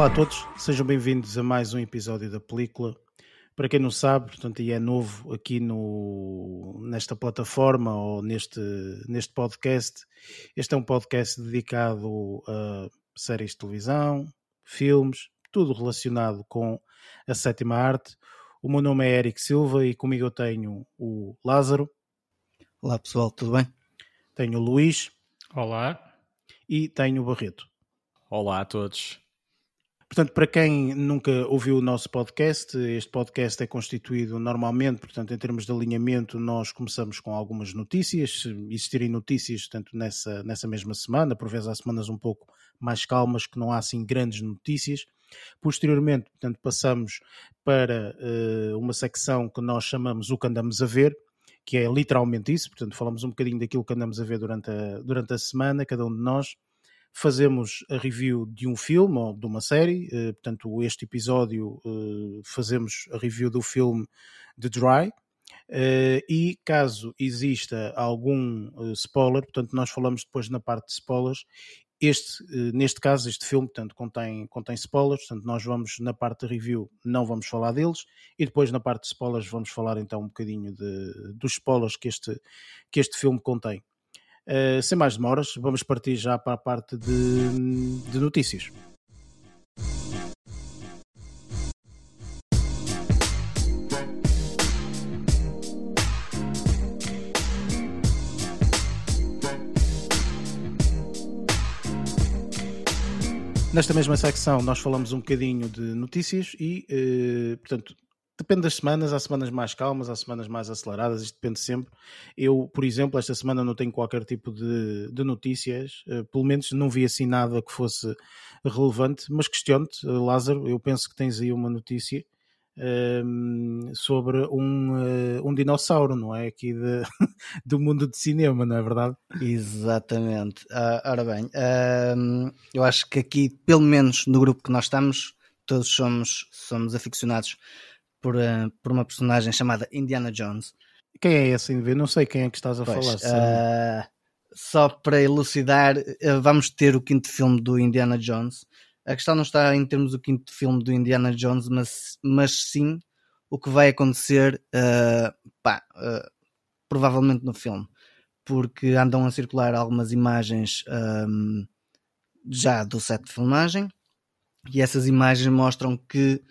Olá a todos, sejam bem-vindos a mais um episódio da película. Para quem não sabe, portanto, e é novo aqui no, nesta plataforma ou neste, neste podcast, este é um podcast dedicado a séries de televisão, filmes, tudo relacionado com a sétima arte. O meu nome é Eric Silva e comigo eu tenho o Lázaro. Olá pessoal, tudo bem? Tenho o Luís. Olá. E tenho o Barreto. Olá a todos. Portanto, para quem nunca ouviu o nosso podcast, este podcast é constituído normalmente, portanto, em termos de alinhamento, nós começamos com algumas notícias, se existirem notícias, tanto nessa, nessa mesma semana, por vezes há semanas um pouco mais calmas, que não há assim grandes notícias. Posteriormente, portanto, passamos para uh, uma secção que nós chamamos o que andamos a ver, que é literalmente isso, portanto, falamos um bocadinho daquilo que andamos a ver durante a, durante a semana, cada um de nós fazemos a review de um filme ou de uma série. Uh, portanto, este episódio uh, fazemos a review do filme The Dry. Uh, e caso exista algum spoiler, portanto, nós falamos depois na parte de spoilers. Este, neste caso, este filme, portanto, contém, contém spoilers, portanto, nós vamos na parte de review, não vamos falar deles, e depois na parte de spoilers vamos falar então um bocadinho de, dos spoilers que este, que este filme contém. Uh, sem mais demoras, vamos partir já para a parte de, de notícias. Nesta mesma secção, nós falamos um bocadinho de notícias e, uh, portanto, depende das semanas, há semanas mais calmas, há semanas mais aceleradas, isto depende sempre. Eu, por exemplo, esta semana não tenho qualquer tipo de, de notícias, uh, pelo menos não vi assim nada que fosse relevante, mas questiono-te, uh, Lázaro, eu penso que tens aí uma notícia uh, sobre um, um dinossauro, não é? Aqui de, do mundo de cinema, não é verdade? Exatamente. Uh, ora bem, eu acho que aqui, pelo menos no grupo que nós estamos, todos somos, somos aficionados por, uh, por uma personagem chamada Indiana Jones. Quem é esse? Eu não sei quem é que estás a pois, falar. Uh, só para elucidar, uh, vamos ter o quinto filme do Indiana Jones. A questão não está em termos do quinto filme do Indiana Jones, mas, mas sim o que vai acontecer, pá, provavelmente no filme. Porque andam a circular algumas imagens um, já do set de filmagem e essas imagens mostram que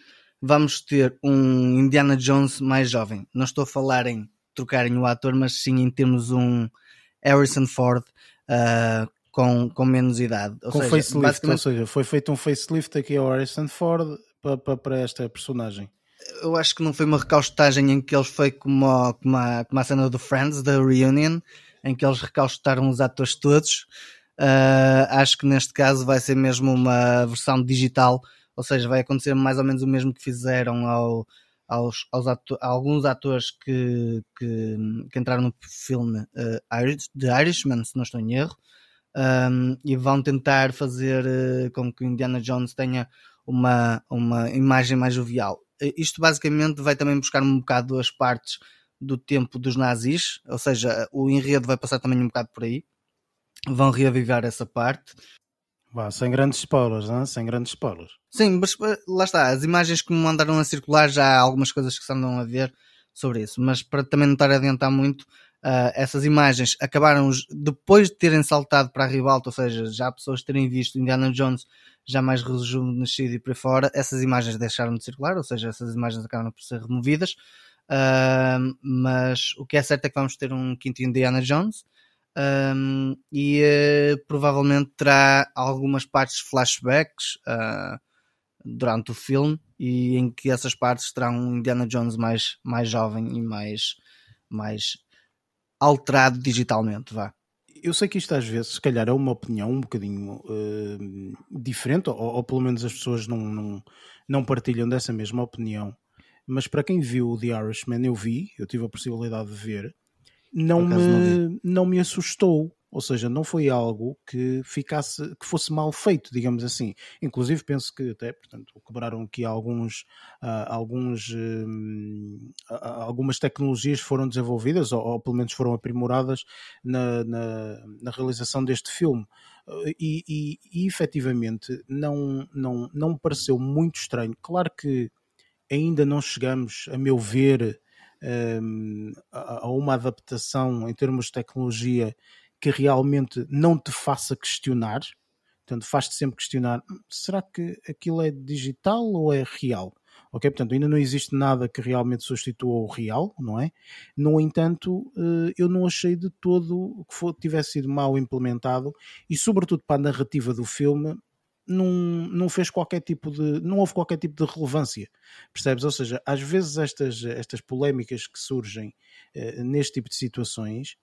vamos ter um Indiana Jones mais jovem. Não estou a falar em trocarem o ator, mas sim em termos um Harrison Ford uh, com, com menos idade. Ou com seja, facelift, basicamente... ou seja, foi feito um facelift aqui ao Harrison Ford para, para, esta personagem. Eu acho que não foi uma recaustagem em que eles foi como a, como a, como a cena do Friends, da Reunion, em que eles recaustaram os atores todos. Uh, acho que neste caso vai ser mesmo uma versão digital ou seja, vai acontecer mais ou menos o mesmo que fizeram ao, aos, aos ato, a alguns atores que, que, que, entraram no filme uh, Irish, The Irishman, se não estou em erro, um, e vão tentar fazer uh, com que Indiana Jones tenha uma, uma imagem mais jovial. Isto basicamente vai também buscar um bocado as partes do tempo dos nazis, ou seja, o enredo vai passar também um bocado por aí. Vão reavivar essa parte. Sem grandes spoilers, não? Sem grandes spoilers. Sim, mas eh, lá está, as imagens que me mandaram a circular já há algumas coisas que se andam a ver sobre isso, mas para também não estar a adiantar muito, uh, essas imagens acabaram depois de terem saltado para a ribalta, ou seja, já pessoas terem visto Indiana Jones já mais rejuvenescido e por aí fora, essas imagens deixaram de circular, ou seja, essas imagens acabaram por ser removidas. Uh, mas o que é certo é que vamos ter um quinto Indiana Jones um, e uh, provavelmente terá algumas partes flashbacks uh, durante o filme e em que essas partes terão um Indiana Jones mais, mais jovem e mais, mais alterado digitalmente, vá. Eu sei que isto às vezes, se calhar, é uma opinião um bocadinho uh, diferente, ou, ou, pelo menos as pessoas não, não, não partilham dessa mesma opinião. Mas para quem viu o The Irishman, eu vi, eu tive a possibilidade de ver, não me, não, não me assustou. Ou seja, não foi algo que ficasse, que fosse mal feito, digamos assim. Inclusive penso que até, portanto, quebraram aqui alguns, uh, alguns, uh, algumas tecnologias foram desenvolvidas ou, ou, pelo menos foram aprimoradas na, na, na realização deste filme. e, e, e efetivamente não, não, não me pareceu muito estranho. Claro que ainda não chegamos, a meu ver, um, a uma adaptação em termos de tecnologia que realmente não te faça questionar. Portanto, faz-te sempre questionar: hum, será que aquilo é digital ou é real? Ok, portanto, ainda não existe nada que realmente substitua o real, não é? No entanto, eh, eu não achei de todo que tivesse sido mal implementado e, sobretudo, para a narrativa do filme, não, não fez qualquer tipo de. não houve qualquer tipo de relevância. Percebes? Ou seja, às vezes estas, estas polémicas que surgem uh, neste tipo de situações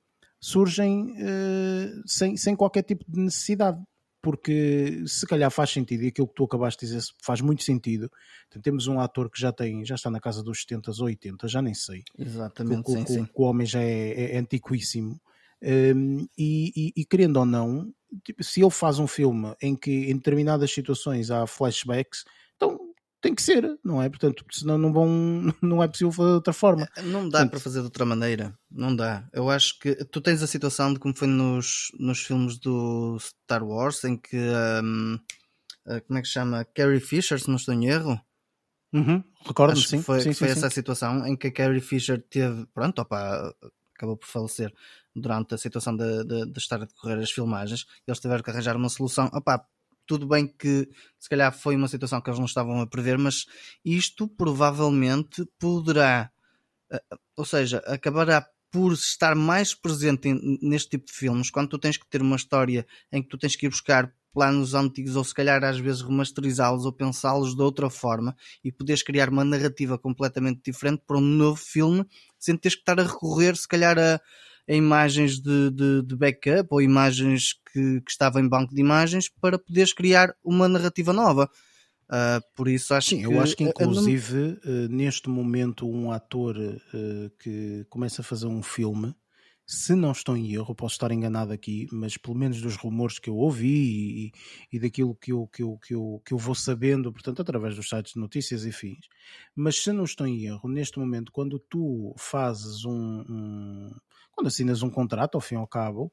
surgem uh, sem, sem qualquer tipo de necessidade. Porque se calhar faz sentido, e aquilo que tu acabaste de dizer faz muito sentido. Então, temos um ator que já tem, já está na casa dos 70 ou 80, já nem sei. Exatamente, que, sim, que, sim. que o homem já é, é antiquíssimo. Um, e, e, e, querendo ou não, tipo, se ele faz um filme em que em determinadas situações há flashbacks, tem que ser, não é? Portanto, senão não vão, não é possível fazer de outra forma. Não dá Portanto, para fazer de outra maneira, não dá. Eu acho que tu tens a situação de como foi nos, nos filmes do Star Wars, em que um, eh, como é que se chama? Carrie Fisher, se não estou em erro. Uhum, Recordo-me, sim. Foi, sim, foi sim, essa sim. situação em que a Carrie Fisher teve, pronto, opa, acabou por falecer durante a situação de, de, de, estar a decorrer as filmagens, eles tiveram que arranjar uma solução. Opá, tudo bem que se calhar foi uma situação que eles não estavam a prever, mas isto provavelmente poderá, eh, ou seja, acabará por estar mais presente neste tipo de filmes, quando tu tens que ter uma história em que tu tens que ir buscar planos antigos ou se calhar às vezes remasterizá-los ou pensá-los de outra forma e poderes criar uma narrativa completamente diferente para um novo filme sem teres que estar a recorrer se calhar a, a imagens de, de, de, backup ou imagens que, que estavam em banco de imagens para poderes criar uma narrativa nova. Uh, por isso acho Sim, que, eu acho que inclusive uh, neste momento um ator uh, que começa a fazer um filme se não estou em erro, posso estar enganado aqui, mas pelo menos dos rumores que eu ouvi e, e daquilo que eu, que, eu, que, eu, que eu vou sabendo, portanto, através dos sites de notícias e fins. Mas se não estou em erro, neste momento, quando tu fazes um, um quando assinas um contrato, ao fim e ao cabo,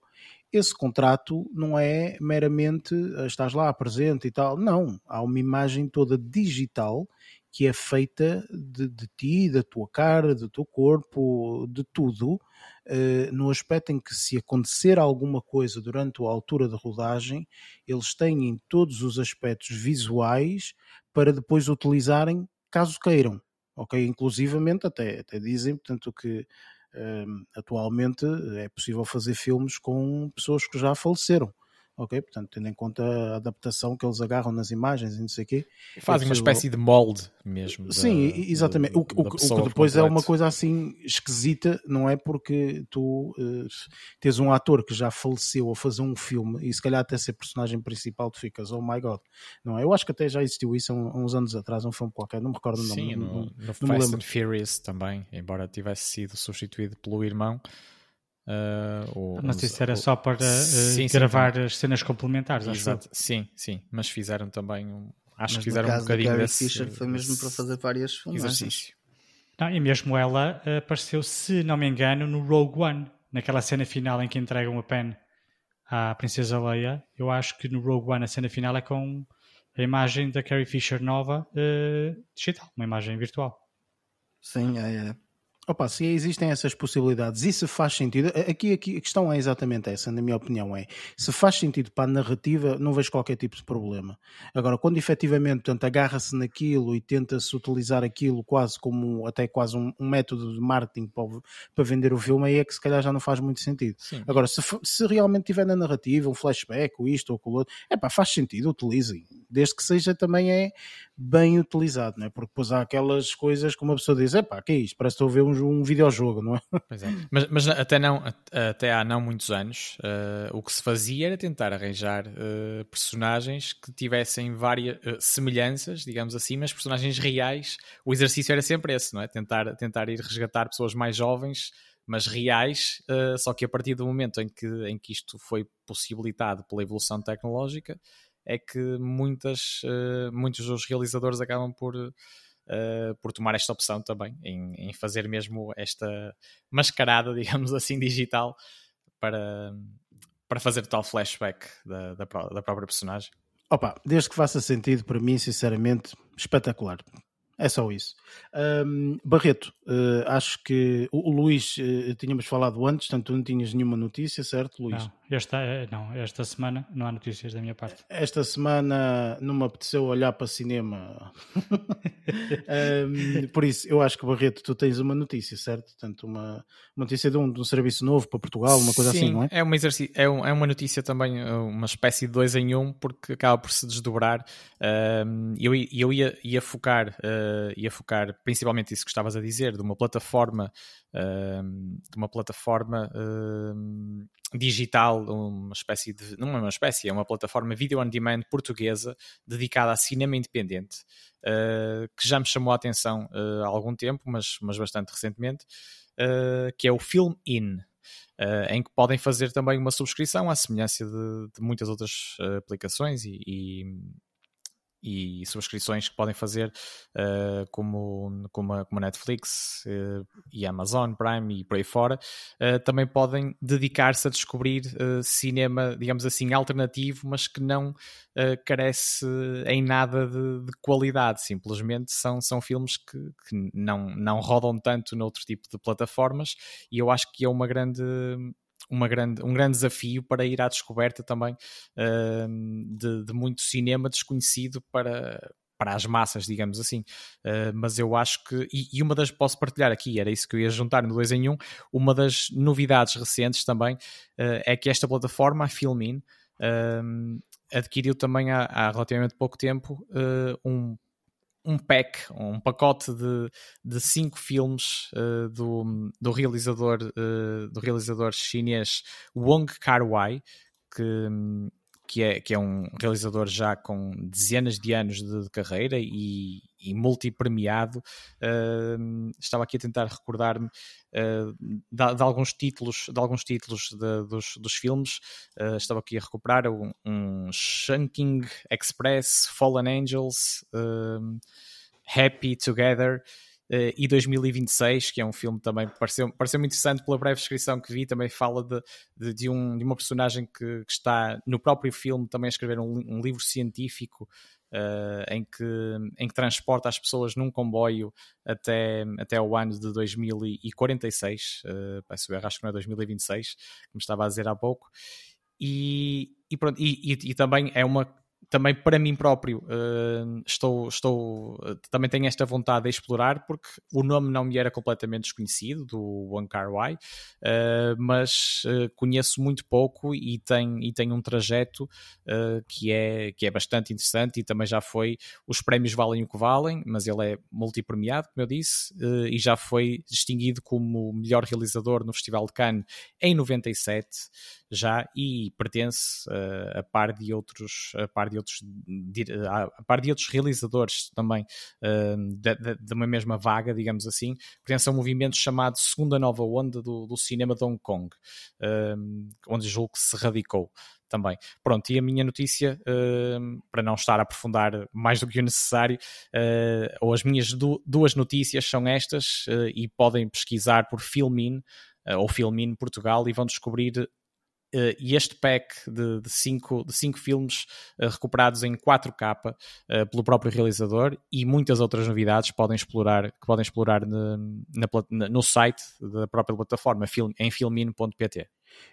esse contrato não é meramente estás lá presente e tal. Não, há uma imagem toda digital que é feita de, de ti, da tua cara, do teu corpo, de tudo, uh, no aspecto em que se acontecer alguma coisa durante a altura da rodagem, eles têm todos os aspectos visuais para depois utilizarem caso queiram. Ok? Inclusivamente até, até dizem, portanto, que atualmente é possível fazer filmes com pessoas que já faleceram ok? Portanto, tendo em conta a adaptação que eles agarram nas imagens e não sei o quê. Fazem uma espécie de molde mesmo. Sim, da, exatamente. Da, o, o, o, que depois é uma coisa assim esquisita, não é? Porque tu uh, tens um ator que já faleceu a fazer um filme e se calhar até ser personagem principal, tu ficas, oh my god, não é? Eu acho que até já existiu isso há uns anos atrás, um filme qualquer, não me recordo o nome. Sim, não, no, no não Fast and Furious também, embora tivesse sido substituído pelo irmão. Uh, ou, não sei se era ou, só para uh, sim, gravar sim, as cenas complementares. Exato, sim, sim, mas fizeram também um, acho mas que fizeram um bocadinho desse Fisher foi mesmo para fazer várias exercício. Não, e mesmo ela apareceu, se não me engano, no Rogue One, naquela cena final em que entregam a pen à Princesa Leia. Eu acho que no Rogue One a cena final é com a imagem da Carrie Fisher nova uh, digital, uma imagem virtual. Sim, é, é. Opa, se existem essas possibilidades e se faz sentido, aqui, aqui a questão é exatamente essa, na minha opinião, é se faz sentido para a narrativa, não vejo qualquer tipo de problema. Agora, quando efetivamente agarra-se naquilo e tenta-se utilizar aquilo quase como até quase um, um, método de marketing para, para vender o filme, aí é que se calhar já não faz muito sentido. Sim. Agora, se, se realmente tiver na narrativa um flashback, ou isto ou aquilo outro, é pá, faz sentido, utilizem, desde que seja também é bem utilizado, não é? Porque depois há aquelas coisas que uma pessoa diz, é pá, que é isto? Parece que estou a ver um, um videojogo, não é? Pois é. Mas, mas até, não, até há não muitos anos, uh, o que se fazia era tentar arranjar uh, personagens que tivessem várias uh, semelhanças, digamos assim, mas personagens reais. O exercício era sempre esse, não é? Tentar, tentar ir resgatar pessoas mais jovens mas reais, só que a partir do momento em que, em que isto foi possibilitado pela evolução tecnológica, é que muitas, muitos dos realizadores acabam por, uh, por tomar esta opção também, em, em, fazer mesmo esta mascarada, digamos assim, digital para, para fazer tal flashback da, da, da própria personagem. Opa, desde que faça sentido, para mim, sinceramente, espetacular. É só isso. Um, Barreto, uh, acho que o, o Luís uh, tínhamos falado antes, portanto tu não tinhas nenhuma notícia, certo, Luís? Não esta, eh, não, esta semana não há notícias da minha parte. Esta semana não me apeteceu olhar para cinema. um, por isso, eu acho que Barreto, tu tens uma notícia, certo? Portanto, uma, uma notícia de um, de um serviço novo para Portugal, uma coisa Sim, assim, não é? É uma, é, um, é uma notícia também, uma espécie de dois em um, porque acaba por se desdobrar. Um, eu eu ia, ia focar. Uh, uh, ia focar principalmente isso que estavas a dizer, de uma plataforma, uh, de uma plataforma uh, digital, uma espécie de, não é uma espécie, é uma plataforma video on demand portuguesa dedicada a cinema independente, eh, que já me chamou a atenção há algum tempo, mas, mas bastante recentemente, que é o Film In. Em que podem fazer também uma subscrição à semelhança de, de muitas outras aplicações e, e, e subscrições que podem fazer uh, como, como, a, como a Netflix uh, e Amazon Prime e por aí fora, uh, também podem dedicar-se a descobrir cinema, digamos assim, alternativo, mas que não carece em nada de, de, qualidade, simplesmente são, são filmes que, que não, não rodam tanto noutro tipo de plataformas e eu acho que é uma grande uma grande, um grande desafio para ir à descoberta também uh, de, de, muito cinema desconhecido para, para as massas, digamos assim. Uh, mas eu acho que, e, e, uma das posso partilhar aqui, era isso que eu ia juntar no 2 em 1, um, uma das novidades recentes também uh, é que esta plataforma, a Filmin, adquiriu também há, há, relativamente pouco tempo um um pack, um pacote de, de cinco filmes uh, do, do realizador uh, do realizador chinês Wong Kar-wai que, que, é, que é um realizador já com dezenas de anos de, de carreira e, e multi-premiado. Uh, estava aqui a tentar recordar-me uh, de, de, alguns títulos, de alguns títulos de, dos, dos filmes. Uh, estava aqui a recuperar um, um Shunking Express, Fallen Angels, Happy Together. Uh, e 2026, que é um filme também pareceu, pareceu muito interessante pela breve descrição que vi, também fala de, de, de, um, de uma personagem que, que, está no próprio filme também a escrever um, um livro científico uh, em, que, em que transporta as pessoas num comboio até, até o ano de 2046, uh, peço acho que não é 2026, como estava a dizer há pouco. E, e, pronto, e, e, e também é uma também para mim próprio uh, estou, estou também tenho esta vontade de explorar porque o nome não me era completamente desconhecido do Wong Kar Wai uh, mas uh, conheço muito pouco e tem, e tem um trajeto que, é, que é bastante interessante e também já foi os prémios valem o que valem mas ele é multipremiado como eu disse e já foi distinguido como melhor realizador no Festival de Cannes em 97 já e pertence uh, a par de outros a par de outros a par de outros realizadores também uh, de, de, uma mesma vaga digamos assim pertence a um movimento chamado Segunda Nova Onda do, do cinema de Hong Kong uh, onde julgo que se radicou também. Pronto, e a minha notícia, uh, para não estar a aprofundar mais do que o necessário, uh, ou as minhas du duas notícias são estas, uh, e podem pesquisar por Filmin, ou Filmin Portugal, e vão descobrir Uh, e este pack de, de, cinco, de cinco filmes uh, recuperados em 4K uh, eh, pelo próprio realizador e muitas outras novidades podem explorar, que podem explorar na, no site da própria plataforma film, em filmin.pt.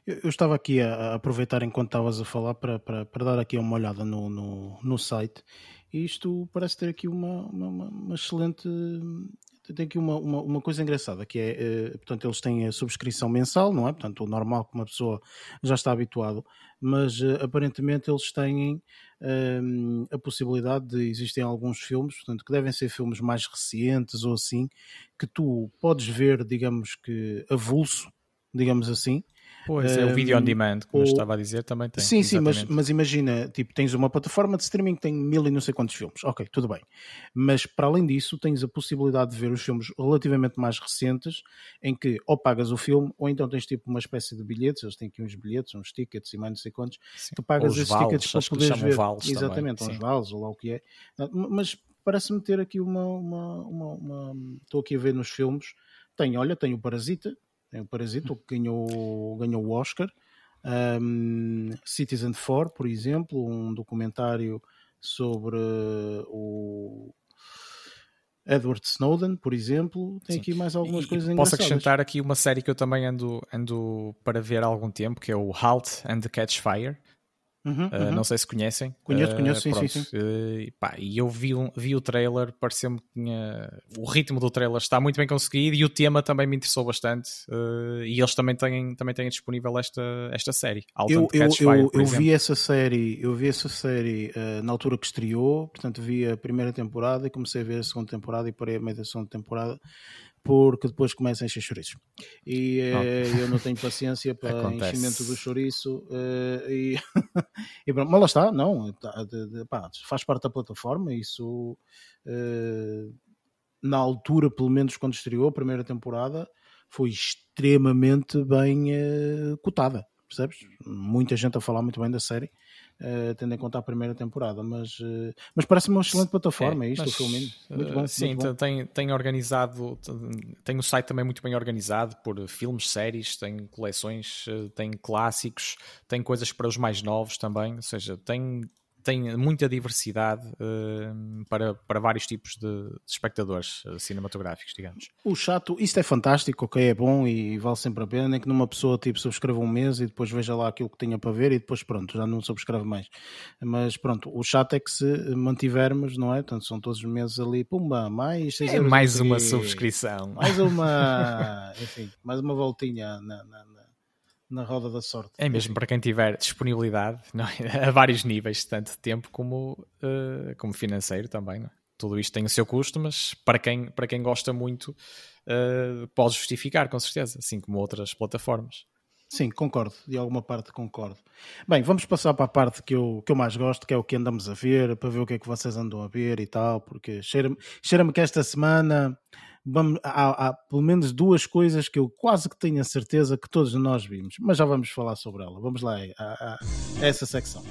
Eu, eu, estava aqui a, a, aproveitar enquanto estavas a falar para, para, para, dar aqui uma olhada no, no, no site e isto parece ter aqui uma, uma, uma excelente tem aqui uma, uma, uma, coisa engraçada que é, uh, portanto, eles têm a subscrição mensal, não é? Portanto, o normal que uma pessoa já está habituado, mas uh, aparentemente eles têm uh, a possibilidade de existem alguns filmes, portanto, que devem ser filmes mais recentes ou assim, que tu podes ver, digamos que avulso, digamos assim, Pois, é o vídeo on demand, como ou... eu estava a dizer, também tem. Sim, sim, mas, mas imagina, tipo, tens uma plataforma de streaming que tem mil e não sei quantos filmes. Ok, tudo bem. Mas para além disso, tens a possibilidade de ver os filmes relativamente mais recentes, em que ou pagas o filme, ou então tens tipo uma espécie de bilhetes, eles têm aqui uns bilhetes, uns tickets e mais não sei quantos, sim. tu pagas esses vales, tickets para poderes ver. Vales Exatamente, também, uns vales, ou lá o que é. Mas parece-me ter aqui uma, uma, uma, uma. Estou aqui a ver nos filmes. Tem, olha, tem o Parasita, tem o Parasita, que ganhou, ganhou o Oscar. Um, Citizen 4, por exemplo, um documentário sobre o Edward Snowden, por exemplo, tem Sim. aqui mais algumas e, coisas e Posso acrescentar aqui uma série que eu também ando, ando para ver há algum tempo, que é o Halt and Catch Fire. Uhum, uh, uhum. Não sei se conhecem. Conheço, conheço, uh, sim, sim, sim. Uh, pá, e eu vi, vi o trailer, pareceu-me que tinha... o ritmo do trailer está muito bem conseguido e o tema também me interessou bastante. e eles também têm, também têm disponível esta, esta série. eu, eu, Fire, eu, eu vi essa série, eu vi essa série na altura que estreou, portanto vi a primeira temporada e comecei a ver a segunda temporada e parei a meio da segunda temporada porque depois começa a encher chouriços. E oh. eu não tenho paciência para Acontece. enchimento do chouriço. Uh, e, e mas lá está, não, tá, pá, faz parte da plataforma. Isso uh, na altura, pelo menos quando estreou a primeira temporada, foi extremamente bem cotada. Percebes? Muita gente a falar muito bem da série uh, tendo em conta a primeira temporada, mas, uh, mas parece-me uma excelente plataforma, é, isto, mas, o filme. Muito bom. Sim, muito bom. Tem, tem organizado, tem o site também muito bem organizado por filmes, séries, tem coleções, tem clássicos, tem coisas para os mais novos também, ou seja, tem tem muita diversidade uh, para, para vários tipos de, de, espectadores uh, cinematográficos, digamos. O chato, isto é fantástico, ok, é bom e vale sempre a pena, nem que numa pessoa tipo subscreva um mês e depois veja lá aquilo que tinha para ver e depois pronto, já não subscreve mais. Mas pronto, o chato é que se mantivermos, não é? Portanto, são todos os meses ali, pumba, mais 6 É mais uma subscrição. Mais uma, enfim, mais uma voltinha na, na, na na roda da sorte. É mesmo para quem tiver disponibilidade é? a vários níveis, tanto de tempo como, uh, como financeiro também. É? Tudo isto tem o seu custo, mas para quem, para quem gosta muito, uh, pode justificar, com certeza, assim como outras plataformas. Sim, concordo, de alguma parte concordo. Bem, vamos passar para a parte que eu, que eu mais gosto, que é o que andamos a ver, para ver o que é que vocês andam a ver e tal, porque cheira-me cheira que esta semana vamos, há, há, pelo menos duas coisas que eu quase que tenho a certeza que todos nós vimos, mas já vamos falar sobre ela. Vamos lá a, a, a essa secção.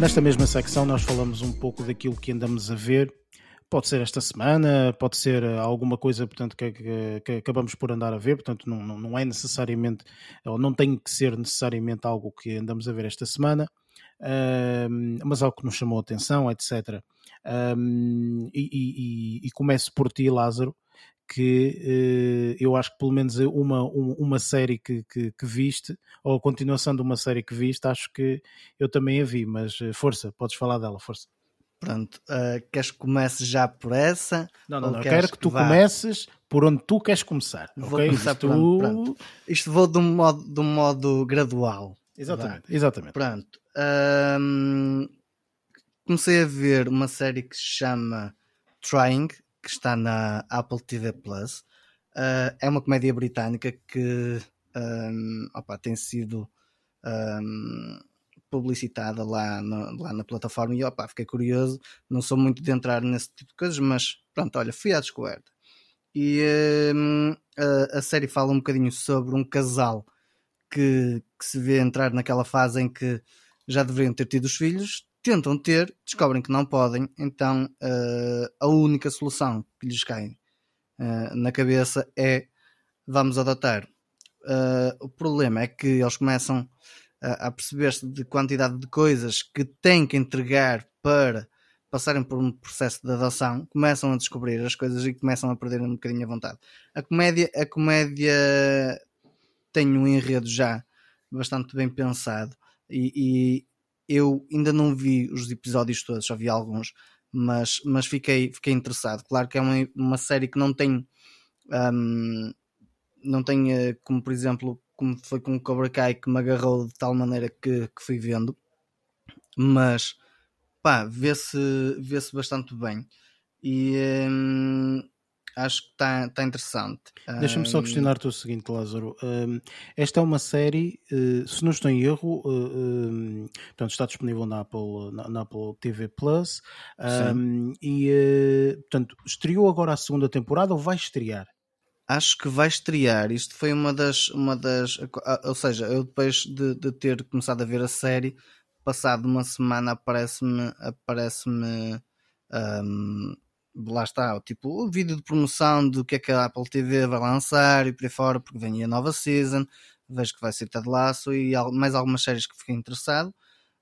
Nesta mesma secção, nós falamos um pouco daquilo que andamos a ver Pode ser esta semana, pode ser eh, alguma coisa portanto, que, que, que acabamos por andar a ver, portanto, não, não, é necessariamente, ou não tem que ser necessariamente algo que andamos a ver esta semana, uh, mas algo que nos chamou a atenção, etc. Um, e, e, e, começo por ti, Lázaro, que uh, eu acho que pelo menos uma, uma série que, que, que, viste, ou a continuação de uma série que viste, acho que eu também a vi, mas eh, força, podes falar dela, força. Pronto, uh, queres que comece já por essa? Não, não, não. Quero que, que tu vá? comeces por onde tu queres começar. Vou okay? começar Isto... Pronto, pronto. Isto vou de um modo, de um modo gradual. Exatamente, vá. exatamente. Pronto. Um, comecei a ver uma série que se chama Trying, que está na Apple TV Plus. Uh, é uma comédia britânica que um, opa, tem sido um, publicitada lá, no, lá na plataforma e opa, fiquei curioso. Não sou muito de entrar nesse tipo de coisas, mas pronto, olha, fui à descoberta. E hum, a, a, série fala um bocadinho sobre um casal que, que se vê entrar naquela fase em que já deveriam ter tido os filhos, tentam ter, descobrem que não podem, então uh, a única solução que lhes cai uh, na cabeça é vamos adotar. Uh, o problema é que eles começam a, perceber-se de quantidade de coisas que têm que entregar para passarem por um processo de adoção, começam a descobrir as coisas e começam a perder um bocadinho a vontade. A comédia, a comédia tem um enredo já bastante bem pensado e, e eu ainda não vi os episódios todos, só vi alguns, mas, mas fiquei, fiquei interessado. Claro que é uma, uma série que não tem um, não tem eh, como por exemplo como foi com o Cobra Kai que me agarrou de tal maneira que, que fui vendo, mas pá, vê-se vê -se bastante bem e hum, acho que está tá interessante. Deixa-me só hum, questionar-te o seguinte, Lázaro. Um, esta é uma série, uh, se não estou em erro, uh, um, portanto, está disponível na Apple, na, na Apple TV Plus um, e uh, portanto, estreou agora a segunda temporada ou vai estrear? Acho que vai estrear. Isto foi uma das. Uma das ou seja, eu depois de, de ter começado a ver a série, passado uma semana aparece-me. Aparece-me. Um, lá está, tipo, o vídeo de promoção do que é que a Apple TV vai lançar e por aí fora, porque vem a nova season. Vejo que vai ser Ted Lasso e mais algumas séries que fiquei interessado.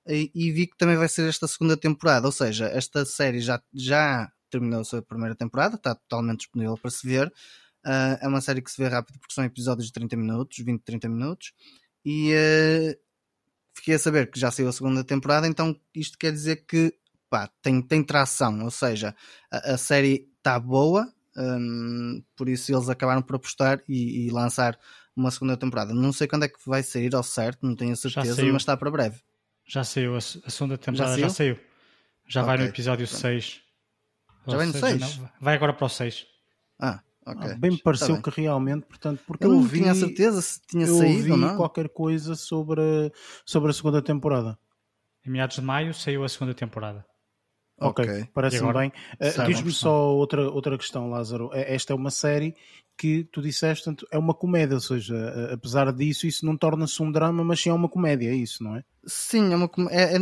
E, e, vi que também vai ser esta segunda temporada, ou seja, esta série já, já terminou a sua primeira temporada, está totalmente disponível para se ver. Uh, é uma série que se vê rápido porque são episódios de 30 minutos, 20, 30 minutos. E uh, fiquei a saber que já saiu a segunda temporada, então isto quer dizer que pá, tem, tem tração, ou seja, a, a série está boa, um, por isso eles acabaram por apostar e, e, lançar uma segunda temporada. Não sei quando é que vai sair ao certo, não tenho a certeza, mas está para breve. Já saiu, a, segunda temporada já saiu. Já, saiu. já okay. vai no episódio Pronto. 6. Já vai no 6? vai agora para o 6. Ah, ok. Ah, bem me pareceu tá que realmente, portanto, porque eu, não vi, tinha certeza se tinha eu saído ou não. qualquer coisa sobre, sobre a segunda temporada. Em meados de maio saiu a segunda temporada. Ok, okay. parece-me bem. Uh, Diz-me só outra, outra questão, Lázaro. É, esta é uma série que tu disseste, é uma comédia, ou seja, apesar disso, isso não torna-se um drama, mas sim é uma comédia, é isso, não é? Sim, é uma comédia. É, é...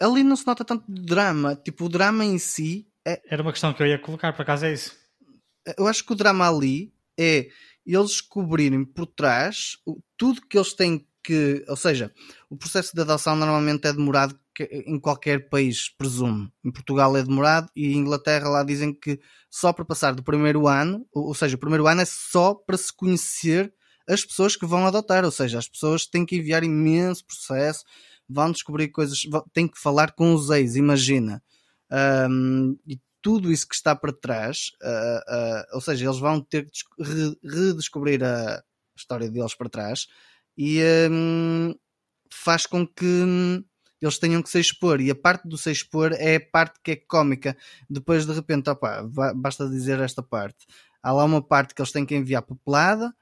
Ali não se nota tanto drama, tipo, o drama em si. É... Era uma questão que eu ia colocar, por acaso é isso. Eu acho que o drama ali é eles descobrirem por trás tudo que eles têm que, ou seja, o processo de adoção normalmente é demorado em qualquer país, presumo. Em Portugal é demorado e em Inglaterra lá dizem que só para passar do primeiro ano, ou seja, o primeiro ano é só para se conhecer as pessoas que vão adotar, ou seja, as pessoas têm que enviar imenso processo, vão descobrir coisas, têm que falar com os ex, imagina. Um, e tudo isso que está para trás, uh, uh, ou seja, eles vão ter que redescobrir a história deles para trás e um, faz com que hum, eles tenham que se expor e a parte do se expor é a parte que é cómica. Depois de repente, opa, basta dizer esta parte. Há lá uma parte que eles têm que enviar papelada,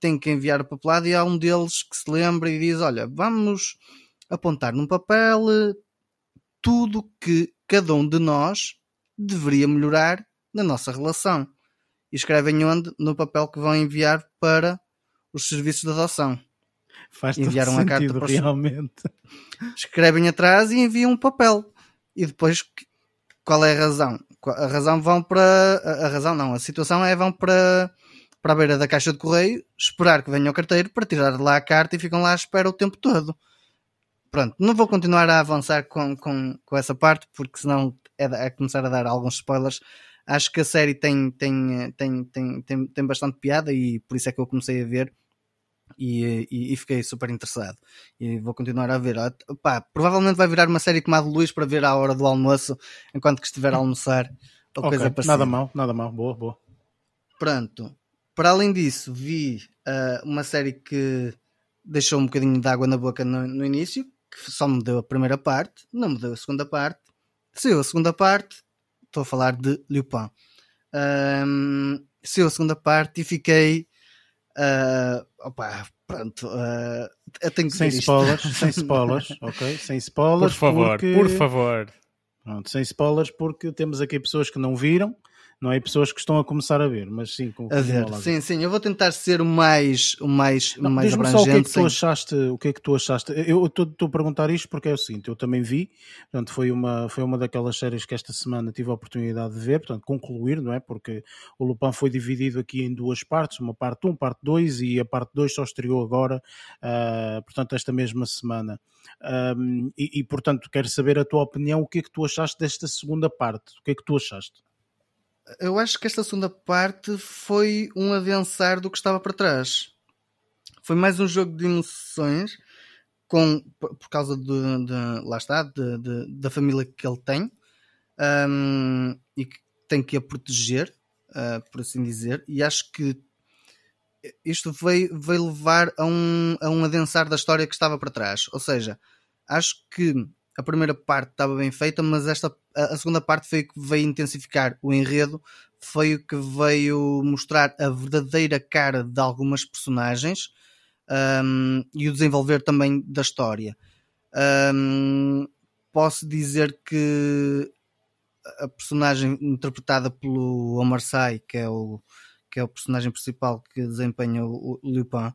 têm que enviar papelada e há um deles que se lembra e diz: Olha, vamos apontar num papel tudo que cada um de nós deveria melhorar na nossa relação. E escrevem onde? No papel que vão enviar para os serviços de adoção. Faz enviaram a carta para realmente. Escrevem atrás e enviam um papel. E depois, qual é a razão? A razão vão para. A razão não, a situação é vão para, para a beira da caixa de correio, esperar que venha o carteiro para tirar de lá a carta e ficam lá à espera o tempo todo. Pronto, não vou continuar a avançar com, com, com essa parte, porque senão é, é começar a dar alguns spoilers. Acho que a série tem, tem, tem, tem, tem, tem bastante piada e por isso é que eu comecei a ver e, e, e, fiquei super interessado. E vou continuar a ver. Pá, provavelmente vai virar uma série como a de Luís para ver à hora do almoço, enquanto que estiver a almoçar. Ou okay, coisa nada mal, nada mal, boa, boa. Pronto. Para além disso, vi uh, uma série que deixou um bocadinho de água na boca no, no, início, que só me deu a primeira parte, não me deu a segunda parte. Saiu a segunda parte, estou a falar de Lupin. Um, saiu a segunda parte e fiquei Uh, opa, pronto. Uh, eu tenho que sem spoilers, sem spoilers, ok? Sem spoilers. Por favor, porque... por favor. Pronto, sem spoilers, porque temos aqui pessoas que não viram não é pessoas que estão a começar a ver, mas sim, com, a ver, sim, sim. Eu vou tentar ser o mais, o mais, não, mais abrangente. Só o que é que tu achaste? O que é que tu achaste? Eu estou a perguntar isto porque é o seguinte, eu também vi, portanto foi uma foi uma daquelas séries que esta semana tive a oportunidade de ver, portanto concluir, não é? Porque o Lupin foi dividido aqui em duas partes, uma parte 1, parte 2 e a parte 2 só estreou agora, uh, portanto esta mesma semana. Um, e, e portanto quero saber a tua opinião, o que é que tu achaste desta segunda parte? O que é que tu achaste? Eu acho que esta segunda parte foi um avançar do que estava para trás. Foi mais um jogo de emoções com, por causa de, de lá está, de, de, da família que ele tem um, e que tem que a proteger, uh, por assim dizer, e acho que isto veio, veio levar a um, a um adensar da história que estava para trás. Ou seja, acho que a primeira parte estava bem feita, mas esta a, segunda parte foi o que veio intensificar o enredo, foi o que veio mostrar a verdadeira cara de algumas personagens um, e o desenvolver também da história. Um, posso dizer que a personagem interpretada pelo Omar Sy, que é o que é o personagem principal que desempenha o, o Lupin,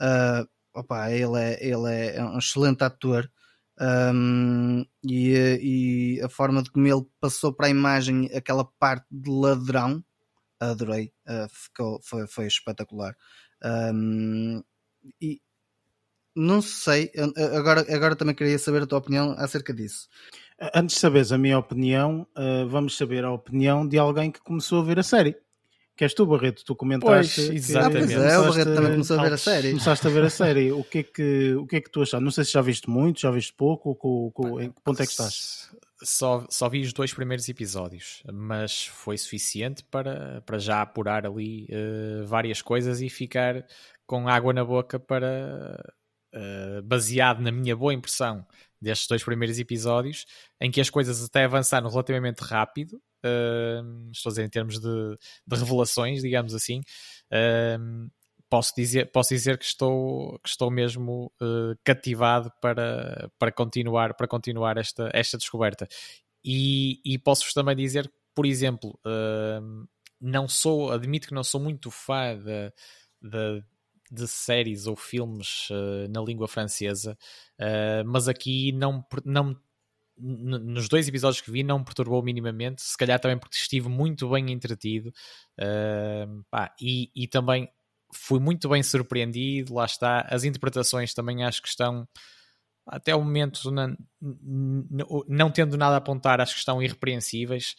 uh, opa, ele, é, ele é um excelente ator. Um, e, e, a forma de como ele passou para a imagem aquela parte de ladrão, adorei, uh, ficou, foi, foi espetacular. Um, e não sei, agora, agora também queria saber a tua opinião acerca disso. Antes de saberes a minha opinião, uh, vamos saber a opinião de alguém que começou a ver a série. Que és tu, Barreto, tu comentaste. Pois, exatamente. Que, é, o Barreto também começou a ver a série. Começaste a ver a série. O que é que, o que, é que tu achaste? Não sei se já viste muito, já viste pouco, ou, ou, em que ponto é que estás? Só, só vi os dois primeiros episódios, mas foi suficiente para, para já apurar ali uh, várias coisas e ficar com água na boca para, uh, baseado na minha boa impressão destes dois primeiros episódios, em que as coisas até avançaram relativamente rápido, estou a dizer em termos de, de revelações, digamos assim, uh, posso, dizer, posso dizer que estou, que estou mesmo uh, cativado para, para continuar, para continuar esta, esta descoberta. E, e posso-vos também dizer por exemplo, não sou, admito que não sou muito fã da, da de séries ou filmes uh, na língua francesa, uh, mas aqui não, não nos dois episódios que vi não me perturbou minimamente, se calhar também porque estive muito bem entretido. Uh, pá, e, e, também fui muito bem surpreendido, lá está, as interpretações também acho que estão até o momento não, não tendo nada a apontar, acho que estão irrepreensíveis.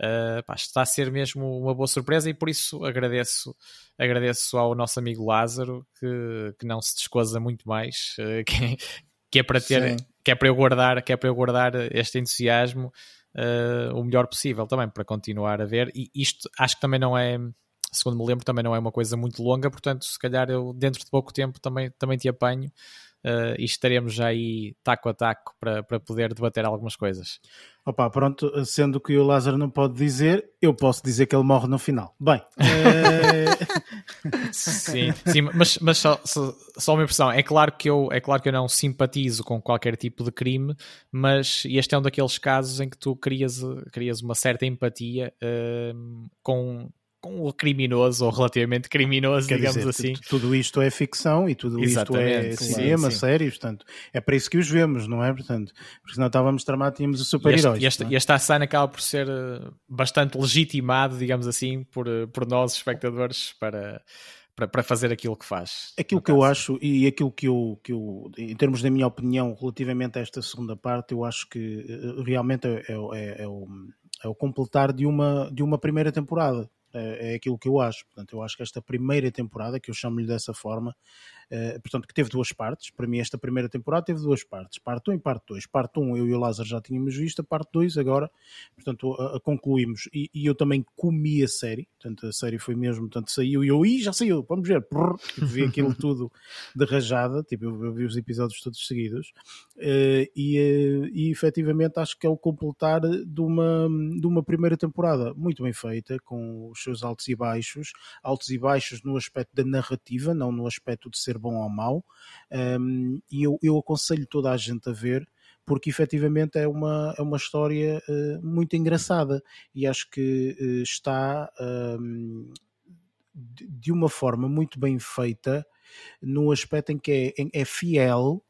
Uh, pá, está a ser mesmo uma boa surpresa e por isso agradeço, agradeço ao nosso amigo Lázaro que, que não se descosa muito mais, uh, que, que, é para ter, que é para eu guardar, que é para eu guardar este entusiasmo uh, o melhor possível também para continuar a ver. E isto acho que também não é, segundo me lembro, também não é uma coisa muito longa, portanto, se calhar eu dentro de pouco tempo também, também te apanho. Uh, e estaremos já aí taco a taco para, para poder debater algumas coisas. Opa, pronto, sendo que o Lázaro não pode dizer, eu posso dizer que ele morre no final. Bem. É... sim, sim, mas, mas só, só, só, uma impressão. É claro, que eu, é claro que eu não simpatizo com qualquer tipo de crime, mas este é um daqueles casos em que tu crias, crias uma certa empatia uh, com, com o criminoso, ou relativamente criminoso, Quer digamos dizer, assim. Tudo isto é ficção e tudo Exatamente, isto é cinema, sim. séries, portanto, é para isso que os vemos, não é? Portanto, porque senão estávamos tramar, tínhamos o super-heróis. E, este, é? esta cena acaba por ser eh, bastante legitimado, digamos assim, por, eh, por nós, espectadores, para, para, fazer aquilo que faz. Aquilo que eu acho e aquilo que eu, que eu, em termos da minha opinião relativamente a esta segunda parte, eu acho que eh, realmente é, é, é, é o, é o completar de uma, de uma primeira temporada é, é aquilo que eu acho. Portanto, eu acho que esta primeira temporada, que eu chamo-lhe dessa forma, eh, portanto, que teve duas partes. Para mim, esta primeira temporada teve duas partes, parte 1 e parte 2. Parte 1 eu e o Lázaro já tínhamos visto, a parte 2 agora, portanto, a, a concluímos. E, e, eu também comi a série, portanto, a série foi mesmo, portanto, saiu e eu, e já saiu, vamos ver, Prrr, tipo, vi aquilo tudo de rajada, tipo, eu, eu vi os episódios todos seguidos, uh, e, uh, e efetivamente acho que é o completar de uma, de uma primeira temporada muito bem feita, com os seus altos e baixos, altos e baixos no aspecto da narrativa, não no aspecto de ser bom ou mau, um, e eu, eu aconselho toda a gente a ver, porque efetivamente é uma, é uma história uh, muito engraçada e acho que uh, está um, de, de, uma forma muito bem feita no aspecto em que é, é fiel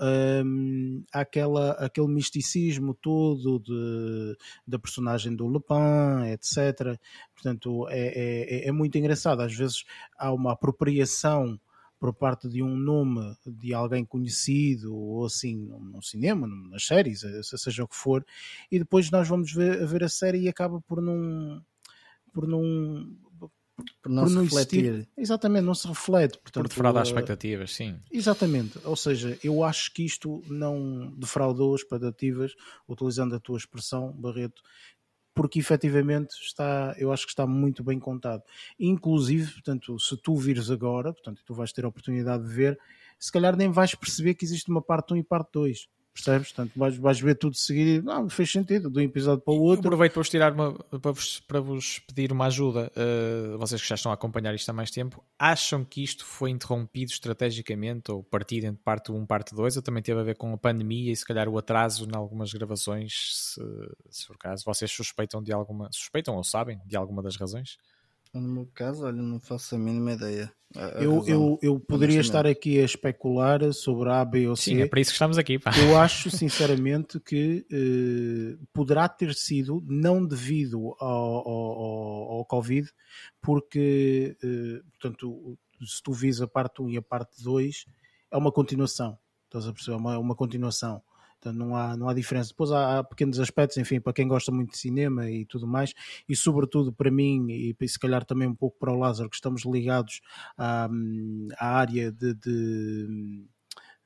um, aquela, aquele misticismo todo de, da personagem do Lupin, etc. Portanto, é, é, é muito engraçado. Às vezes há uma apropriação por parte de um nome de alguém conhecido ou assim no cinema, nas séries, eh, seja o que for, e depois nós vamos ver, ver a série e acaba por não por não por não, por não refletir. Existir. Exatamente, não se reflete. Portanto, por defraudar as expectativas, sim. Exatamente, ou seja, eu acho que isto não defraudou as expectativas, utilizando a tua expressão, Barreto, porque efetivamente está, eu acho que está muito bem contado. Inclusive, portanto, se tu vires agora, portanto, tu vais ter a oportunidade de ver, se calhar nem vais perceber que existe uma parte 1 e parte 2 percebes? Portanto, vais, vais ver tudo seguir não, fez sentido, de um episódio para o outro. aproveito para vos, tirar uma, para vos, para vos pedir uma ajuda, uh, vocês que já estão a acompanhar isto há mais tempo, acham que isto foi interrompido estrategicamente ou partido entre parte 1 e parte 2, ou também teve a ver com a pandemia e se calhar o atraso em algumas gravações, se, se for caso, vocês suspeitam de alguma, suspeitam ou sabem de alguma das razões? No meu caso, olha, não faço a mínima ideia. A, a Eu, razão, eu, eu poderia estar aqui a especular sobre A, B ou C. Sim, é para isso que estamos aqui. Pá. Eu acho sinceramente que eh, poderá ter sido não devido ao, ao, ao- ao Covid, porque eh, portanto, se tu vis a parte 1 e a parte 2, é uma continuação. Estás a perceber? É uma, uma continuação. Não há, não há diferença. Depois há, há pequenos aspectos, enfim, para quem gosta muito de cinema e tudo mais, e sobretudo para mim, e se calhar também um pouco para o Lázaro, que estamos ligados à, à área de- de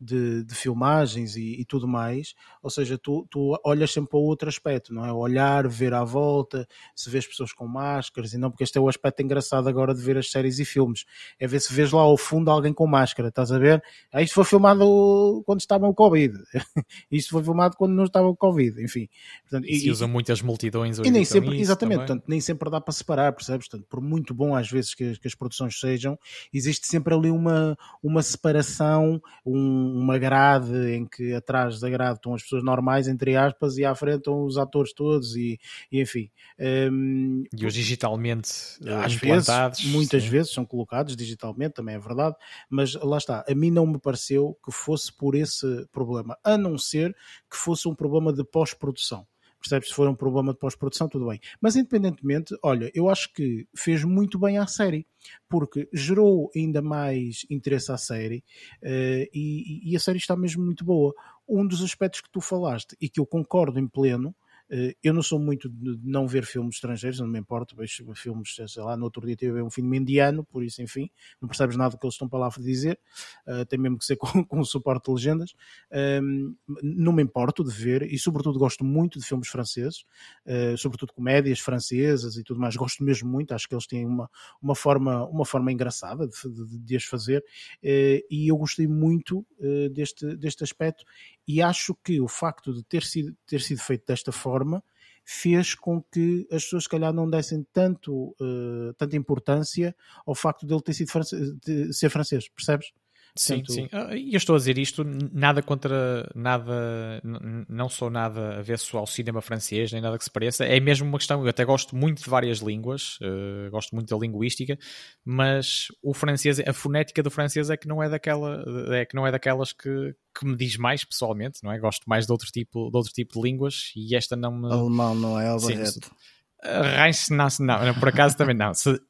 de, de filmagens e, e tudo mais, ou seja, tu, tu olhas sempre para o outro aspecto, não é? Olhar, ver à volta, se vês pessoas com máscaras e não, porque este é o aspecto engraçado agora de ver as séries e filmes, é ver se vês lá ao fundo alguém com máscara, estás a ver? Ah, isto foi filmado quando estava o Covid, isto foi filmado quando não estava o Covid, enfim. Portanto, E se usam muitas multidões e hoje nem então sempre, isso exatamente, também. portanto, nem sempre dá para separar, percebes? Portanto, por muito bom às vezes que, que as produções sejam, existe sempre ali uma, uma separação, um- uma grade em que atrás da grade estão as pessoas normais, entre aspas, e à frente estão os atores todos, e, e enfim. Hum, E os digitalmente eh, às vezes, muitas sim. vezes são colocados digitalmente, também é verdade, mas lá está, a mim não me pareceu que fosse por esse problema, a não ser que fosse um problema de pós-produção. Percebes? Se for um problema de pós-produção, tudo bem. Mas independentemente, olha, eu acho que fez muito bem à série, porque gerou ainda mais interesse à série eh, e, e a série está mesmo muito boa. Um dos aspectos que tu falaste e que eu concordo em pleno eu não sou muito de não ver filmes estrangeiros, não me importo, vejo filmes, sei lá, no outro dia ver um filme indiano, por isso, enfim, não percebes nada do que eles estão para lá dizer, eh, tem mesmo que ser com, com suporte de legendas. Ehm, não me importo de ver, e sobretudo gosto muito de filmes franceses, eh, sobretudo comédias francesas e tudo mais, gosto mesmo muito, acho que eles têm uma, uma, forma, uma forma engraçada de, de, de as fazer, eh, e eu gostei muito eh, deste, deste aspecto, e acho que o facto de ter sido, ter sido feito desta forma fez com que as pessoas, se calhar, não dessem tanto, uh, tanta importância ao facto de ele ter sido france de ser francês, percebes? Sim, Portanto, sim. E eu estou a dizer isto, nada contra nada, não sou nada avesso ao cinema francês, nem nada que se pareça. É mesmo uma questão, eu até gosto muito de várias línguas, uh, gosto muito da linguística, mas o francês, a fonética do francês é que não é daquela, é que não é daquelas que, que me diz mais pessoalmente, não é? Gosto mais de outro tipo, de outro tipo de línguas e esta não me. Alemão, não é? Não, não, não, por acaso também não. Se,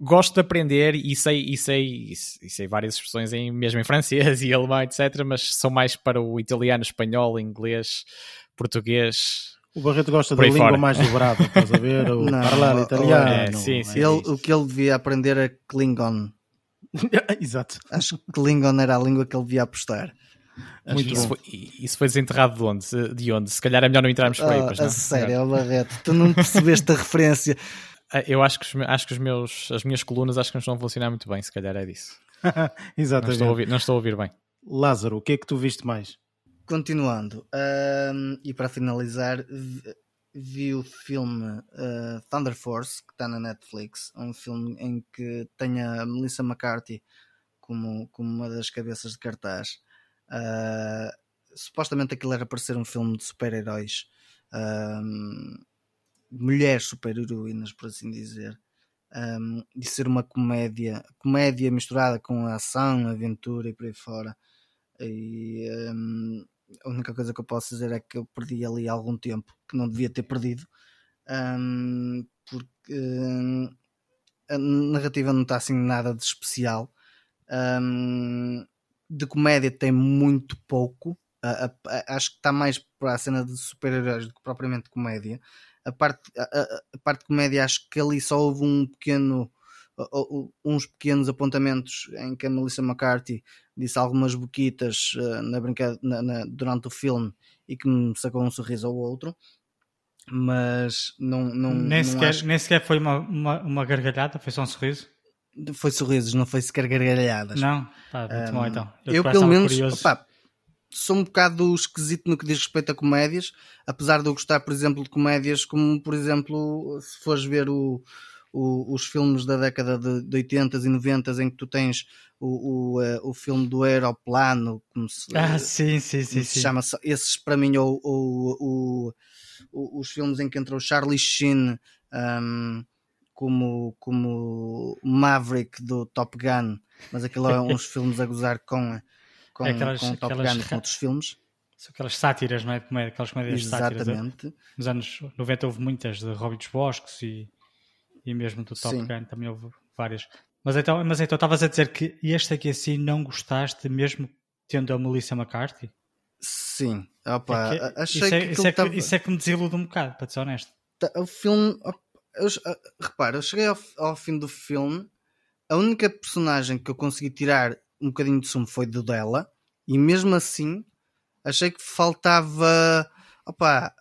gosto de aprender e sei, e sei, e sei várias expressões em, mesmo em francês e alemão, etc. Mas são mais para o italiano, espanhol, inglês, português. O Barreto gosta da língua fora. mais dobrada, estás a ver? O não, falar italiano. É, sim, sim, ele, o que ele devia aprender é Klingon. Exato. Acho que Klingon era a língua que ele devia apostar. Muito isso, foi, isso foi desenterrado de onde? De onde? Se calhar é melhor não entrarmos por aí. Oh, pois não? A sério, Barreto, tu não percebeste a referência. Eu acho que, acho que os meus, as minhas colunas acho que não estão a funcionar muito bem, se calhar é disso. Exatamente. Não estou, a ouvir, não estou a ouvir bem. Lázaro, o que é que tu viste mais? Continuando, um, e para finalizar, vi, vi o filme uh, Thunder Force, que está na Netflix, um filme em que tem a Melissa McCarthy como, como uma das cabeças de cartaz. Uh, supostamente aquilo era para ser um filme de super-heróis, um, mulheres super-heroínas, por assim dizer, um, e ser uma comédia, comédia misturada com ação, aventura e por aí fora. E um, a única coisa que eu posso dizer é que eu perdi ali algum tempo que não devia ter perdido, um, porque um, a narrativa não está assim nada de especial. de comédia tem muito pouco. A, a, a, acho que está mais para a cena de super-heróis do que propriamente comédia. A parte, a, parte de comédia, acho que ali só houve um pequeno uns pequenos apontamentos em que a Melissa McCarthy disse algumas boquitas uh, na brinca... Na, na, durante o filme e que me sacou um sorriso ao outro mas não, não, nem, não sequer, acho... nem sequer foi uma, uma, uma, gargalhada, foi só um sorriso? Foi sorrisos, não foi sequer gargalhadas. Não, tá, muito um, bom então. Eu, eu pelo menos opá, sou um bocado esquisito no que diz respeito a comédias apesar de eu gostar por exemplo de comédias como por exemplo se fores ver o o, os filmes da década de, de 80 e 90 em que tu tens o, o, uh, o filme do aeroplano, como se, ah, sim, sim, sim, se chama, esses para mim, ou, ou, ou, os filmes em que entra o Charlie Sheen, um, como, como Maverick do Top Gun, mas aquilo é uns filmes a gozar com, com, É aquelas- com Top aquelas Gun e com outros filmes. São aquelas sátiras, não é? De comédia, aquelas comédias de sátiras. Exatamente. Nos anos 90 houve muitas, de Robbie dos Bosques e, e mesmo do Top Sim. Gun também houve várias. Mas então mas então estavas a dizer que este aqui assim não gostaste, mesmo tendo a Melissa McCarthy? Sim, Opa, É que- achei isso, é, que isso, é que, tava- isso é que me desilude um bocado, para ser honesto. ta- o filme. eu- repara, eu cheguei ao, ao fim do filme. A única personagem que eu consegui tirar um bocadinho de sumo foi do dela, e mesmo assim achei que faltava. Opa,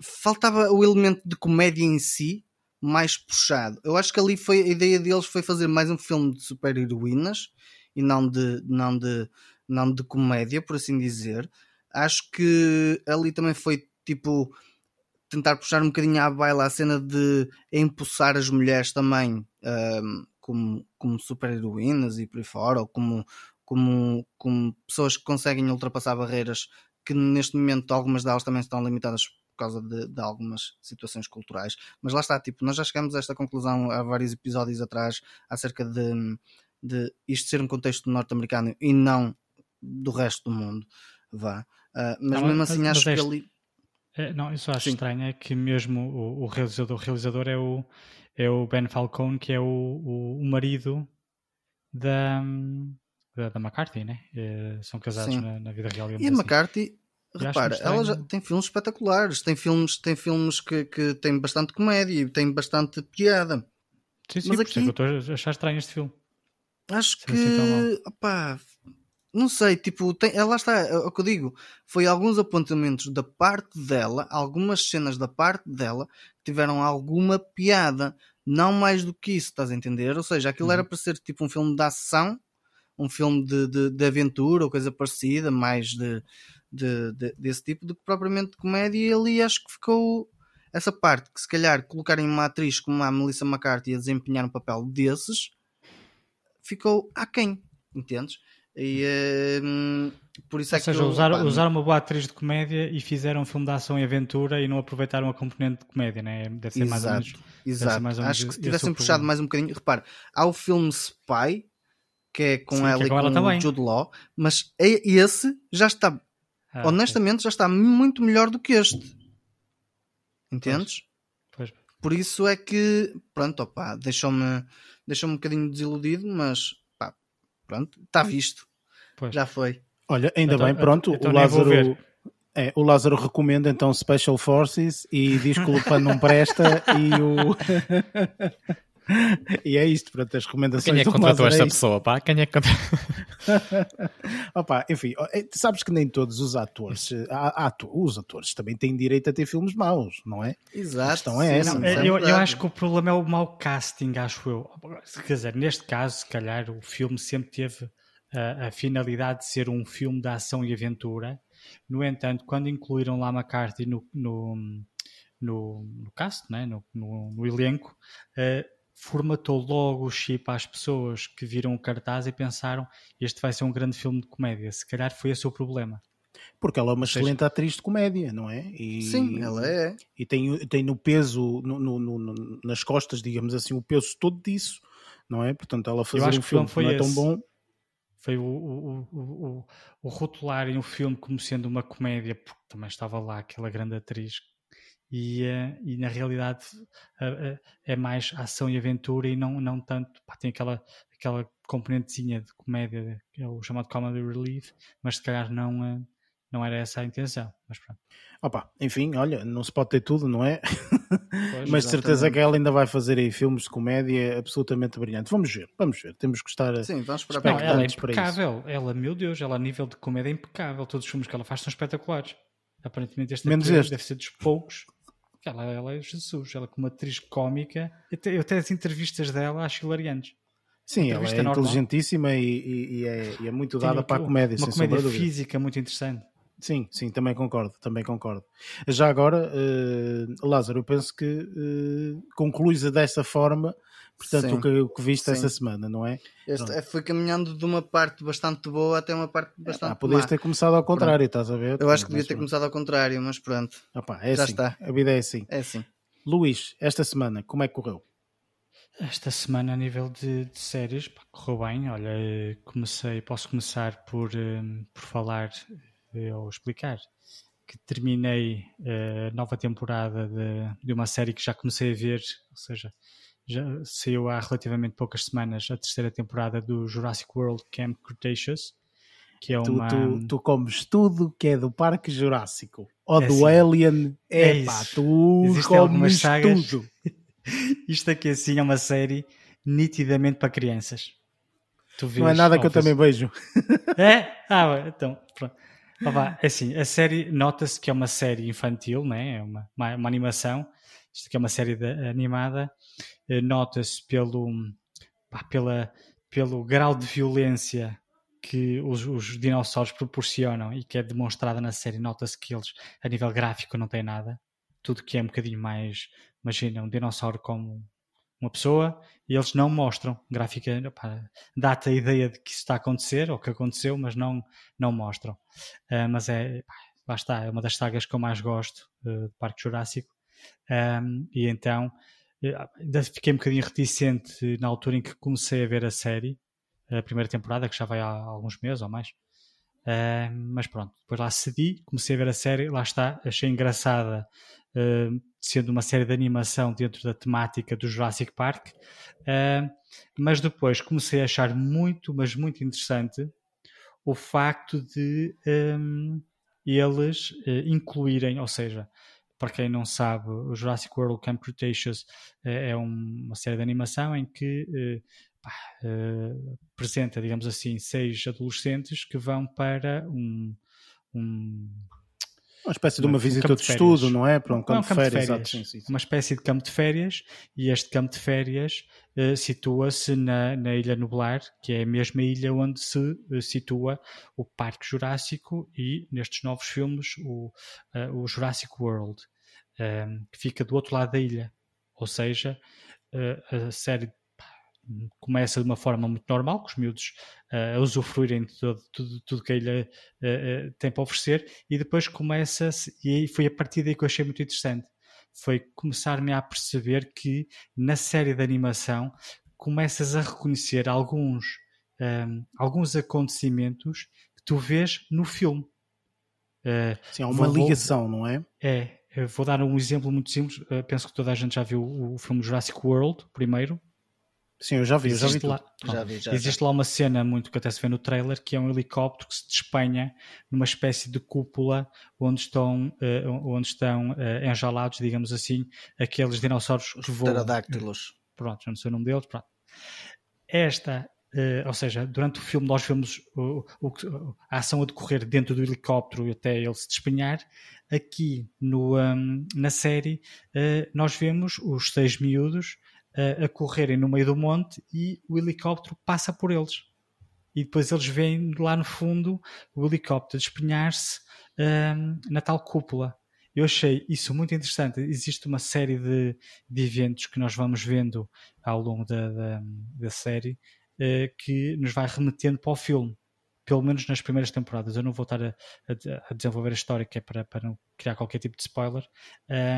faltava o elemento de comédia em si mais puxado. Eu acho que ali foi a ideia deles foi fazer mais um filme de super-heroínas e não de, não, de, não de comédia, por assim dizer. Acho que ali também foi tipo tentar puxar um bocadinho à baila a cena de empossar as mulheres também ahm, como, como super-heroínas e por aí fora, ou como, como, como pessoas que conseguem ultrapassar barreiras que neste momento algumas delas também estão limitadas por causa de, de algumas situações culturais. Mas lá está, tipo, nós já chegamos a esta conclusão há vários episódios atrás acerca de, de isto ser um contexto norte-americano e não do resto do mundo. Vá. Ah, mas Não, mesmo assim mas acho que este- ali. É, não, eu só acho Sim. estranho é que mesmo o, o realizador, o realizador é o, é o Ben Falcone, que é o, o, o marido da, da, da McCarthy, né? É, são casados na, na vida real. E a assim. McCarthy, acho repara, ela já tem filmes espetaculares, tem filmes, tem filmes que, que têm bastante comédia e tem bastante piada. Sim, sim, mas é aqui- eu estou a achar estranho este filme. Acho tão que, opá, não sei, tipo, tem, é, lá está, é o que eu digo, foi alguns apontamentos da parte dela, algumas cenas da parte dela que tiveram alguma piada, não mais do que isso, estás a entender? Ou seja, aquilo Uhum. era para ser tipo um filme de ação, um filme de, de, de aventura ou coisa parecida, mais de, de, de- desse tipo, do que propriamente de comédia, e ali acho que ficou essa parte que se calhar colocarem uma atriz como a Melissa McCarthy a desempenhar um papel desses ficou aquém, entendes? E hum, por isso Ou é seja, que eu, usaram, pá, uma boa atriz de comédia e fizeram um filme de ação e aventura e não aproveitaram a componente de comédia, né? Deve ser mais ou Exato, menos. Exato. ou menos Acho que se esse tivessem puxado mais um bocadinho, repare, há o filme Spy, que é com Sim, ela é e com ela também. Jude Law, mas é- esse já está, Ah, honestamente, já está muito melhor do que este. Entendes? Pois. Por isso é que, pronto, opá, deixou-me deixou um bocadinho desiludido, mas pá, pronto, está visto. Pois. Já foi. Olha, ainda Então- bem, pronto, então o Lázaro. É, o Lázaro recomenda então Special Forces e diz que o Lupin não presta e o. e é isto, pronto, as recomendações Quem é que contratou esta é isto. pessoa, pá? Quem é que? Opa, enfim, é, sabes que nem todos os atores, há- há atu- os atores também têm direito a ter filmes maus, não é? Exato. questão é sim, essa, não É, isso é eu, eu acho que o problema é o mau casting, acho eu. Quer dizer, neste caso, se calhar, o filme sempre teve a, a finalidade de ser um filme de ação e aventura. No entanto, quando incluíram lá McCarthy no, no, no, no cast, né? no, no, no elenco, eh, formatou logo o chip às pessoas que viram o cartaz e pensaram este vai ser um grande filme de comédia. Se calhar foi esse o problema. Porque ela é uma seja- excelente atriz de comédia, não é? E, Sim, ela é. E tem, tem no peso, no, no- no- nas costas, digamos assim, o peso todo disso, não é? Portanto, ela fazer um que filme não foi que não é tão bom. Foi o, o, o, o, rotularem o filme como sendo uma comédia, porque também estava lá aquela grande atriz. E, eh, e na realidade é mais ação e aventura e não, não tanto. pá, tem aquela, aquela componentezinha de comédia, é o chamado comedy relief, mas se calhar não, eh, não era essa a intenção. Mas pronto. Opa, enfim, olha, não se pode ter tudo, não é? Pois, Mas de certeza que ela ainda vai fazer aí filmes de comédia absolutamente brilhantes. Vamos ver, vamos ver. Temos que estar. Sim, vamos esperar Não, para ela é tantos para isso. impecável. Ela, meu Deus, ela a nível de comédia é impecável. Todos os filmes que ela faz são espetaculares. Aparentemente este Menos este. deve ser dos poucos. Ela, ela é Jesus. Ela como atriz cómica. Eu até, eu até as entrevistas dela acho hilariantes. Sim, ela é normal. inteligentíssima e, e- e é, e é muito dada para a comédia, Uma sem comédia física muito interessante. Sim, sim, também concordo, também concordo. Já agora, eh, Lázaro, eu penso que eh, concluís dessa forma, portanto, Sim. o que, o que viste Sim. essa semana, não é? Este, Pronto. é, foi caminhando de uma parte bastante boa até uma parte bastante Ah, podias má. ter começado ao contrário, estás a ver? Eu acho que devia Mas ter pronto. começado ao contrário, mas pronto, é Já assim, está. a vida é assim. é assim. Luís, esta semana, como é que correu? Esta semana, a nível de, de séries, pá, correu bem. Olha, comecei, posso começar por, um, por falar uh, ou explicar que terminei a uh, nova temporada de, de uma série que já comecei a ver, ou seja, já saiu há relativamente poucas semanas a terceira temporada do Jurassic World Camp Cretaceous. Que é uma... tu, tu, tu comes tudo que é do Parque Jurássico ou é do assim, Alien, é pá, tu Existem comes sagas... tudo. Isto aqui assim é uma série nitidamente para crianças. não é nada que eu também vejo. É? Ah, então, pronto. É assim, a série nota-se que é uma série infantil, né? é uma, uma, uma animação. Isto aqui é uma série de, animada. Eh, nota-se pelo, pela, pelo grau de violência que os, os, dinossauros proporcionam e que é demonstrada na série. Nota-se que eles, a nível gráfico, não têm nada. Tudo que é um bocadinho mais Imagina um dinossauro como uma pessoa e eles não mostram gráfica, dá-te a ideia de que isso está a acontecer ou que aconteceu, mas não, não mostram. Uh, mas é, pá, lá está, é uma das sagas que eu mais gosto uh, do Parque Jurássico. Um, e então ainda fiquei um bocadinho reticente na altura em que comecei a ver a série, a primeira temporada, que já vai há alguns meses ou mais. Uh, mas pronto, depois lá cedi, comecei a ver a série, lá está, achei engraçada uh, sendo uma série de animação dentro da temática do Jurassic Park, uh, mas depois comecei a achar muito, mas muito interessante o facto de um, eles uh, incluírem, ou seja, para quem não sabe, o Jurassic World Camp Cretaceous é uma série de animação em que pá, apresenta, digamos assim, seis adolescentes que vão para um, um uma espécie de uma visita um de, de estudo, não é? Para um campo, é um campo de férias. férias. Sim, sim, sim. Uma espécie de campo de férias e este campo de férias uh, situa-se na, na Ilha Nublar, que é a mesma ilha onde se uh, situa o Parque Jurássico e, nestes novos filmes, o, uh, o Jurassic World, que fica do outro lado da ilha. Ou seja, a série começa de uma forma muito normal, com os miúdos uh, a usufruírem de tudo, tudo, tudo que ilha uh, tem para oferecer, e depois começa-se, e aí foi a partir daí que eu achei muito interessante, foi começar-me a perceber que na série de animação começas a reconhecer alguns, um, ehm, alguns acontecimentos que tu vês no filme. Uh, Sim, há uma vou, ligação, não é? É, vou dar um exemplo muito simples. penso que toda a gente já viu o, o filme Jurassic World, primeiro, Sim, eu já vi, existe já vi, lá, já vi já, existe já. lá uma cena muito que até se vê no trailer que é um helicóptero que se despenha numa espécie de cúpula onde estão, uh, onde estão uh, enjalados, digamos assim, aqueles dinossauros Os que voam. Pterodáctilos. Pronto, não sei o nome deles. Pronto. Esta, uh, ou seja, durante o filme nós vemos o, o, a ação a decorrer dentro do helicóptero até ele se despenhar. Aqui no, um, na série nós vemos os seis miúdos a, a correrem no meio do monte e o helicóptero passa por eles. E depois eles veem lá no fundo o helicóptero despenhar-se um, na tal cúpula. Eu achei isso muito interessante. Existe uma série de, de eventos que nós vamos vendo ao longo da, da, da série uh, que nos vai remetendo para o filme pelo menos nas primeiras temporadas. Eu não vou estar a, a, a desenvolver a história, que é para, para não criar qualquer tipo de spoiler.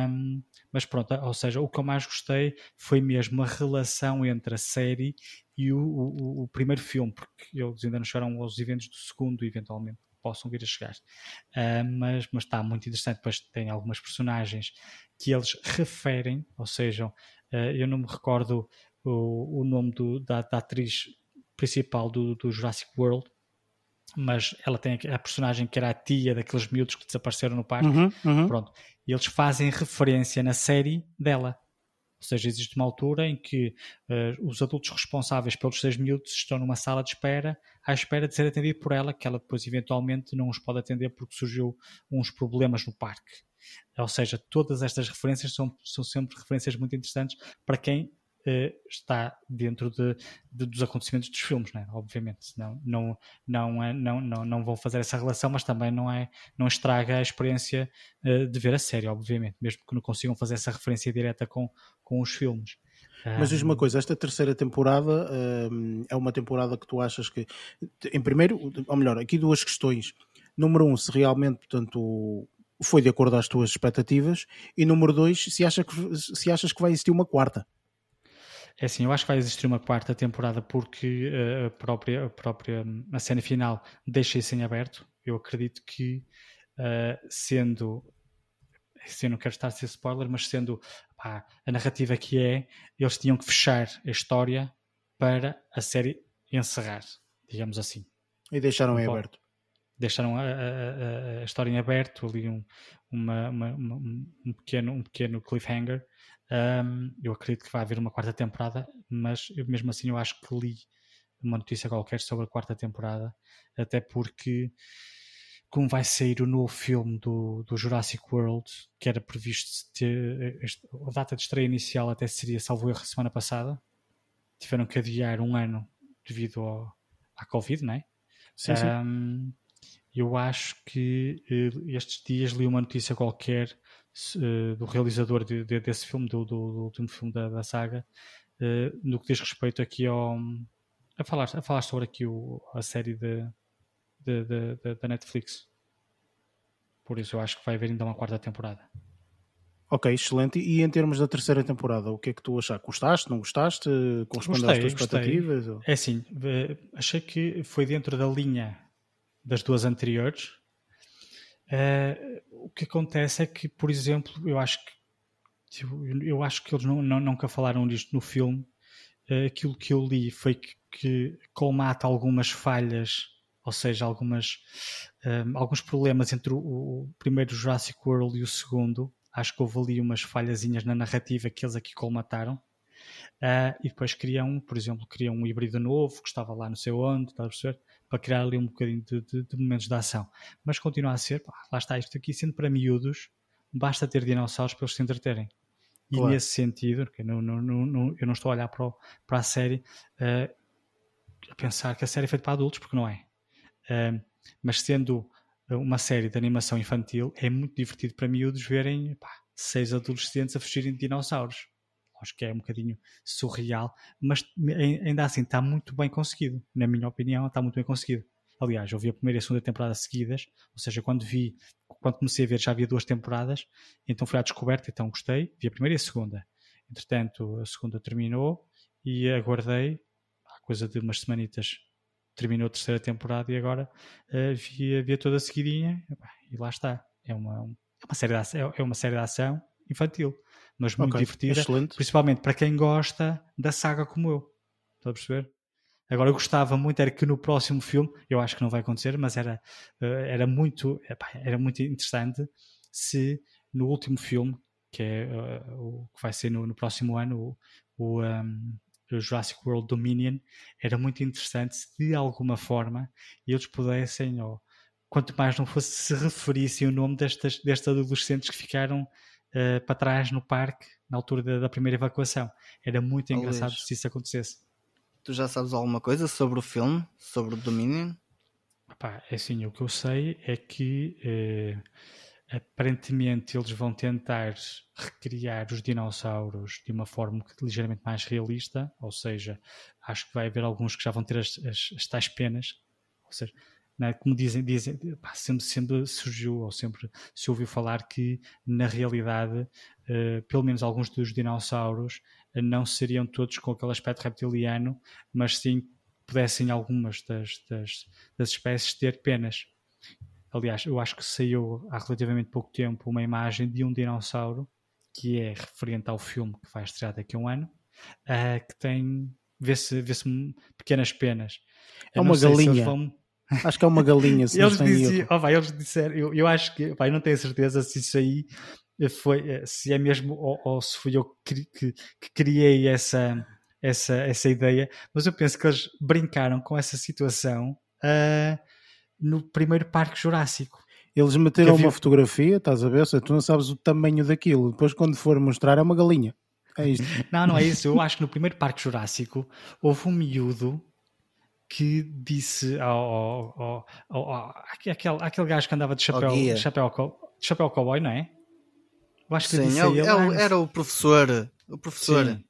Um, mas pronto, ou seja, o que eu mais gostei foi mesmo a relação entre a série e o, o, o primeiro filme, porque eles ainda não chegaram aos eventos do segundo, eventualmente possam vir a chegar. Uh, mas, mas está muito interessante. Depois tem algumas personagens que eles referem, ou seja, uh, eu não me recordo o, o nome do, da, da, atriz principal do, do Jurassic World, mas ela tem a personagem que era a tia daqueles miúdos que desapareceram no parque. Uhum, uhum. Pronto. E eles fazem referência na série dela. Ou seja, existe uma altura em que uh, os adultos responsáveis pelos seis miúdos estão numa sala de espera, à espera de ser atendido por ela, que ela depois eventualmente não os pode atender porque surgiu uns problemas no parque. Ou seja, todas estas referências são, são sempre referências muito interessantes para quem está dentro de, de, dos acontecimentos dos filmes, né? obviamente, senão não, não, é, não, não, não vão fazer essa relação, mas também não, é, não estraga a experiência uh, de ver a série, obviamente, mesmo que não consigam fazer essa referência direta com, com os filmes. Mas diz uma coisa, esta terceira temporada é uma temporada que tu achas que, em primeiro, ou melhor, aqui duas questões. Número um, se realmente, portanto, foi de acordo às tuas expectativas, e número dois, se, acha que, se achas que vai existir uma quarta. É assim, eu acho que vai existir uma quarta temporada porque uh, a, própria, a própria a cena final deixa isso em aberto. Eu acredito que, uh, sendo. Se eu não quero estar a ser spoiler, mas sendo pá, a narrativa que é, eles tinham que fechar a história para a série encerrar, digamos assim. E deixaram em aberto. Deixaram a, a, a, história em aberto, ali um, uma, uma, uma, um, pequeno, um pequeno cliffhanger um, eu acredito que vai haver uma quarta temporada, mas eu, mesmo assim eu acho que li uma notícia qualquer sobre a quarta temporada, até porque como vai sair o novo filme do, do Jurassic World, que era previsto ter este, a data de estreia inicial até seria, salvo erro, semana passada, tiveram que adiar um ano devido ao, à Covid, não é? Sim, sim. Um, eu acho que uh, estes dias li uma notícia qualquer do realizador de, de, desse filme, do, do, do, último filme da, da saga, uh, no que diz respeito aqui ao. a falar, a falar sobre aqui o, a série da Netflix. Por isso eu acho que vai haver ainda uma quarta temporada. Ok, excelente. E em termos da terceira temporada, o que é que tu achaste? Gostaste, não gostaste? Correspondeu às tuas expectativas? É assim, achei que foi dentro da linha das duas anteriores. Uh, o que acontece é que, por exemplo, eu acho que tipo, eu acho que eles não, não, nunca falaram disto no filme. Uh, aquilo que eu li foi que, que colmata algumas falhas, ou seja, algumas, um, alguns problemas entre o, o, primeiro Jurassic World e o segundo. Acho que houve ali umas falhazinhas na narrativa que eles aqui colmataram. Uh, e depois criam, por exemplo, criam um híbrido novo que estava lá no seu onde, está a perceber? Para criar ali um bocadinho de, de, de momentos de ação. Mas continua a ser, pá, lá está, isto aqui sendo para miúdos, basta ter dinossauros para eles se entreterem. E claro. nesse sentido, não, eu não estou a olhar para, o, para a série uh, a pensar que a série é feita para adultos, porque não é. Uh, mas sendo uma série de animação infantil, é muito divertido para miúdos verem pá, seis adolescentes a fugirem de dinossauros acho que é um bocadinho surreal, mas ainda assim está muito bem conseguido. Na minha opinião, está muito bem conseguido. Aliás, eu vi a primeira e a segunda temporada seguidas, ou seja, quando vi, quando comecei a ver já havia duas temporadas, então fui à descoberta, então gostei, vi a primeira e a segunda. Entretanto, a segunda terminou e aguardei, há coisa de umas semanitas, terminou a terceira temporada e agora uh, vi, vi toda a seguidinha e lá está. É uma, é uma, série de, é uma série de ação infantil mas muito okay, divertida. Excelente. Principalmente para quem gosta da saga como eu. Estás a perceber? Agora eu gostava muito, era que no próximo filme, eu acho que não vai acontecer, mas era, eh, era, muito, era muito interessante se no último filme, que é uh, o que vai ser no, no próximo ano, o, o, um, o, Jurassic World Dominion, era muito interessante se de alguma forma eles pudessem, ou quanto mais não fosse, se referissem o nome destas, destes adolescentes que ficaram uh, para trás no parque na altura da, da primeira evacuação. Era muito engraçado se isso acontecesse. Tu já sabes alguma coisa sobre o filme, sobre o Dominion? Epá, é assim, o que eu sei é que uh, aparentemente eles vão tentar recriar os dinossauros de uma forma ligeiramente mais realista, ou seja, acho que vai haver alguns que já vão ter as, as, as tais penas, ou seja, né? como dizem, dizem pá, sempre, sempre surgiu ou sempre se ouviu falar que na realidade uh, pelo menos alguns dos dinossauros uh, não seriam todos com aquele aspecto reptiliano, mas sim pudessem algumas das, das, das espécies ter penas. Aliás, eu acho que saiu há relativamente pouco tempo uma imagem de um dinossauro que é referente ao filme que vai estrear daqui a um ano, uh, que tem vê-se vê pequenas penas. É uma galinha. Vão... Acho que é uma galinha. Se eles, diziam, oh, vai, eles disseram, eu, eu acho que, vai, não tenho certeza se isso aí foi, eh, se é mesmo, ou, ou se fui eu que, que, que, criei essa, essa, essa ideia, mas eu penso que eles brincaram com essa situação uh, no primeiro Parque Jurássico. Eles meteram havia... uma fotografia, estás a ver? Seja, tu não sabes o tamanho daquilo. Depois, quando for mostrar, é uma galinha. É isto. não, não é isso. Eu acho que no primeiro Parque Jurássico houve um miúdo que disse ao, ao, ao, ao aquele, aquele gajo que andava de chapéu, chapéu, de chapéu cowboy, não é? Eu acho que Sim, disse é, ele, é, era o professor. O professor. Sim.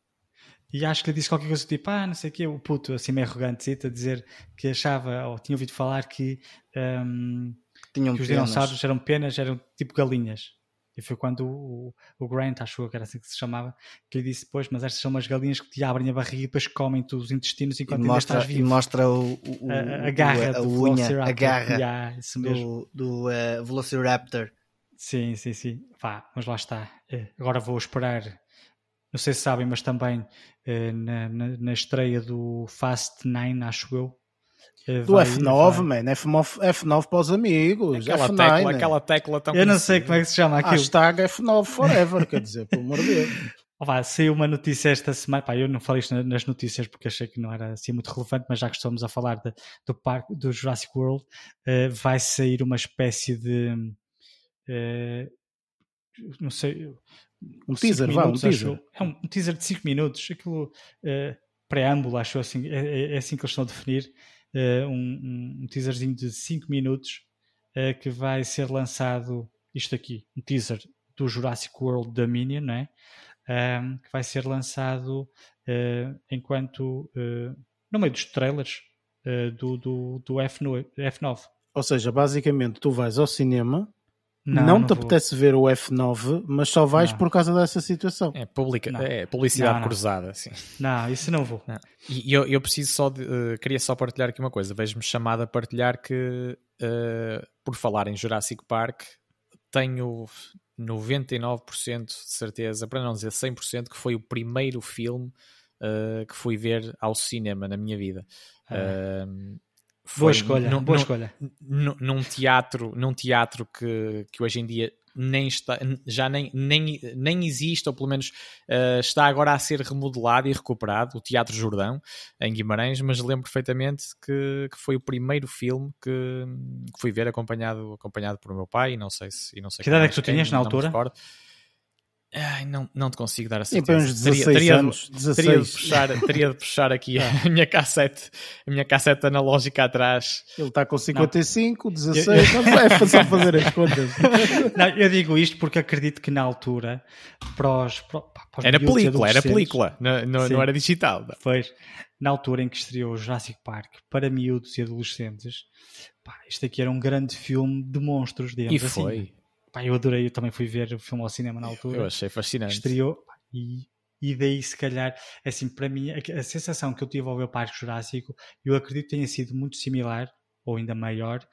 E acho que ele disse qualquer coisa tipo, ah, não sei o quê, o puto, assim meio arrogante, a dizer que achava, ou tinha ouvido falar que, um, que os dinossauros eram penas, eram tipo galinhas. E foi quando o, o Grant, acho que era assim que se chamava, que lhe disse depois, mas estas são umas galinhas que te abrem a barriga e depois comem-te os intestinos enquanto e ainda mostra, estás vivo. E mostra o, o, a, a garra, a, do unha, Velociraptor. a garra Yeah, do, do uh, Velociraptor. Sim, sim, sim. Vá, mas lá está. Eh, Agora vou esperar. Não sei se sabem, mas também eh, na, na, na estreia do Fast 9, acho eu. Eh, Do vai- F9, vai- man. F9, F9 para os amigos. Aquela F9, tecla, né? aquela tecla tão Eu não sei como é que se chama aquilo. Hashtag F9 forever, quer dizer, pelo amor de Deus. Vá, saiu uma notícia esta semana. Pá, eu não falei isto na- nas notícias porque achei que não era assim muito relevante, mas já que estamos a falar de- do parque do Jurassic World, eh, vai sair uma espécie de. eh, não sei. Um teaser, vá, um acho teaser. eu. É um, um teaser de 5 minutos. Aquilo. eh, preâmbulo, acho assim. É, é- é assim que eles estão a definir. Eh, um, um- teaserzinho de 5 minutos eh, que vai ser lançado. Isto aqui, um teaser do Jurassic World Dominion, não é? um, que vai ser lançado uh, enquanto uh, no meio dos trailers uh, do, do, do F9, F9. Ou seja, basicamente, tu vais ao cinema, não, te vou. apetece ver o F9, mas só vais Não. por causa dessa situação. É, publica, Não. é publicidade Não, não. cruzada, sim. Não, isso não vou. E eu, eu preciso só de, eh, queria só partilhar aqui uma coisa. Vejo-me chamado a partilhar que, eh, por falar em Jurassic Park, tenho 99% de certeza, para não dizer 100%, que foi o primeiro filme eh, que fui ver ao cinema na minha vida. Ah, Eh, boa foi escolha, num- boa num- escolha. num, num teatro, num teatro que, que hoje em dia nem está, já nem, nem, nem existe, ou pelo menos eh, está agora a ser remodelado e recuperado, o Teatro Jordão, em Guimarães, mas lembro perfeitamente que, que foi o primeiro filme que, que fui ver acompanhado, acompanhado por meu pai, e não sei se... E não sei Que idade é que tu mais quem, tinhas na altura? Ai, não, não te consigo dar a Sim, certeza. uns Teria- 16 teria de- anos, Teria de, 16. puxar, teria de puxar aqui a minha cassete, a minha cassete analógica atrás. Ele está com 55, 16, não vai fazer fazer as contas. Não, eu digo isto porque acredito que na altura, para os, para, para os Era e película, era película, não, não, Sim. não era digital. Pois, na altura em que estreou o Jurassic Park para miúdos e adolescentes, pá, isto aqui era um grande filme de monstros, E digamos assim. foi. Pá, eu adorei, eu também fui ver o filme ao cinema na altura. Eu achei fascinante. estreou e, e daí se calhar assim para mim a, a sensação que eu tive ao ver o Parque Jurássico eu acredito que tenha sido muito similar ou ainda maior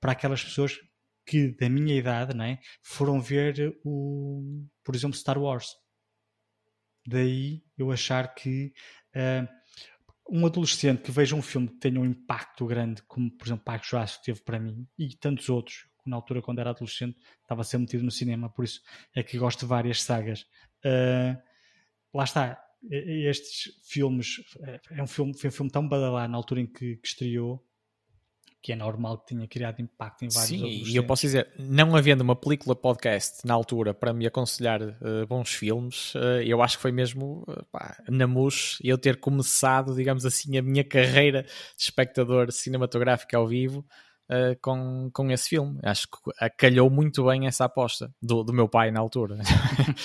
para aquelas pessoas que da minha idade né, foram ver o por exemplo Star Wars daí eu achar que ah, um adolescente que veja um filme que tenha um impacto grande como por exemplo Parque Jurássico teve para mim e tantos outros na altura quando era adolescente estava a ser metido no cinema por isso é que gosto de várias sagas. Uh, lá está, estes filmes, é- é um filme, foi um filme tão badalado na altura em que, que estreou que é normal que tenha criado impacto em vários Sim, e eu posso dizer, não havendo uma película podcast na altura para me aconselhar eh, bons filmes, eh, eu acho que foi mesmo pá, na MUS eu ter começado, digamos assim, a minha carreira de espectador cinematográfico ao vivo eh, com, com esse filme. Acho que calhou muito bem essa aposta do, do meu pai na altura.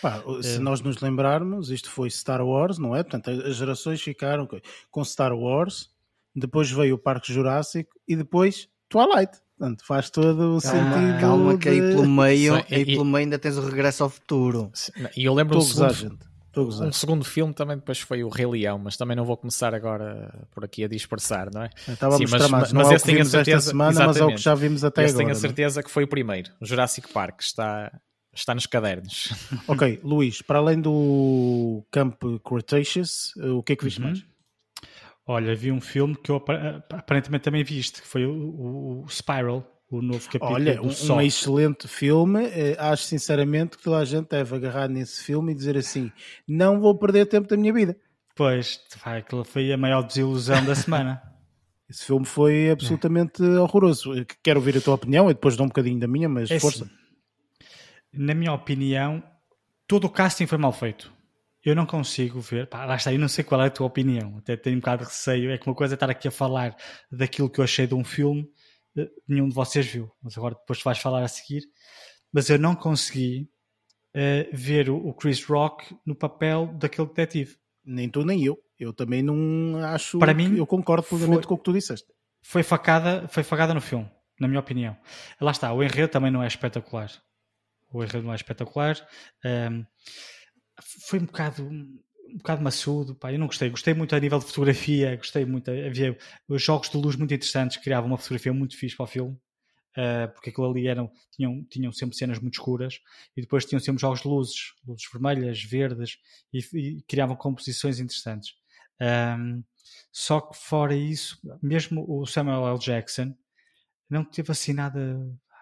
Pá, se É. nós nos lembrarmos, isto foi Star Wars, não é? Portanto, as gerações ficaram co- com Star Wars, depois veio o Parque Jurássico e depois Twilight. Portanto, faz todo o Calma, sentido. calma que aí pelo meio, Só- aí e- pelo meio ainda tens o regresso ao futuro. e eu lembro Estou a gozar, segundo, gente. Um segundo filme também depois foi o Rei Leão, mas também não vou começar agora por aqui a dispersar, não é? Estávamos Sim, mas- mas não é o esse que tenho a certeza- semana, mas é o que já vimos até Esse agora. tenho a não é? certeza que foi o primeiro. O Jurassic Park está, está nos cadernos. Ok, Luís, para além do Camp Cretaceous, eh, o que é que viste Uhum. mais? Olha, vi um filme que eu apa- aparentemente também viste, que foi o, o- o Spiral, o novo capítulo Olha, um, um excelente filme. Eh, acho sinceramente que toda a gente deve agarrar nesse filme e dizer assim: não vou perder tempo da minha vida. Pois, vai, aquilo foi a maior desilusão da semana. Esse filme foi absolutamente horroroso. Eh, Quero ouvir a tua opinião e depois dou um bocadinho da minha, mas É força. assim, na minha opinião, todo o casting foi mal feito. Eu não consigo ver, pá, lá está, eu não sei qual é a tua opinião, até tenho um bocado de receio. É que uma coisa é estar aqui a falar daquilo que eu achei de um filme, nenhum de vocês viu, mas agora depois vais falar a seguir. Mas eu não consegui eh, ver o, Chris Rock no papel daquele detetive. Nem tu nem eu. Eu também não acho. Para mim, eu concordo plenamente com o que tu disseste. Foi facada, foi facada no filme, na minha opinião. Lá está, o enredo também não é espetacular. o Henry Moore é espetacular. Um, foi um bocado um bocado maçudo, pá, eu não gostei, gostei muito a nível de fotografia, gostei muito, havia os jogos de luz muito interessantes, criavam uma fotografia muito fixe para o filme, uh, porque aquilo ali eram, tinham, tinham sempre cenas muito escuras, e depois tinham sempre jogos de luzes, luzes vermelhas, verdes, e, e criavam composições interessantes. Um, só que fora isso, mesmo o Samuel L. Jackson não teve assim nada,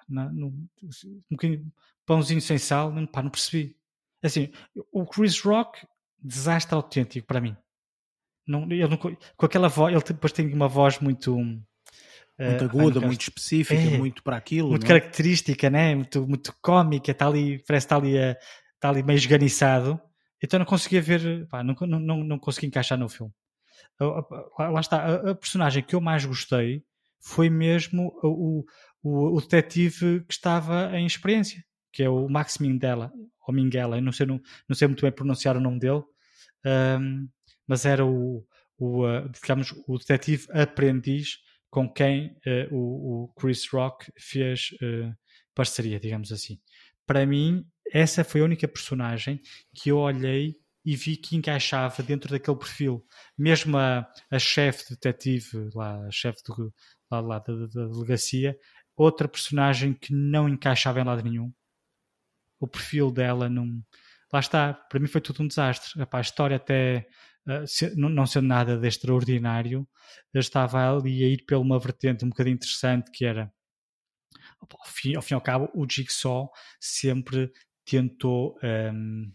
não, não, um bocadinho pãozinho sem sal, não, pá, não percebi. Assim, o Chris Rock, desastre autêntico para mim. Não, ele não, com aquela voz, ele depois tem uma voz muito muito uh, aguda, muito específica, é, muito para aquilo. Muito é? característica, né? muito, muito cómica, está ali, parece que está ali, está ali meio esganiçado. Então não conseguia ver, pá, não, não, não, não consegui encaixar no filme. Lá está, a, a, personagem que eu mais gostei foi mesmo o, o, o detetive que estava em experiência, que é o Max Mindela, ou Minghella, não sei, não, não sei muito bem pronunciar o nome dele, um, mas era o, o, uh, digamos, o detetive aprendiz com quem uh, o, o, Chris Rock fez uh, parceria, digamos assim. Para mim, essa foi a única personagem que eu olhei e vi que encaixava dentro daquele perfil. Mesmo a, a chefe detetive, lá, a chefe lá, lá da, da, delegacia, outra personagem que não encaixava em lado nenhum o perfil dela não. Lá está, para mim foi tudo um desastre. Epá, a história até se, não, sendo nada de extraordinário, eu estava ali a ir pela uma vertente um bocadinho interessante que era ao fim, ao fim e ao cabo, o Jigsaw sempre tentou um,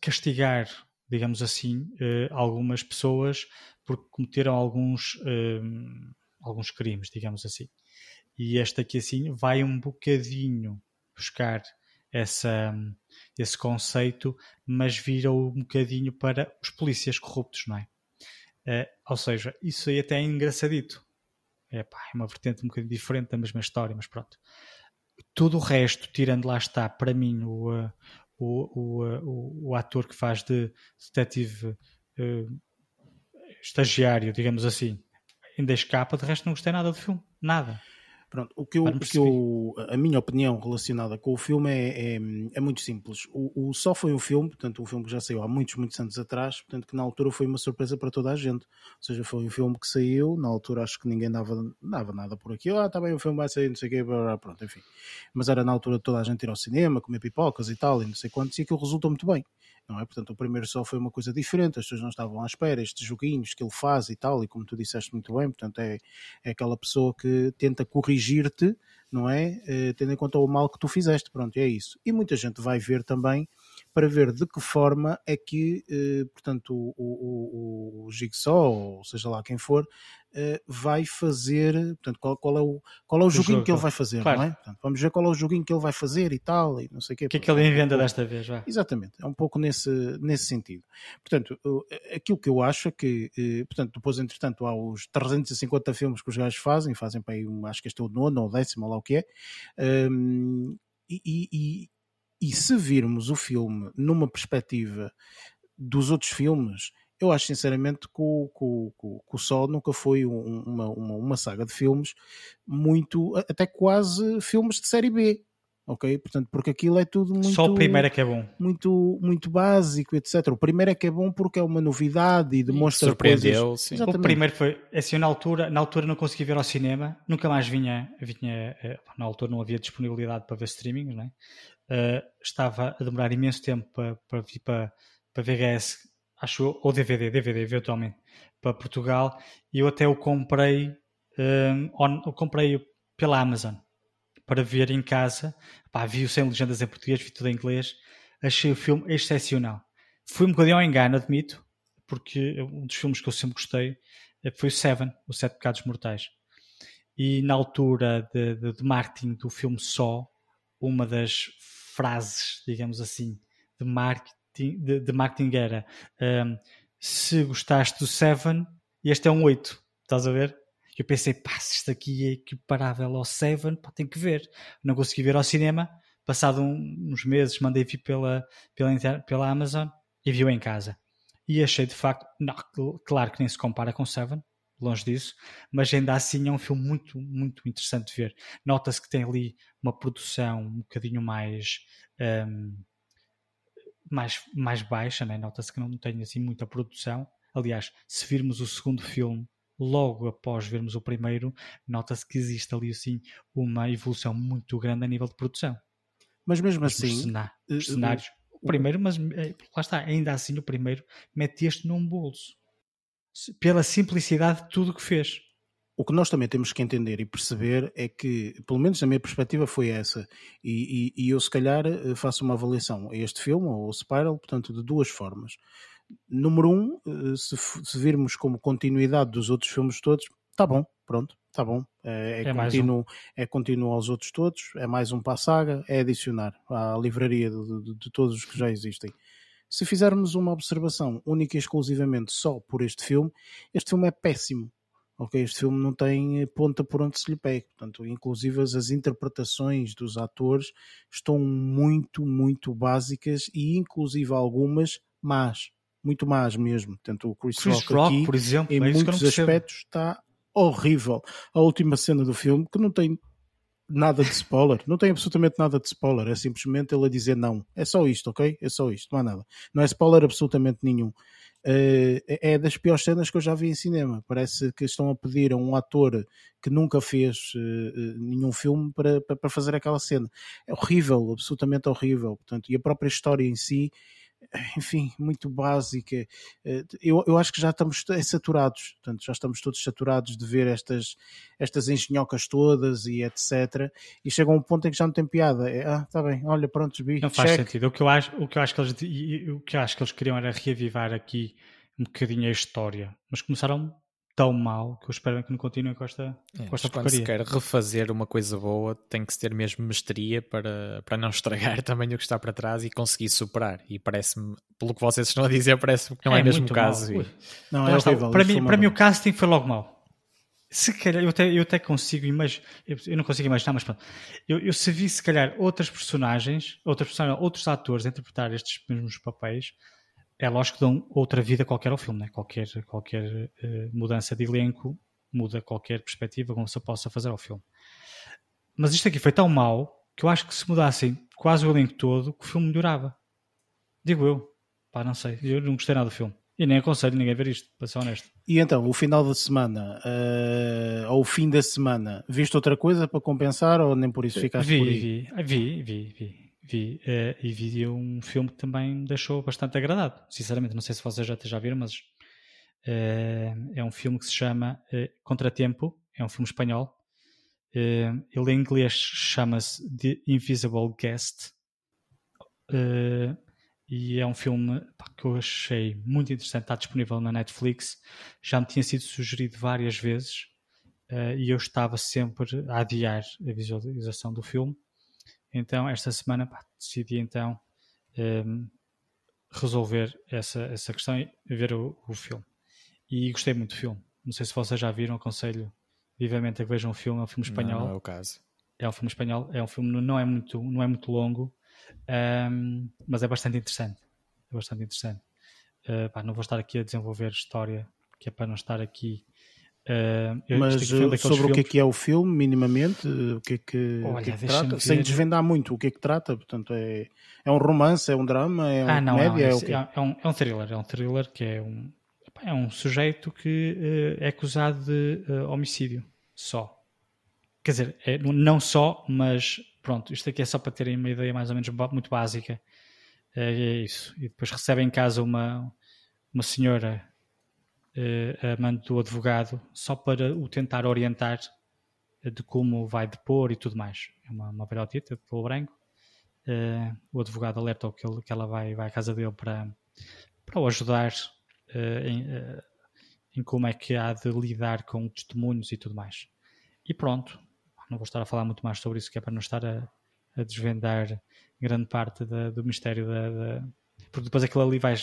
castigar, digamos assim, uh, algumas pessoas porque cometeram alguns, um, alguns crimes, digamos assim. E este aqui, assim, vai um bocadinho buscar essa, esse conceito, mas vira-o um bocadinho para os polícias corruptos, não é? Uh, ou seja, isso aí até é engraçadito. É, é uma vertente um bocadinho diferente da mesma história, mas pronto. Tudo o resto, tirando lá está, para mim, o, uh, o, o, o, o, ator que faz de detetive uh, estagiário, digamos assim, ainda escapa, de resto não gostei nada do filme. Nada. Pronto, o que eu, o que eu, a minha opinião relacionada com o filme é, é, é muito simples. O, o, só foi um filme, portanto, um filme que já saiu há muitos, muitos anos atrás, portanto, que na altura foi uma surpresa para toda a gente. Ou seja, foi um filme que saiu, na altura acho que ninguém dava, dava nada por aquilo. Ah, tá bem, o filme vai sair, não sei o quê, pronto, enfim. Mas era na altura toda a gente ir ao cinema, comer pipocas e tal, e não sei quantos, e aquilo resultou muito bem não é? Portanto, o primeiro só foi uma coisa diferente, as pessoas não estavam à espera, estes joguinhos que ele faz e tal, e como tu disseste muito bem, portanto, é, é aquela pessoa que tenta corrigir-te, não é? Eh, tendo em conta o mal que tu fizeste, pronto, é isso. E muita gente vai ver também para ver de que forma é que, eh, portanto, o, o, o, o Jigsaw, ou seja lá quem for, uh, vai fazer, portanto, qual, qual, é o, qual é o, o joguinho jogo, que ele vai fazer, claro. não é? Portanto, vamos ver qual é o joguinho que ele vai fazer e tal, e não sei o quê. O que é que ele inventa desta vez? Vai. Exatamente, é um pouco nesse, nesse sentido. Portanto, aquilo que eu acho é que, uh, portanto, depois, entretanto, há os 350 filmes que os gajos fazem, fazem para aí, acho que este é o nono ou décimo, ou lá o que é, um, e, e, e se virmos o filme numa perspectiva dos outros filmes, eu acho sinceramente que o, que, que, que o Sol nunca foi um, uma, uma, uma, saga de filmes muito, até quase filmes de série B. Ok? Portanto, porque aquilo é tudo muito. Só o primeiro é que é bom. Muito, muito básico, etc. O primeiro é que é bom porque é uma novidade e demonstra Surpreendeu, coisas. Sim. O primeiro foi, assim, na altura, na altura não consegui ver ao cinema, nunca mais vinha, vinha eh, na altura não havia disponibilidade para ver streaming, não é? Uh, estava a demorar imenso tempo para, vir para, para VHS acho ou DVD, DVD eventualmente, para Portugal, e eu até o comprei, um, on, eu comprei pela Amazon para ver em casa. Pá, vi-o sem legendas em português, vi tudo em inglês. Achei o filme excepcional. Fui um bocadinho ao engano, admito, porque um dos filmes que eu sempre gostei eh, foi o Seven, os Sete Pecados Mortais. E na altura de, de, de marketing do filme só, uma das frases, digamos assim, de marketing de, de marketing era um, se gostaste do 7, este é um 8, estás a ver? Eu pensei, pá, se isto aqui é equiparável ao 7, pá, tem que ver. Não consegui ver ao cinema, passado um, uns meses mandei vir pela, pela, pela Amazon e viu em casa. E achei de facto, não, claro que nem se compara com 7, longe disso, mas ainda assim é um filme muito, muito interessante de ver. Nota-se que tem ali uma produção um bocadinho mais. Um, mais, mais baixa, né? nota-se que não tem assim muita produção. Aliás, se virmos o segundo filme logo após vermos o primeiro, nota-se que existe ali assim uma evolução muito grande a nível de produção. Mas mesmo assim, os, cenários, os eh, cenários o primeiro, mas eh, lá está, ainda assim o primeiro mete este num bolso pela simplicidade de tudo que fez. O que nós também temos que entender e perceber é que, pelo menos a minha perspectiva foi essa, e, e, e eu se calhar eh, faço uma avaliação a este filme, ou o Spiral, portanto, de duas formas. Número um, eh, se, se virmos como continuidade dos outros filmes todos, está bom, pronto, está bom. É, é, é, contínuo, um. é contínuo aos outros todos, é mais um para a saga, é adicionar à livraria de, de, de todos os que já existem. Se fizermos uma observação única e exclusivamente só por este filme, este filme é péssimo. Ok, este filme não tem ponta por onde se lhe pegue. Portanto, inclusive as interpretações dos atores estão muito, muito básicas e inclusive algumas más. Muito más mesmo. Portanto, o Chris, Chris Rock, Rock aqui, por exemplo, em é muitos aspectos, está horrível. A última cena do filme, que não tem nada de spoiler, não tem absolutamente nada de spoiler, é simplesmente ele a dizer não. É só isto, ok? É só isto, não há nada. Não é spoiler absolutamente nenhum. Uh, é das piores cenas que eu já vi em cinema. Parece que estão a pedir a um ator que nunca fez uh, nenhum filme para, para, fazer aquela cena. É horrível, absolutamente horrível. Portanto, e a própria história em si enfim, muito básica. Eh, eu, eu acho que já estamos saturados, portanto, já estamos todos saturados de ver estas, estas engenhocas todas e etc. E chega a um ponto em que já não tem piada. É, ah, está bem, olha, pronto, vi. Não faz sentido. O que, eu acho, o, que eu acho que eles, o que eu acho que eles queriam era reavivar aqui um bocadinho a história, mas começaram tão mal que eu espero que não continue com esta, é, com esta quando se quer refazer uma coisa boa tem que se ter mesmo mestria para, para não estragar também o que está para trás e conseguir superar. E parece-me, pelo que vocês estão a dizer parece-me que não é, é mesmo o caso e... não, é horrível, para, mim, para mim o casting foi logo mal se calhar, eu até, eu até consigo imaginar, eu não consigo imaginar, mas pronto, eu, eu se vi se calhar outras personagens, outras personagens, outros atores a interpretar estes mesmos papéis, é lógico que dão outra vida qualquer ao filme, né? qualquer, qualquer uh, mudança de elenco muda qualquer perspectiva como se possa fazer ao filme. Mas isto aqui foi tão mau que eu acho que se mudassem quase o elenco todo, que o filme melhorava. Digo eu. Pá, não sei. Eu não gostei nada do filme. E nem aconselho ninguém a ver isto, para ser honesto. E então, o final da semana, uh, ou o fim da semana, viste outra coisa para compensar ou nem por isso ficaste vi, por aí? Vi, vi, vi, vi vi uh, e vi um filme que também me deixou bastante agradado. Sinceramente, não sei se vocês já, já viram, mas uh, é um filme que se chama uh, Contratempo, é um filme espanhol. ele em inglês chama-se The Invisible Guest e é um filme pá, que eu achei muito interessante. Está disponível na Netflix. Já me tinha sido sugerido várias vezes e eu estava sempre a adiar a visualização do filme então, esta semana pá, decidi então um, ehm, resolver essa, essa questão e ver o, o, filme. E gostei muito do filme. Não sei se vocês já viram, aconselho vivamente a que vejam o filme. É um filme espanhol. Não, não é o caso. É um filme espanhol. É um filme não é muito, não é muito longo, um, ehm, mas é bastante interessante. É bastante interessante. Uh, pá, não vou estar aqui a desenvolver história, que é para não estar aqui Uh, Mas eh, sobre filmes... o que é que é o filme, minimamente, o que é que, Olha, que, é que trata, sem desvendar muito o que é que trata, portanto é, é um romance, é um drama, é uma ah, não, comédia, não, é, é, é, um, é um thriller, é um thriller que é um, é um sujeito que uh, é acusado de uh, homicídio, só. Quer dizer, é, não só, mas pronto, isto aqui é só para terem uma ideia mais ou menos muito básica. É isso. E depois recebe em casa uma, uma senhora a mando do advogado só para o tentar orientar eh, de como vai depor e tudo mais. É uma, uma velhotita de pelo branco. Uh, o advogado alerta que, ele, que ela vai, vai à casa dele para, para o ajudar uh, em, uh, em, como é que há de lidar com testemunhos e tudo mais. E pronto, não vou estar a falar muito mais sobre isso, que é para não estar a, a desvendar grande parte da, do mistério da, da, porque depois aquilo ali vai,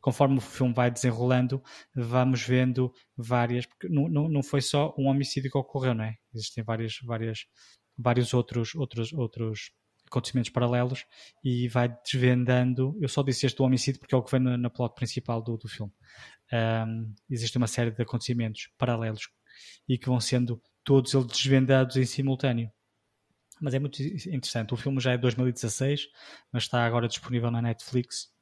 conforme o filme vai desenrolando, vamos vendo várias, porque não, não, não foi só um homicídio que ocorreu, não é? Existem várias, várias, vários outros, outros, outros acontecimentos paralelos e vai desvendando. Eu só disse este do homicídio porque é o que vem na, na plot principal do, do filme. Um, existe uma série de acontecimentos paralelos e que vão sendo todos eles desvendados em simultâneo. Mas é muito interessante. O filme já é de 2016, mas está agora disponível na Netflix.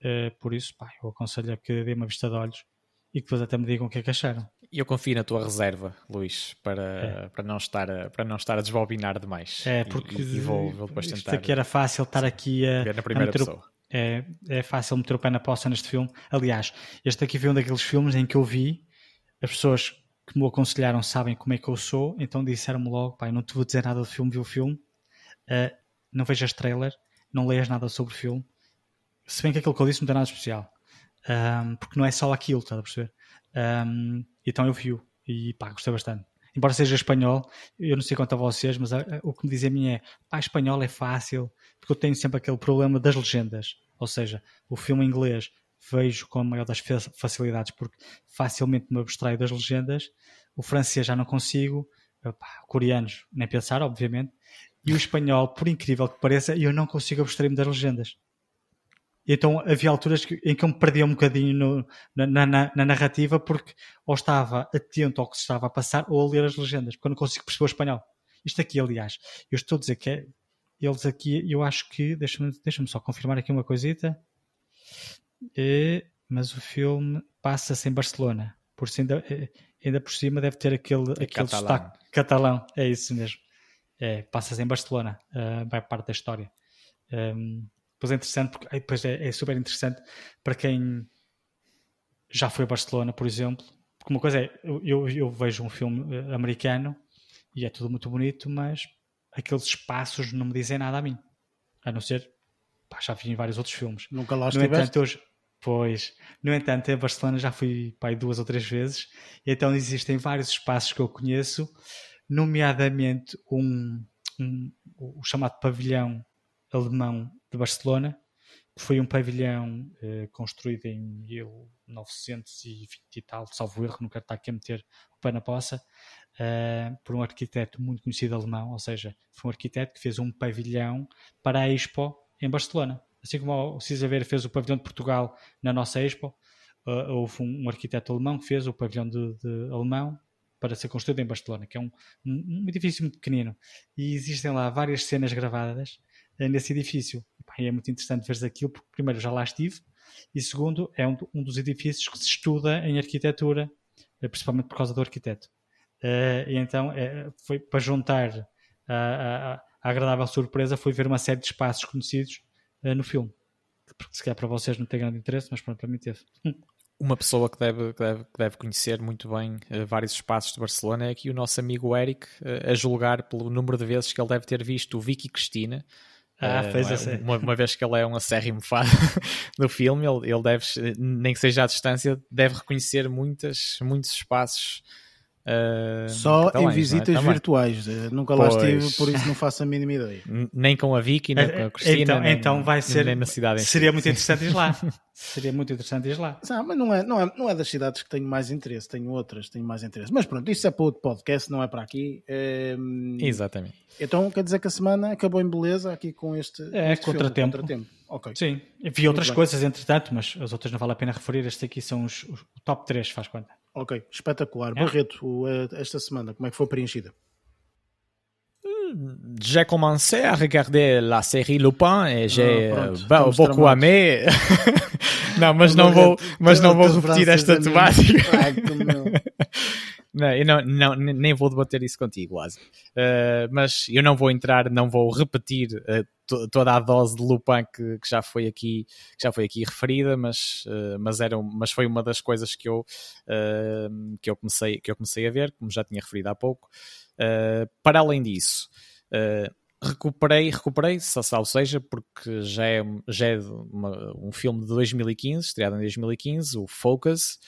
Uh, por isso, pá, eu aconselho a que dê uma vista de olhos e que depois até me digam o que é que acharam. Eu confio na tua reserva, Luís, para, é. para, não, estar a, para não estar a desbobinar demais. É, porque e, e vou, vou depois tentar. Isto aqui era fácil estar aqui a. Ver na primeira a pessoa. O, é, é fácil meter o pé na poça neste filme. Aliás, este aqui foi um daqueles filmes em que eu vi as pessoas que me aconselharam sabem como é que eu sou, então disseram-me logo: pai, não te vou dizer nada do filme, vi o filme, uh, não vejas trailer, não leias nada sobre o filme. Se bem que aquilo que eu disse não tem nada especial, um, porque não é só aquilo, estás a perceber? Um, então eu vi-o e pá, gostei bastante. Embora seja espanhol, eu não sei quanto a vocês, mas a, a, o que me dizem a mim é: pá, espanhol é fácil, porque eu tenho sempre aquele problema das legendas. Ou seja, o filme em inglês vejo com a maior das facilidades porque facilmente me abstraio das legendas. O francês já não consigo, Epá, coreanos nem pensar, obviamente. E o espanhol, por incrível que pareça, eu não consigo abstrair-me das legendas. Então havia alturas em que eu me perdia um bocadinho no, na, na, na, narrativa porque ou estava atento ao que se estava a passar ou a ler as legendas, porque eu não consigo perceber o espanhol. Isto aqui, aliás, eu estou a dizer que é, eles aqui, eu acho que, deixa-me deixa só confirmar aqui uma coisita. É, mas o filme passa-se em Barcelona. Por ainda, é, ainda por cima deve ter aquele, é aquele catalão. sotaque catalão. É isso mesmo. É, passa-se em Barcelona. Uh, vai parte da história. Um, pois é interessante, porque depois é, é, super interessante para quem já foi a Barcelona, por exemplo. Porque uma coisa é, eu, eu vejo um filme eh, americano e é tudo muito bonito, mas aqueles espaços não me dizem nada a mim. A não ser, pá, já vi em vários outros filmes. Nunca lá estiveste? No entanto, hoje, Pois, no entanto, em Barcelona já fui pai duas ou três vezes, e então existem vários espaços que eu conheço, nomeadamente um, um, o chamado pavilhão alemão de Barcelona, que foi um pavilhão eh, construído em 1920 e tal, salvo erro, não quero estar aqui a meter o pé na poça, eh, por um arquiteto muito conhecido alemão, ou seja, foi um arquiteto que fez um pavilhão para a Expo em Barcelona assim como o Cisa fez o pavilhão de Portugal na nossa Expo, uh, houve um, um, arquiteto alemão que fez o pavilhão de, de, alemão para ser construído em Barcelona, que é um, um, um, edifício muito pequenino. E existem lá várias cenas gravadas nesse edifício. E, é muito interessante ver aquilo, porque primeiro já lá estive, e segundo, é um, um dos edifícios que se estuda em arquitetura, uh, principalmente por causa do arquiteto. Uh, e então foi para juntar a, a, a agradável surpresa, foi ver uma série de espaços conhecidos no filme. Porque se calhar para vocês não tem grande interesse, mas pronto, para mim teve. Uma pessoa que deve, que deve, que deve conhecer muito bem uh, vários espaços de Barcelona é aqui o nosso amigo Eric, a julgar pelo número de vezes que ele deve ter visto o Vicky Cristina. Ah, uh, fez é? uma, uma, vez que ele é um acérrimo fã do filme, ele, ele deve, nem que seja à distância, deve reconhecer muitas, muitos espaços Uh, Só em é? visitas é? virtuais. Uh, nunca pois. lá estive, por isso não faço a mínima ideia. Nem com a Vicky, nem com a Cristina. Então, nem, então vai ser. Nem na cidade seria muito interessante ir lá. seria muito interessante ir lá. Não, mas não é, não, é, não é das cidades que tenho mais interesse, tenho outras, tenho mais interesse. Mas pronto, isso é para outro podcast, não é para aqui. Ehm, Exatamente. Então quer dizer que a semana acabou em beleza aqui com este, é, este contratempo. Filme, contratempo. Okay. Sim, vi outras coisas entretanto, mas as outras não vale a pena referir. Este aqui são os, os top 3, faz conta. Ok, espetacular. É. Barreto, esta semana, como é que foi preenchida? J'ai commencé à regarder la série Lupin et j'ai ah, euh, beaucoup aimé. não, mas não vou, mas não vou repetir esta temática. Não, eu não, não, nem vou debater isso contigo, quase. Uh, mas eu não vou entrar, não vou repetir uh, toda a dose de Lupin que, que, já foi aqui, que já foi aqui referida, mas, uh, mas, era, mas foi uma das coisas que eu, que, eu comecei, que eu comecei a ver, como já tinha referido há pouco. para além disso, recuperei, recuperei, ou seja, porque já é, já é uma, um filme de 2015, estreado em 2015, o Focus,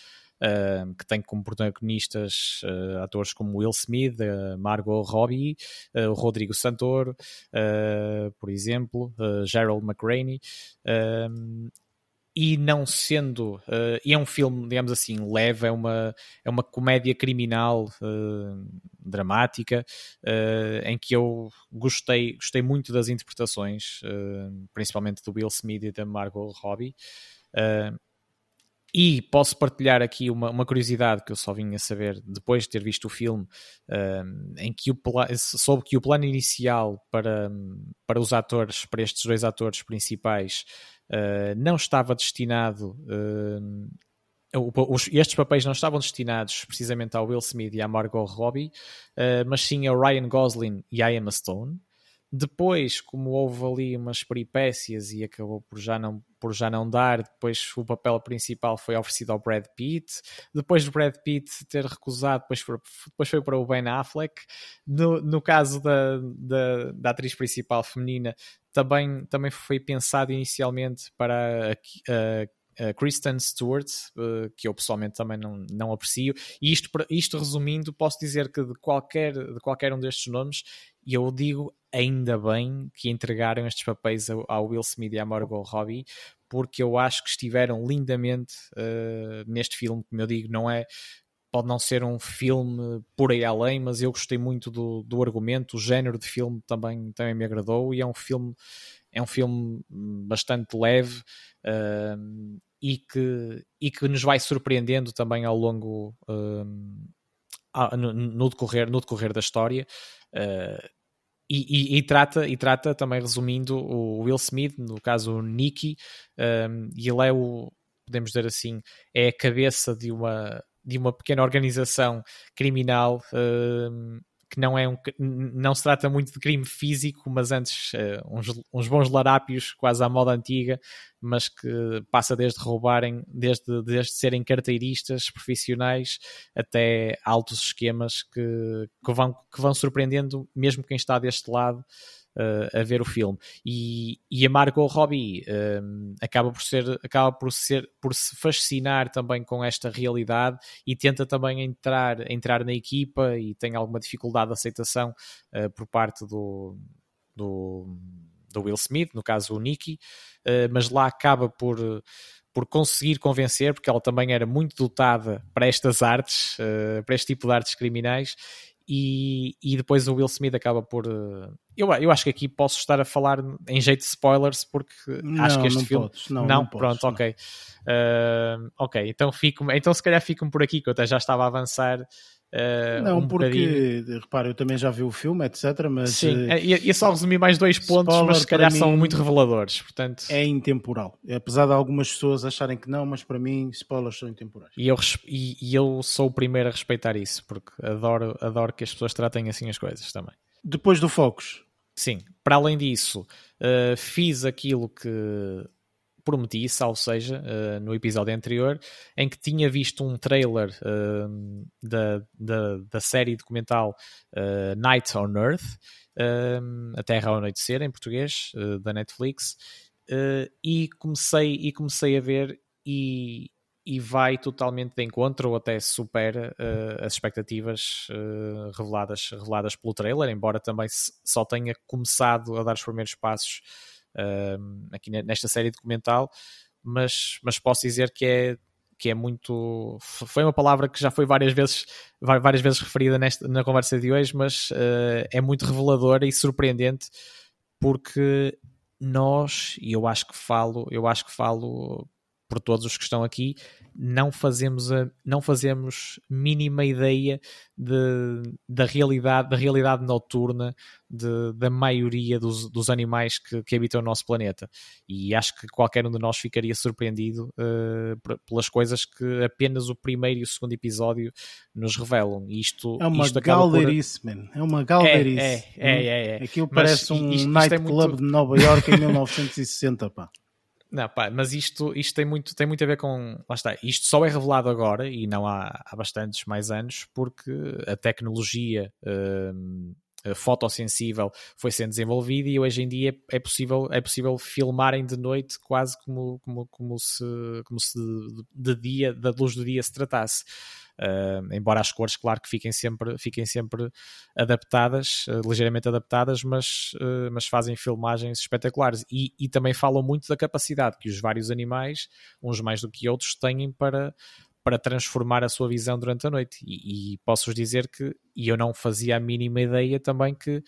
uh, que tem como protagonistas uh, atores como Will Smith, uh, Margot Robbie, o Rodrigo Santoro, por exemplo, Gerald McRaney. e não sendo uh, e é um filme digamos assim leve é uma é uma comédia criminal uh, dramática uh, em que eu gostei gostei muito das interpretações principalmente do Will Smith e da Margot Robbie e posso partilhar aqui uma, uma, curiosidade que eu só vim a saber depois de ter visto o filme, em que o soube que o plano inicial para, para os atores, para estes dois atores principais, uh, não estava destinado. Uh, os, estes papéis não estavam destinados precisamente ao Will Smith e à Margot Robbie, uh, mas sim ao Ryan Gosling e à Emma Stone. Depois, como houve ali umas peripécias e acabou por já não, por já não dar, depois o papel principal foi oferecido ao Brad Pitt. Depois do Brad Pitt ter recusado, depois foi, depois foi para o Ben Affleck. No, no caso da, da, da atriz principal feminina, também, também foi pensado inicialmente para a, a, Kristen Stewart, uh, que eu pessoalmente também não, não aprecio. E isto, isto resumindo, posso dizer que de qualquer, de qualquer um destes nomes, eu digo ainda bem que entregaram estes papéis ao Will Smith e à Margot Robbie, porque eu acho que estiveram lindamente uh, neste filme, como eu digo, não é pode não ser um filme por aí além, mas eu gostei muito do, do argumento, o género de filme também, também me agradou e é um filme é um filme bastante leve uh, e, que, e que nos vai surpreendendo também ao longo uh, no, no, decorrer, no decorrer da história. Uh, e, e, e, trata, e trata também, resumindo, o Will Smith, no caso o Nicky, um, e ele é o, podemos dizer assim, é a cabeça de uma, de uma pequena organização criminal um, que não é um, não se trata muito de crime físico, mas antes uh, uns, uns, bons larápios, quase à moda antiga, mas que passa desde roubarem, desde, desde serem carteiristas profissionais até altos esquemas que, que, vão, que vão surpreendendo mesmo quem está deste lado a ver o filme. E, e a Margot Robbie uh, acaba por ser, acaba por ser, por se fascinar também com esta realidade e tenta também entrar, entrar na equipa e tem alguma dificuldade de aceitação uh, por parte do, do, do, Will Smith, no caso o Nicky, mas lá acaba por por conseguir convencer, porque ela também era muito dotada para estas artes, para este tipo de artes criminais, e, e depois o Will Smith acaba por. Uh, eu, eu acho que aqui posso estar a falar em jeito de spoilers, porque não, acho que este não filme. Podes, não, não, não pronto, podes, ok. Uh, ok, então, fico, então se calhar fico por aqui, que eu até já estava a avançar Uh, não, um porque, repara, eu também já vi o filme, etc. Mas Sim, uh, e, e só resumir mais dois pontos, mas se calhar são muito reveladores. Portanto... É intemporal. Apesar de algumas pessoas acharem que não, mas para mim, spoilers são intemporais. E eu, e, e eu sou o primeiro a respeitar isso, porque adoro, adoro que as pessoas tratem assim as coisas também. Depois do Focus. Sim, para além disso, uh, fiz aquilo que prometi, salvo seja, uh, no episódio anterior, em que tinha visto um trailer uh, da, da, da, série documental uh, Night on Earth, A Terra ao Anoitecer, em português, da Netflix, e, comecei, e comecei a ver e, e vai totalmente de encontro ou até supera as expectativas reveladas, reveladas pelo trailer, embora também só tenha começado a dar os primeiros passos uh, aqui nesta série documental, mas, mas posso dizer que é que é muito foi uma palavra que já foi várias vezes várias vezes referida nesta, na conversa de hoje, mas uh, é muito reveladora e surpreendente porque nós e eu acho que falo eu acho que falo por todos os que estão aqui não fazemos a, não fazemos mínima ideia de, da realidade da realidade noturna de, da maioria dos, dos animais que, que, habitam o nosso planeta e acho que qualquer um de nós ficaria surpreendido uh, pelas coisas que apenas o primeiro e o segundo episódio nos revelam isto é uma isto galerice por... man. é uma galerice é, é, é, é, é. aquilo parece um nightclub muito... de Nova York em 1960 pá não, pá, mas isto, isto tem, muito, tem muito a ver com. Lá está, isto só é revelado agora e não há, há bastantes mais anos, porque a tecnologia hum, fotossensível foi sendo desenvolvida e hoje em dia é possível, é possível filmarem de noite quase como, como, como se, como se de, dia, da luz do dia se tratasse. Uh, embora as cores, claro que fiquem sempre, fiquem sempre adaptadas, uh, ligeiramente adaptadas, mas, uh, mas fazem filmagens espetaculares e, e também falam muito da capacidade que os vários animais, uns mais do que outros, têm para, para transformar a sua visão durante a noite. E, e posso-vos dizer que, e eu não fazia a mínima ideia também que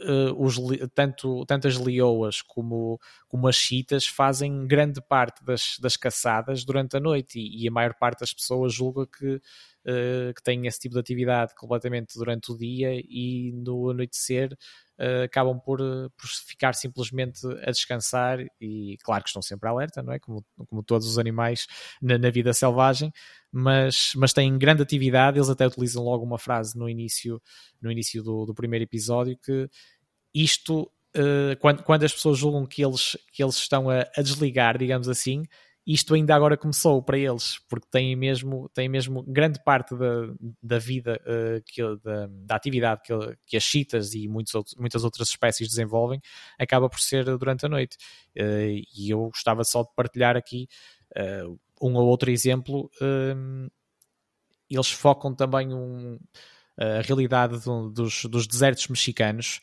uh, os, tanto, tanto as leoas como, como as chitas fazem grande parte das, das caçadas durante a noite e, e a maior parte das pessoas julga que, uh, que têm esse tipo de atividade completamente durante o dia e no anoitecer uh, acabam por, por, ficar simplesmente a descansar e claro que estão sempre alerta, não é? Como, como todos os animais na, na, vida selvagem, mas, mas têm grande atividade, eles até utilizam logo uma frase no início, no início do, do primeiro episódio que isto, uh, quando, quando as pessoas julgam que eles, que eles estão a, a desligar, digamos assim, isto ainda agora começou para eles, porque têm mesmo, têm mesmo grande parte da, da vida, uh, que, da, da, atividade que, que as chitas e muitos outros, muitas outras espécies desenvolvem, acaba por ser durante a noite. Uh, e eu gostava só de partilhar aqui uh, um ou outro exemplo. eles focam também um, a realidade do, dos, dos desertos mexicanos.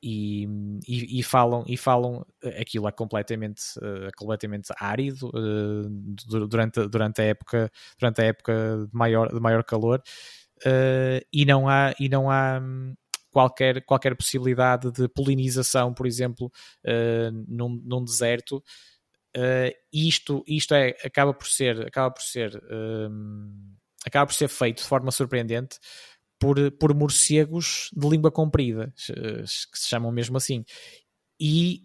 E, e, e, falam e falam aquilo é completamente uh, completamente árido uh, durante durante a época durante a época de maior de maior calor uh, e não há e não há hum, qualquer qualquer possibilidade de polinização por exemplo num, num deserto isto isto é acaba por ser acaba por ser hum, acaba por ser feito de forma surpreendente por, por morcegos de língua comprida, que se chamam mesmo assim. E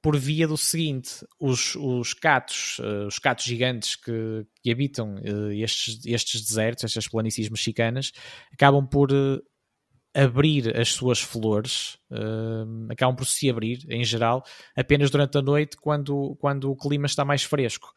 por via do seguinte, os, os catos, uh, os catos gigantes que, que habitam uh, estes, estes desertos, estas planícies mexicanas, acabam por uh, abrir as suas flores, acabam por se abrir, em geral, apenas durante a noite, quando, quando o clima está mais fresco.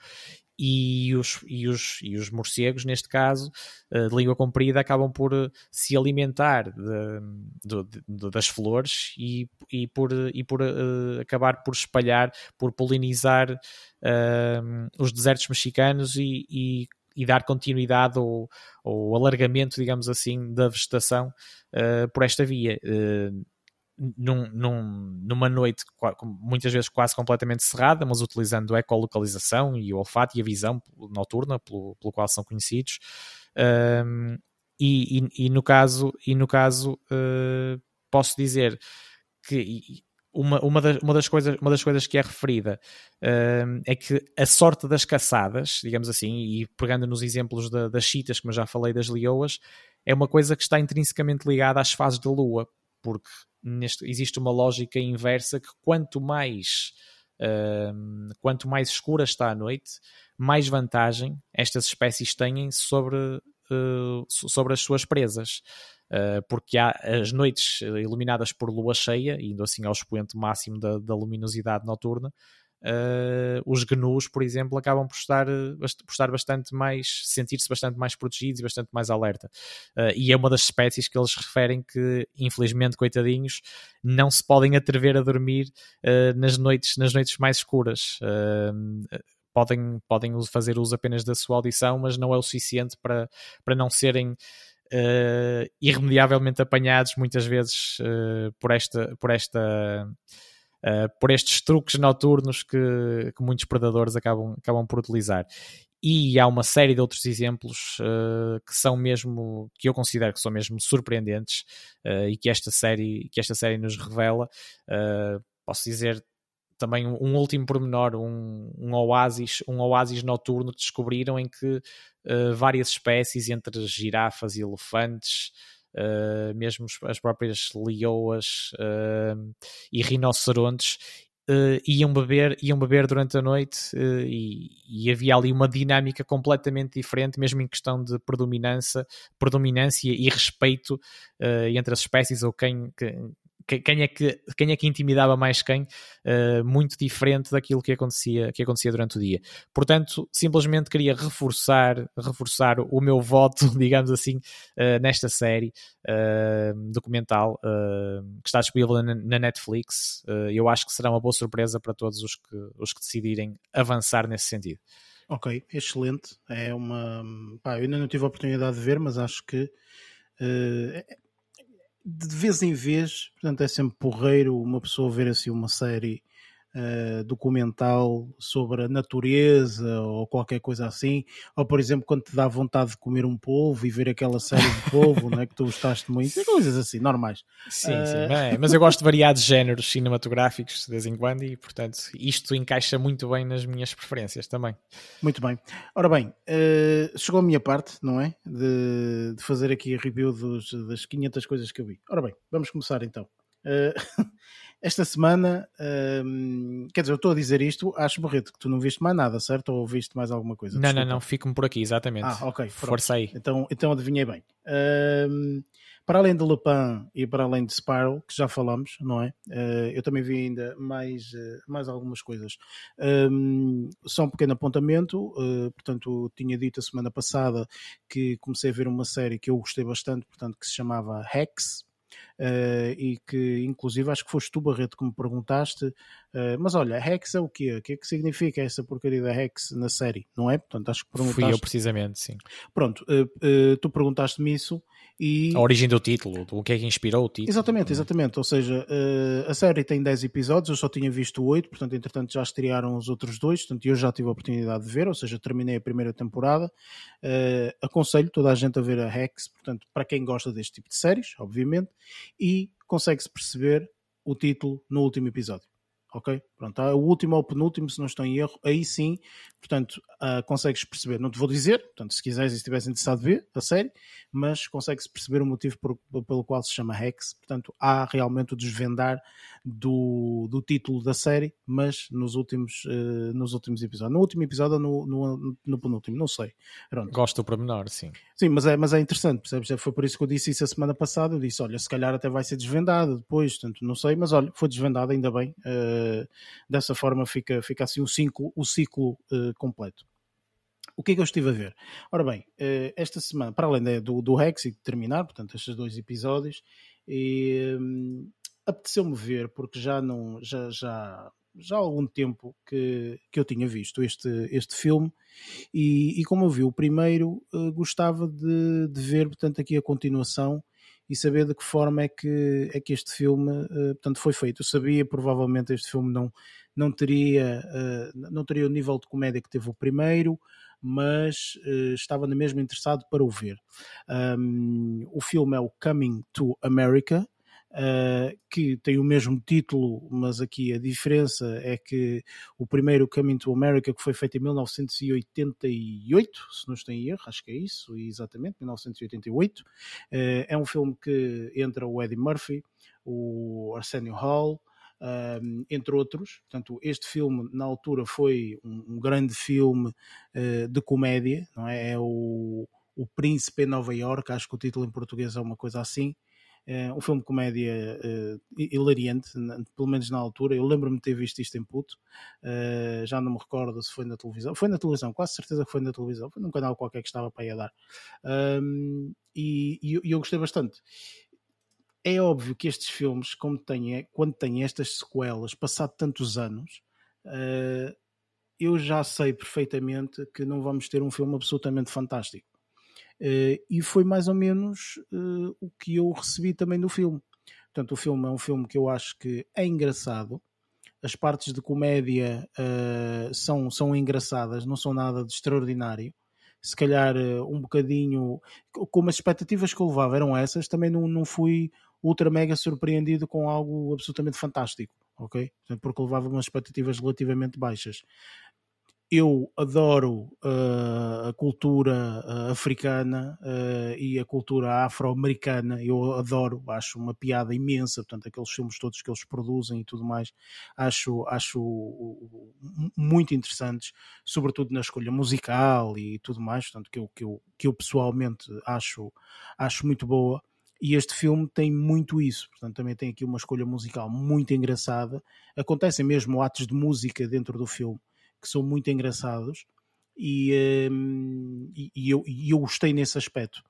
E os, e os, e os morcegos, neste caso, eh, de língua comprida, acabam por eh, se alimentar de, de, de, das flores e, e por, e por uh, acabar por espalhar, por polinizar uh, os desertos mexicanos e, e, e dar continuidade ou, ou, alargamento, digamos assim, da vegetação uh, por esta via num, num, numa noite muitas vezes quase completamente cerrada, mas utilizando a ecolocalização e o olfato e a visão noturna pelo, pelo qual são conhecidos. Um, e, e, e, no caso, e no caso uh, posso dizer que uma, uma, das, uma, das coisas, uma das coisas que é referida uh, é que a sorte das caçadas, digamos assim, e pegando nos exemplos da, das chitas, como eu já falei, das leoas, é uma coisa que está intrinsecamente ligada às fases da lua, porque neste, existe uma lógica inversa que quanto mais uh, quanto mais escura está a noite, mais vantagem estas espécies têm sobre, uh, sobre as suas presas. Uh, porque há as noites iluminadas por lua cheia, indo assim ao expoente máximo da, da luminosidade noturna, uh, os gnus, por exemplo, acabam por estar, por estar bastante mais, sentir-se bastante mais protegidos e bastante mais alerta. Uh, e é uma das espécies que eles referem que, infelizmente, coitadinhos, não se podem atrever a dormir uh, nas, noites, nas noites mais escuras. podem, podem fazer uso apenas da sua audição, mas não é o suficiente para, para não serem Uh, irremediavelmente apanhados muitas vezes uh, por esta por esta uh, por estes truques noturnos que, que, muitos predadores acabam, acabam por utilizar. E há uma série de outros exemplos que são mesmo, que eu considero que são mesmo surpreendentes e que esta série, que esta série nos revela. posso dizer também um, último pormenor, um, um, oásis, um oásis noturno descobriram em que várias espécies, entre girafas e elefantes, uh, mesmo as próprias leoas uh, e rinocerontes uh, iam, beber, iam beber durante a noite e, e, havia ali uma dinâmica completamente diferente, mesmo em questão de predominância, predominância e respeito entre as espécies ou quem, quem, é que, quem é que intimidava mais quem, uh, muito diferente daquilo que acontecia, que acontecia durante o dia. Portanto, simplesmente queria reforçar, reforçar o meu voto, digamos assim, uh, nesta série documental que está disponível na, na Netflix. eu acho que será uma boa surpresa para todos os que, os que decidirem avançar nesse sentido. Ok, excelente. É uma. Pá, eu ainda não tive a oportunidade de ver, mas acho que uh, de vez em vez, portanto, é sempre porreiro uma pessoa ver assim uma série uh, documental sobre a natureza ou qualquer coisa assim, ou por exemplo, quando te dá vontade de comer um polvo e ver aquela série de polvo, né, que tu gostaste muito, coisas assim, normais. Sim, uh... sim, é, mas eu gosto de variados géneros cinematográficos de vez em quando e, portanto, isto encaixa muito bem nas minhas preferências também. Muito bem. Ora bem, uh, chegou a minha parte, não é? De, de fazer aqui a review dos, das 500 coisas que eu vi. Ora bem, vamos começar então. Uh, esta semana, um, quer dizer, eu estou a dizer isto, acho borrito que tu não viste mais nada, certo? Ou viste mais alguma coisa? Não, Desculpa. não, não, fico-me por aqui, exatamente. Ah, ok. Força aí. Então, então adivinhei bem. Um, para além de Lupin e para além de Spiral, que já falamos, não é? Uh, eu também vi ainda mais, uh, mais algumas coisas. Um, só um pequeno apontamento, uh, portanto, tinha dito a semana passada que comecei a ver uma série que eu gostei bastante, portanto, que se chamava Hex, e que inclusive acho que foste tu, Barreto, que me perguntaste, uh, mas olha, Hex é o quê? O que é que significa essa porcaria da Hex na série? Não é? Portanto, acho que perguntaste... Fui eu precisamente, sim. Pronto, uh, tu perguntaste-me isso e... A origem do título, o que é que inspirou o título. Exatamente, exatamente. Ou seja, a série tem 10 episódios, eu só tinha visto 8, portanto, entretanto já estrearam os outros dois, portanto, eu já tive a oportunidade de ver, ou seja, terminei a primeira temporada. aconselho toda a gente a ver a Hex, portanto, para quem gosta deste tipo de séries, obviamente, e consegue-se perceber o título no último episódio ok? Pronto, o último ou penúltimo, se não estou em erro, aí sim, portanto, uh, consegues perceber, não te vou dizer, portanto, se quiseres e estiveres interessado ver a série, mas consegue-se perceber o motivo por, pelo qual se chama Hex, portanto, há realmente o desvendar do, do título da série, mas nos últimos, uh, nos últimos episódios, no último episódio ou no, no, no, penúltimo, não sei. Pronto. Gosto do pormenor, sim. Sim, mas é, mas é interessante, percebes? Foi por isso que eu disse isso a semana passada, eu disse, olha, se calhar até vai ser desvendado depois, portanto, não sei, mas olha, foi desvendado, ainda bem, uh, dessa forma fica, fica assim o ciclo, o ciclo completo. O que é que eu estive a ver? Ora bem, uh, esta semana, para além do, do de terminar, portanto, estes dois episódios, e, um, apeteceu-me ver, porque já não já, já, já há algum tempo que, que eu tinha visto este, este filme e, e como eu vi o primeiro, uh, gostava de, de ver, portanto, aqui a continuação e saber de que forma é que, é que este filme uh, portanto, foi feito. Eu sabia provavelmente este filme não, não, teria, uh, não teria o nível de comédia que teve o primeiro, mas uh, estava na mesma interessado para o ver. Um, o filme é o Coming to America, uh, que tem o mesmo título, mas aqui a diferença é que o primeiro Coming to America, que foi feito em 1988, se não estou em erro, acho que é isso, exatamente, 1988, uh, eh, é um filme que entra o Eddie Murphy, o Arsenio Hall, entre outros. Portanto, este filme, na altura, foi um, um grande filme uh, de comédia, não é? É o, o Príncipe em Nova York, acho que o título em português é uma coisa assim. É um filme de comédia uh, hilariante, pelo menos na altura. Eu lembro-me de ter visto isto em puto, uh, já não me recordo se foi na televisão. Foi na televisão, quase certeza que foi na televisão. Foi num canal qualquer que estava para aí a dar. Um, e, e, eu gostei bastante. É óbvio que estes filmes, têm, quando têm estas sequelas, passado tantos anos, uh, eu já sei perfeitamente que não vamos ter um filme absolutamente fantástico. Uh, e foi mais ou menos uh, o que eu recebi também do filme. Portanto, o filme é um filme que eu acho que é engraçado. As partes de comédia são, são engraçadas, não são nada de extraordinário. Se calhar um bocadinho. Como as expectativas que eu levava eram essas, também não, não fui ultra mega surpreendido com algo absolutamente fantástico, ok? Porque levava umas expectativas relativamente baixas eu adoro uh, a cultura uh, africana uh, e a cultura afro-americana. Eu adoro, acho uma piada imensa. Portanto, aqueles filmes todos que eles produzem e tudo mais, acho, acho muito interessantes, sobretudo na escolha musical e tudo mais. Portanto, que eu, que eu, que eu pessoalmente acho, acho muito boa. E este filme tem muito isso, portanto, também tem aqui uma escolha musical muito engraçada. Acontecem mesmo atos de música dentro do filme que são muito engraçados e, um, e, e, eu, e eu gostei nesse aspecto.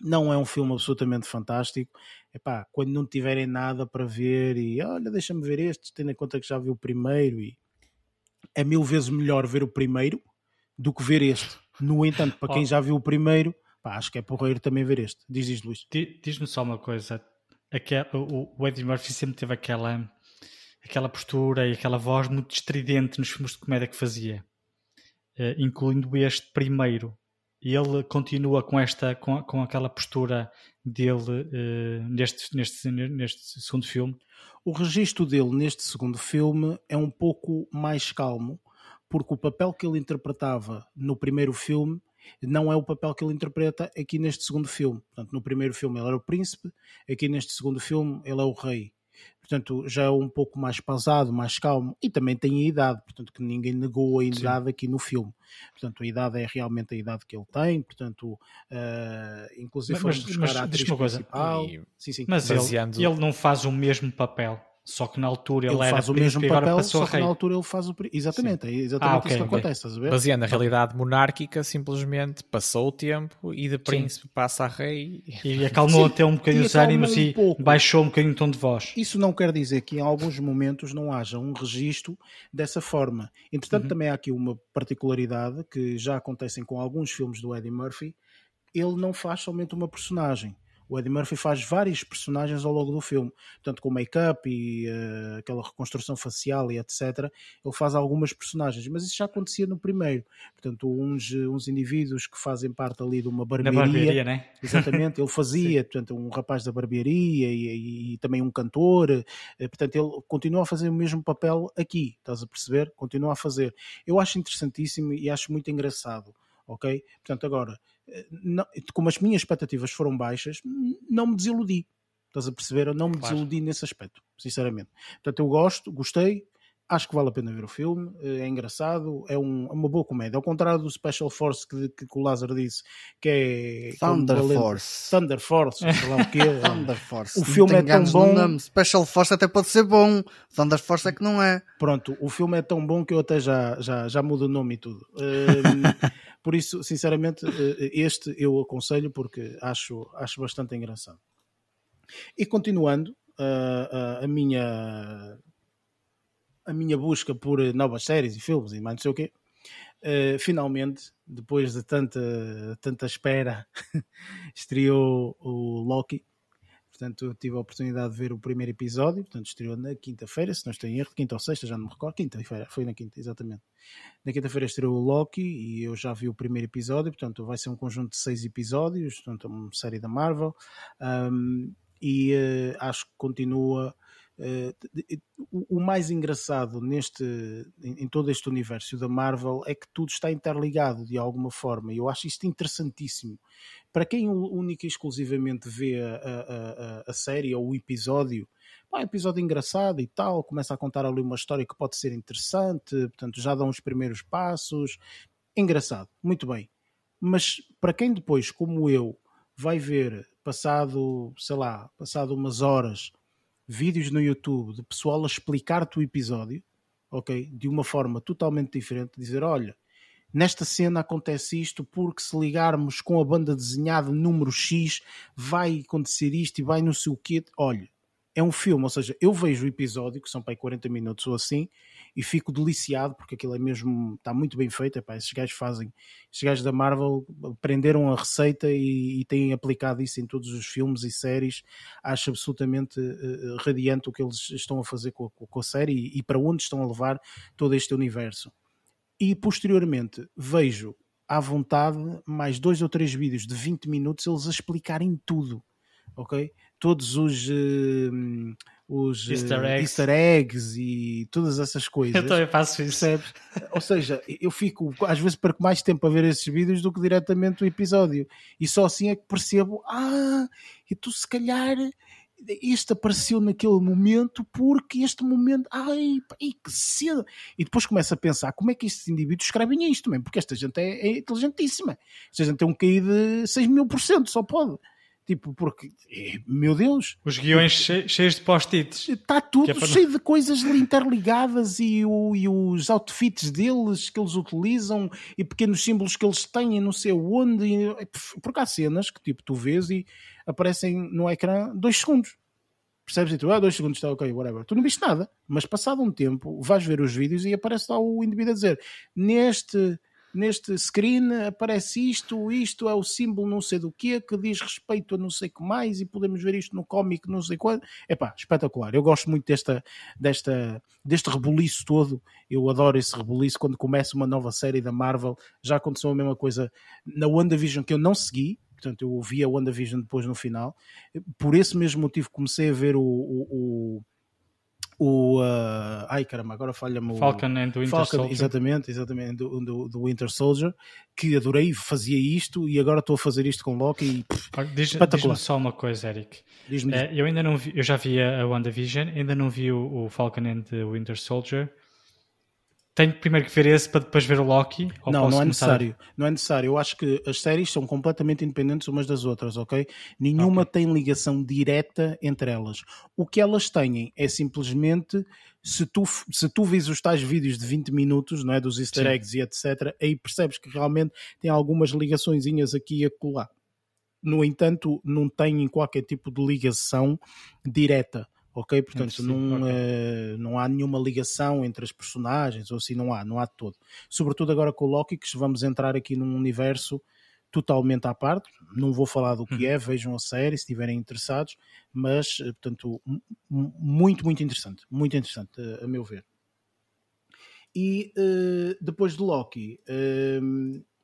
Não é um filme absolutamente fantástico. Epá, quando não tiverem nada para ver e olha, deixa-me ver este, tendo em conta que já vi o primeiro e é mil vezes melhor ver o primeiro do que ver este. No entanto, para quem oh. já viu o primeiro, pá, acho que é porreiro também ver este. Diz, diz Luís. Diz-me só uma coisa. Aquela, o, o Eddie Murphy sempre teve aquela, aquela postura e aquela voz muito estridente nos filmes de comédia que fazia, uh, incluindo este primeiro. E ele continua com esta, com, com aquela postura dele uh, neste, neste, neste segundo filme. O registro dele neste segundo filme é um pouco mais calmo, porque o papel que ele interpretava no primeiro filme não é o papel que ele interpreta aqui neste segundo filme. Portanto, no primeiro filme ele era o príncipe, aqui neste segundo filme ele é o rei. Portanto, já é um pouco mais pausado, mais calmo e também tem a idade, portanto, que ninguém negou a idade Sim. aqui no filme. Portanto, a idade é realmente a idade que ele tem, portanto, uh, inclusive mas, buscar mas, a atriz principal. E... Sim, sim. Mas ele, ele não faz o mesmo papel. Só que na altura ele, ele faz o mesmo papel, só que na altura ele faz o exatamente, Sim. é exatamente ah, okay, isso que okay. acontece, estás a ver? Baseando na realidade monárquica, simplesmente passou o tempo e de príncipe Sim. passa a rei e acalmou Sim. até um bocadinho os ânimos um e pouco. baixou um bocadinho o tom de voz. Isso não quer dizer que em alguns momentos não haja um registro dessa forma. Entretanto, uhum. também há aqui uma particularidade que já acontecem com alguns filmes do Eddie Murphy. Ele não faz somente uma personagem o Eddie Murphy faz vários personagens ao longo do filme, tanto com make-up e uh, aquela reconstrução facial e etc. Ele faz algumas personagens, mas isso já acontecia no primeiro. Portanto, uns, uns indivíduos que fazem parte ali de uma barbearia. barbearia né? Exatamente, ele fazia, portanto, um rapaz da barbearia e, e, e também um cantor. Uh, portanto, ele continua a fazer o mesmo papel aqui, estás a perceber? Continua a fazer. Eu acho interessantíssimo e acho muito engraçado ok? Portanto, agora, eh, não, como as minhas expectativas foram baixas, não me desiludi. Estás a perceber? Eu não me claro. desiludi nesse aspecto, sinceramente. Portanto, eu gosto, gostei, acho que vale a pena ver o filme, eh, é engraçado, é, um, é uma boa comédia. Ao contrário do Special Force que, que, o Lázaro disse, que é. Thunder Force. Thunder Force, sei lá o quê. Thunder Force. O filme é tão bom. Special Force até pode ser bom, Thunder Force é que não é. Pronto, o filme é tão bom que eu até já, já, já mudo o nome e tudo. Um, Por isso, sinceramente, eh, este eu aconselho porque acho, acho bastante engraçado. E continuando uh, uh, a minha a minha busca por novas séries e filmes e mais não sei o quê, uh, finalmente, depois de tanta, tanta espera, estreou o Loki Portanto, tive a oportunidade de ver o primeiro episódio, portanto, estreou na quinta-feira, se não estou em erro, quinta ou sexta, já não me recordo, quinta-feira, foi na quinta, exatamente. Na quinta-feira estreou o Loki e eu já vi o primeiro episódio, portanto, vai ser um conjunto de seis episódios, portanto, uma série da Marvel, um, e uh, acho que continua o, mais engraçado neste, em, todo este universo da Marvel é que tudo está interligado de alguma forma e eu acho isto interessantíssimo. Para quem única e exclusivamente vê a, a, a, série ou o episódio, pá, episódio engraçado e tal, começa a contar ali uma história que pode ser interessante, portanto já dão os primeiros passos, engraçado, muito bem. Mas para quem depois, como eu, vai ver passado, sei lá, passado umas horas vídeos no YouTube de pessoal a explicar-te o episódio, ok? De uma forma totalmente diferente, dizer, olha, nesta cena acontece isto porque se ligarmos com a banda desenhada número X vai acontecer isto e vai no seu kit. Olha, é um filme, ou seja, eu vejo o episódio, que são para aí 40 minutos ou assim, e fico deliciado porque aquilo é mesmo, está muito bem feito. Epá, esses gajos fazem, esses gajos da Marvel aprenderam a receita e, e têm aplicado isso em todos os filmes e séries. Acho absolutamente uh, radiante o que eles estão a fazer com, com a série e, e para onde estão a levar todo este universo. E posteriormente vejo à vontade mais dois ou três vídeos de 20 minutos eles a explicarem tudo, ok? Todos os. Uh, os Easter eh, eggs. Easter eggs. e todas essas coisas. Eu também faço isso. Percebes? Ou seja, eu fico, às vezes perco mais tempo a ver esses vídeos do que diretamente o episódio. E só assim é que percebo, ah, e tu se calhar este apareceu naquele momento porque este momento, ai, ai que cedo. E depois começa a pensar como é que estes indivíduos escrevem isto, mesmo, porque esta gente é, é inteligentíssima. Esta gente tem um QI de 6 mil por cento, só pode. Tipo, porque, eh, meu Deus, Os guiões che- cheios de post-its. está tudo é para cheio de coisas interligadas e, o- e os outfits deles que eles utilizam e pequenos símbolos que eles têm, não sei onde. e- Porque há cenas que tipo, tu vês e aparecem no ecrã dois segundos. Percebes? E tu, ah, dois segundos está ok, whatever. Tu não viste nada, mas passado um tempo vais ver os vídeos e aparece lá o indivíduo a dizer: neste, neste screen aparece isto, isto é o símbolo não sei do quê, que diz respeito a não sei o que mais, e podemos ver isto no cómic, não sei quando. Epá, espetacular. Eu gosto muito desta, desta, deste rebuliço todo. Eu adoro esse rebuliço quando começa uma nova série da Marvel. Já aconteceu a mesma coisa na WandaVision que eu não segui. Portanto, eu ouvi a WandaVision depois no final. Por esse mesmo motivo comecei a ver o. o, o o, ah, ai caramba, agora falha-me o Falcon and the Winter Falcon, Soldier. exatamente, exatamente, do, do, do Winter Soldier, que adorei, fazia isto e agora estou a fazer isto com Loki e pff, Ora, Diz- Espetacular. Diz-me só uma coisa, Eric. Eh, eu ainda não vi, eu já vi a a WandaVision, ainda não vi o, o Falcon and the Winter Soldier. Tenho primeiro que ver esse para depois ver o Loki? Ou não, não é começar a- necessário. Não é necessário. Eu acho que as séries são completamente independentes umas das outras, ok? Nenhuma tem ligação direta entre elas. O que elas têm é simplesmente se tu, se tu vis os tais vídeos de 20 minutos, não é? Dos easter Sim. eggs e etc., aí percebes que realmente tem algumas ligaçõezinhas aqui e acolá. No entanto, não têm qualquer tipo de ligação direta. Ok? Portanto, não, ok. eh, não há nenhuma ligação entre as personagens, ou assim, não há, não há de todo. Sobretudo agora com o Loki, que vamos entrar aqui num universo totalmente à parte. Não vou falar do que é, vejam a série se estiverem interessados, mas, eh, portanto, muito, muito interessante. Muito interessante, eh, a meu ver. E eh, depois de Loki, eh,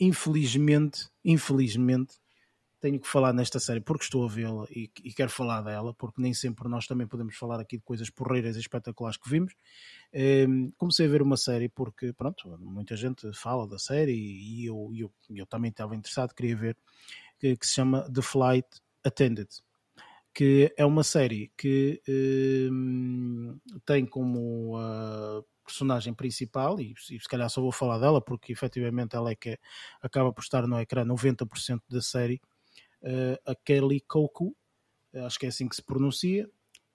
infelizmente, infelizmente, tenho que falar nesta série porque estou a vê-la e, e quero falar dela, porque nem sempre nós também podemos falar aqui de coisas porreiras e espetaculares que vimos. Um, comecei a ver uma série porque, pronto, muita gente fala da série e eu, eu, eu também estava interessado, queria ver, que, que se chama The Flight Attended, que é uma série que um, tem como uh, personagem principal, e, e se calhar só vou falar dela porque efetivamente ela é que acaba por estar no ecrã 90% da série, a Kelly Coco, acho que é assim que se pronuncia,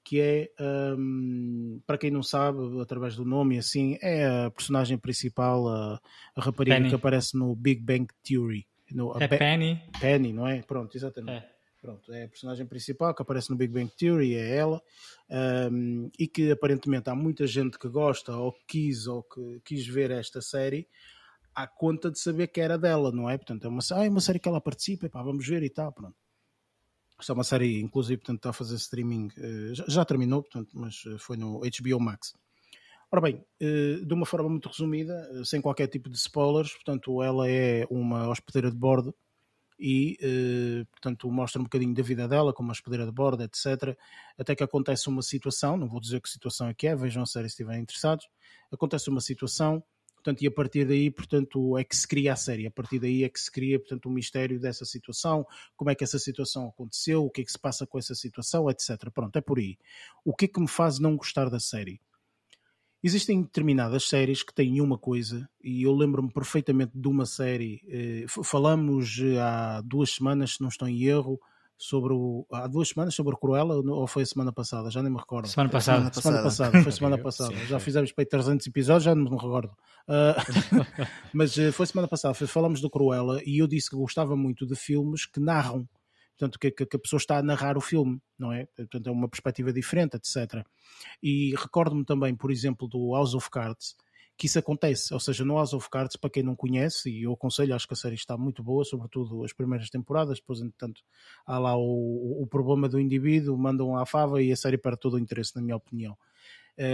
que é, um, para quem não sabe, através do nome assim, é a personagem principal, a, a rapariga Penny. que aparece no Big Bang Theory. No, É Pe- Penny. Penny, não é? Pronto, exatamente. É. Pronto, é a personagem principal que aparece no Big Bang Theory, é ela, um, e que aparentemente há muita gente que gosta ou quis ou que quis ver esta série à conta de saber que era dela, não é? Portanto, é uma, ah, é uma série que ela participa, pá, vamos ver e tal, pronto. Esta é uma série, inclusive, portanto, está a fazer streaming, eh, já, já terminou, portanto, mas eh, foi no HBO Max. Ora bem, eh, de uma forma muito resumida, sem qualquer tipo de spoilers, portanto, ela é uma hospedeira de bordo e, portanto, mostra um bocadinho da vida dela, como hospedeira de bordo, etc. Até que acontece uma situação, não vou dizer que situação é que é, vejam a série se estiverem interessados. Acontece uma situação, portanto, e a partir daí, portanto, é que se cria a série. A partir daí é que se cria, portanto, o mistério dessa situação, como é que essa situação aconteceu, o que é que se passa com essa situação, etc. Pronto, é por aí. O que é que me faz não gostar da série? Existem determinadas séries que têm uma coisa, e eu lembro-me perfeitamente de uma série. eh, falamos eh, há duas semanas, se não estou em erro, sobre o. Há duas semanas sobre o Cruella, ou foi a semana passada? Já nem me recordo. Semana passada. Semana Passada. passada, foi semana passada. sim, já fizemos para aí 300 episódios, já não me recordo. Ah, mas eh, foi semana passada, falamos do Cruella e eu disse que gostava muito de filmes que narram. Portanto, que, que- que a pessoa está a narrar o filme, não é? Portanto, é uma perspectiva diferente, etc. E recordo-me também, por exemplo, do House of Cards, que isso acontece. Ou seja, no House of Cards, para quem não conhece, e eu aconselho, acho que a série está muito boa, sobretudo as primeiras temporadas, depois, entretanto, há lá o, o problema do indivíduo, mandam à fava e a série perde todo o interesse, na minha opinião.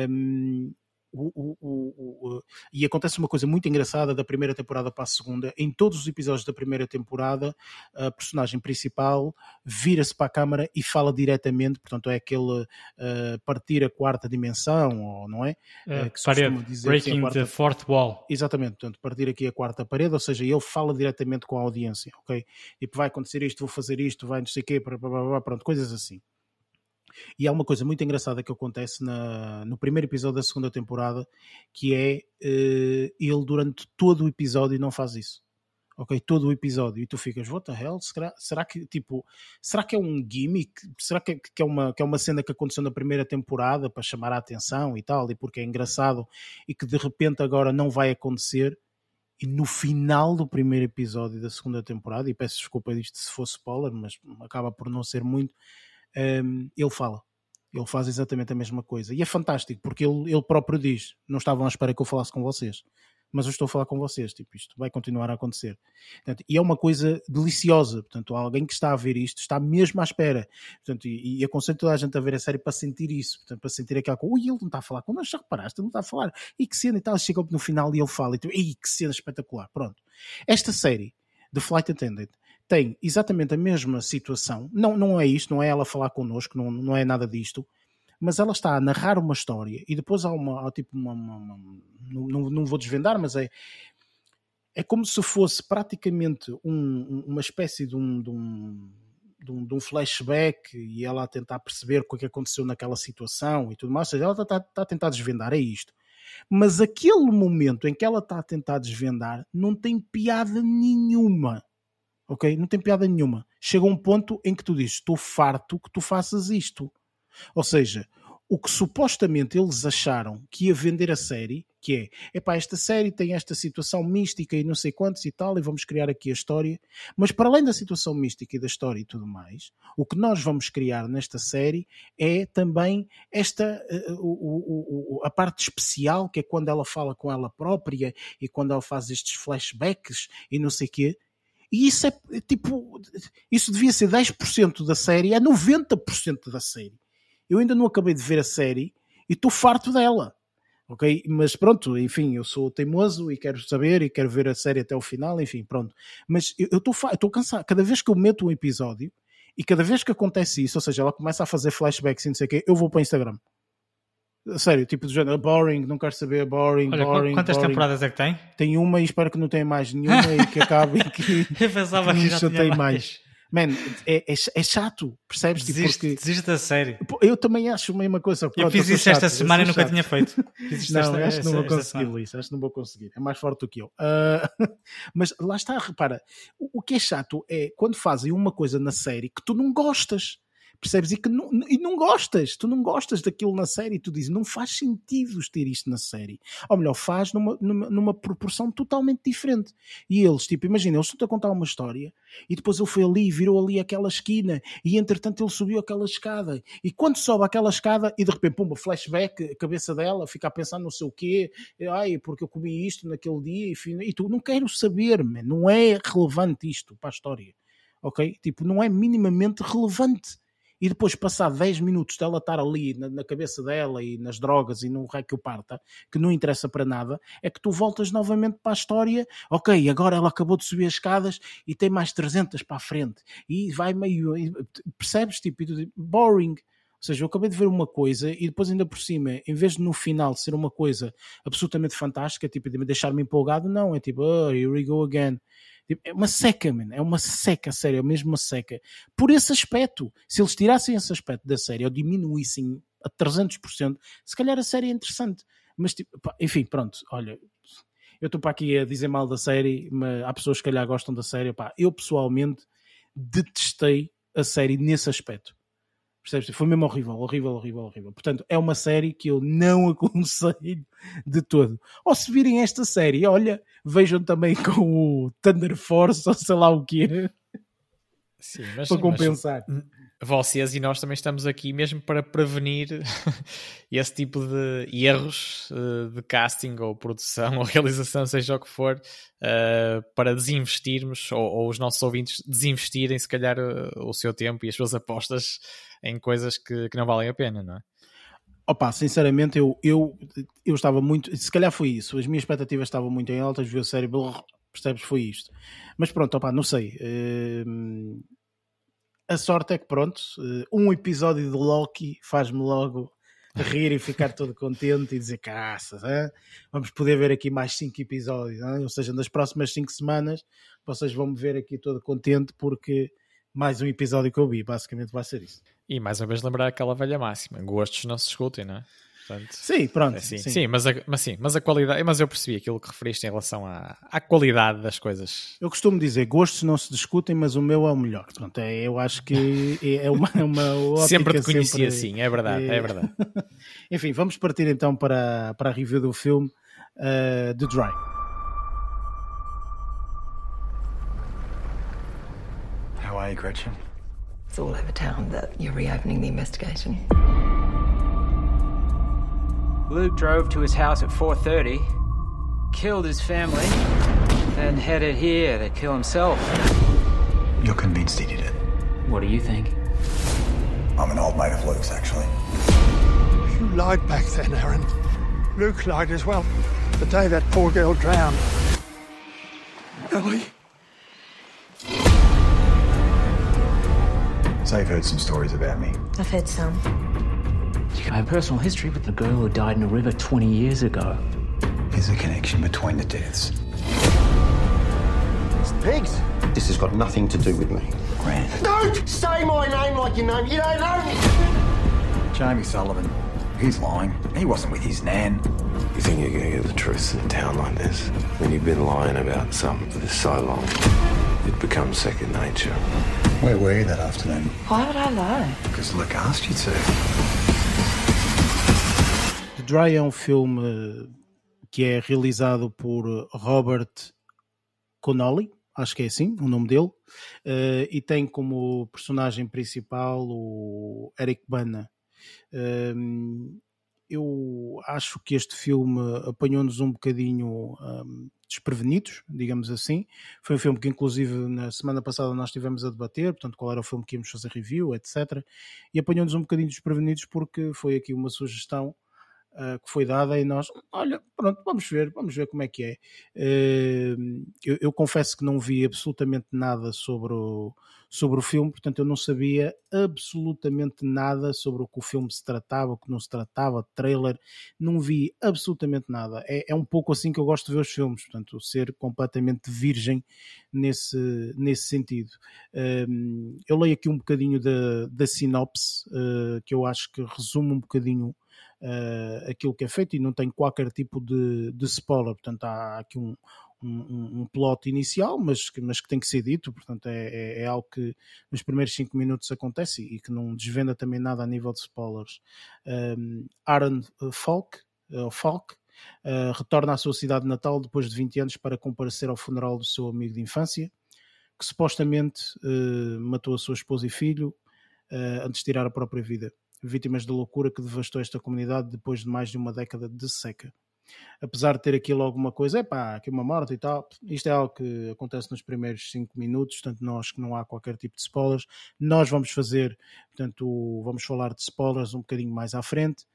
Um, o- o- o- e acontece uma coisa muito engraçada da primeira temporada para a segunda. Em todos os episódios da primeira temporada, a personagem principal vira-se para a câmara e fala diretamente, portanto, é aquele uh, partir a quarta dimensão, ou não é? É, que se parede. dizer a Breaking quarta- the fourth wall. Exatamente, portanto, partir aqui a quarta parede, ou seja, ele fala diretamente com a audiência, ok? Tipo, vai acontecer isto, vou fazer isto, vai não sei o quê, pronto, coisas assim. E há uma coisa muito engraçada que acontece na, no primeiro episódio da segunda temporada, que é eh, ele durante todo o episódio não faz isso. ok? Todo o episódio e tu ficas, what the hell? Será, será que tipo, será que é um gimmick? Será que, que, é uma, que é uma cena que aconteceu na primeira temporada para chamar a atenção e tal, e porque é engraçado e que de repente agora não vai acontecer? E no final do primeiro episódio da segunda temporada, e peço desculpa disto se fosse spoiler, mas acaba por não ser muito, um, ele fala. Ele faz exatamente a mesma coisa. E é fantástico, porque ele, ele próprio diz: Não estavam à espera que eu falasse com vocês mas eu estou a falar com vocês, tipo, isto vai continuar a acontecer. Portanto, e é uma coisa deliciosa, portanto, alguém que está a ver isto está mesmo à espera. Portanto, e, e aconselho toda a gente a ver a série para sentir isso, portanto, para sentir aquela coisa, ui, ele não está a falar com nós, já reparaste, ele não está a falar, e que cena e tal, chega no final e ele fala, e tu, que cena espetacular, pronto. Esta série, The Flight Attendant, tem exatamente a mesma situação, não, não é isto, não é ela falar connosco, não, não é nada disto, mas ela está a narrar uma história e depois há uma, há tipo uma, uma, uma não, não vou desvendar, mas é é como se fosse praticamente um, uma espécie de um, de um, de, um, de um, flashback e ela a tentar perceber o que é aconteceu naquela situação e tudo mais. Ou seja, ela está, está a tentar desvendar, é isto. Mas aquele momento em que ela está a tentar desvendar não tem piada nenhuma. Ok? Não tem piada nenhuma. Chega um ponto em que tu dizes: Estou farto que tu faças isto. Ou seja, o que supostamente eles acharam que ia vender a série, que é, epá, esta série tem esta situação mística e não sei quantos e tal, e vamos criar aqui a história, mas para além da situação mística e da história e tudo mais, o que nós vamos criar nesta série é também esta, uh, uh, uh, a parte especial, que é quando ela fala com ela própria e quando ela faz estes flashbacks e não sei o quê, e isso é tipo, isso devia ser 10% da série, é 90% da série. Eu ainda não acabei de ver a série e estou farto dela. Ok? Mas pronto, enfim, eu sou teimoso e quero saber e quero ver a série até o final, enfim, pronto. Mas eu estou cansado. Cada vez que eu meto um episódio e cada vez que acontece isso, ou seja, ela começa a fazer flashbacks e não sei o quê, eu vou para o Instagram. Sério, tipo do género, boring, não quero saber, boring, Olha, boring. Quantas boring. temporadas é que tem? Tem uma e espero que não tenha mais nenhuma e que acabe e que, eu pensava que, que já tem mais. mais. Man, é, é, é, chato, percebes? Desiste, tipo, porque... desiste da série. Eu também acho a mesma coisa. Pronto, eu fiz isso esta chato, semana e nunca chato. tinha feito. não, esta, acho que não vou conseguir, Luís. Acho que não vou conseguir. É mais forte do que eu. Uh, mas lá está, repara. O, o que é chato é quando fazem uma coisa na série que tu não gostas percebes? E que não, e não gostas, tu não gostas daquilo na série, tu dizes, não faz sentido ter isto na série. Ou melhor, faz numa, numa, numa proporção totalmente diferente. E eles, tipo, imagina, eles estão a contar uma história e depois ele foi ali, virou ali aquela esquina e entretanto ele subiu aquela escada. E quando sobe aquela escada e de repente, pumba, flashback, a cabeça dela fica a pensar não sei o quê, ai, porque eu comi isto naquele dia, enfim, e tu não quero saber, man, não é relevante isto para a história. Ok? Tipo, não é minimamente relevante e depois passar 10 minutos dela estar ali na, na, cabeça dela e nas drogas e no rei que o parta, que não interessa para nada, é que tu voltas novamente para a história, ok, agora ela acabou de subir as escadas e tem mais 300 para a frente, e vai meio, percebes, tipo, boring, ou seja, eu acabei de ver uma coisa e depois ainda por cima, em vez de no final ser uma coisa absolutamente fantástica, tipo, de me deixar-me empolgado, não, é tipo, oh, here we go again. Tipo, é uma seca, man. é uma seca, sério, é mesmo uma seca. Por esse aspecto, se eles tirassem esse aspecto da série ou diminuíssem a 300%, se calhar a série é interessante. Mas, tipo, enfim, pronto, olha, eu estou para aqui a dizer mal da série, mas há pessoas que calhar gostam da série. Pá, eu pessoalmente detestei a série nesse aspecto. Percebes? Foi mesmo horrível, horrível, horrível, horrível. Portanto, é uma série que eu não aconselho de todo. Ou se virem esta série, olha, vejam também com o Thunder Force ou sei lá o que é. Sim, mas, para compensar. Mas vocês e nós também estamos aqui mesmo para prevenir esse tipo de erros uh, de casting ou produção ou realização, seja o que for, uh, para desinvestirmos ou, os nossos ouvintes desinvestirem, se calhar, uh, o seu tempo e as suas apostas em coisas que, que não valem a pena, não é? Opa, sinceramente, eu, eu, eu estava muito. Se calhar foi isso. As minhas expectativas estavam muito em altas, viu a série, percebes? Foi isto. Mas pronto, opa, não sei. Uh, a sorte é que, pronto, uh, um episódio de Loki faz-me logo rir e ficar todo contente e dizer caças, hein? vamos poder ver aqui mais cinco episódios, hein? ou seja, nas próximas cinco semanas vocês vão me ver aqui todo contente porque mais um episódio que eu vi, basicamente vai ser isso. E mais uma vez lembrar aquela velha máxima: gostos não se discutem, não é? Portanto, sim, pronto. é assim. sim. sim, mas, a, mas sim, mas a qualidade, mas eu percebi aquilo que referiste em relação à, à qualidade das coisas. Eu costumo dizer, gostos não se discutem, mas o meu é o melhor. Pronto, é, eu acho que é uma, é uma ótica sempre te conheci sempre- assim, é verdade, é, é- verdade. Enfim, vamos partir então para, para a review do filme uh, The Dry. How are you, Gretchen? It's all over town that you're reopening the investigation. Luke drove to his house at 4:30, killed his family, then headed here to kill himself. You're convinced he did it. What do you think? I'm an old mate of Luke's, actually. You lied back then, Aaron. Luke lied as well. The day that poor girl drowned. Ellie? So you've heard some stories about me. I've heard some. I have personal history with the girl who died in a river 20 years ago. Is a connection between the deaths. It's Pigs! This has got nothing to do with me. Grant. Don't say my name like you know me. You don't know me. Jamie Sullivan. He's lying. He wasn't with his nan. You think you're going to get the truth in a town like this? When you've been lying about something for so long, it becomes second nature. Where were you that afternoon? Why would I lie? Because Luke asked you to. Dry é um filme que é realizado por uh, Robert Connolly, acho que é assim o nome dele, uh, e tem como personagem principal o Eric Bana. Um, eu acho que este filme apanhou-nos um bocadinho um, desprevenidos, digamos assim. Foi um filme que, inclusive, na semana passada nós estivemos a debater, portanto, qual era o filme que íamos fazer review, etc. E apanhou-nos um bocadinho desprevenidos porque foi aqui uma sugestão uh, que foi dada e nós, olha, pronto, vamos ver, vamos ver como é que é. Uh, eu, eu, confesso que não vi absolutamente nada sobre o, sobre o filme, portanto eu não sabia absolutamente nada sobre o que o filme se tratava, o que não se tratava, trailer, não vi absolutamente nada. É, é um pouco assim que eu gosto de ver os filmes, portanto, ser completamente virgem nesse, nesse sentido. Uh, eu leio aqui um bocadinho da, da sinopse, uh, que eu acho que resume um bocadinho uh, aquilo que é feito e não tem qualquer tipo de, de spoiler, portanto há aqui um, um, um, plot inicial, mas, mas que tem que ser dito, portanto é, é, é, algo que nos primeiros 5 minutos acontece e que não desvenda também nada a nível de spoilers. Um, Aaron Falk, uh, Falk uh, retorna à sua cidade natal depois de 20 anos para comparecer ao funeral do seu amigo de infância, que supostamente uh, matou a sua esposa e filho antes de tirar a própria vida vítimas da loucura que devastou esta comunidade depois de mais de uma década de seca. Apesar de ter aquilo alguma coisa, é pá, aqui uma morte e tal, isto é algo que acontece nos primeiros 5 minutos, portanto, nós que não há qualquer tipo de spoilers. Nós vamos fazer, portanto, vamos falar de spoilers um bocadinho mais à frente,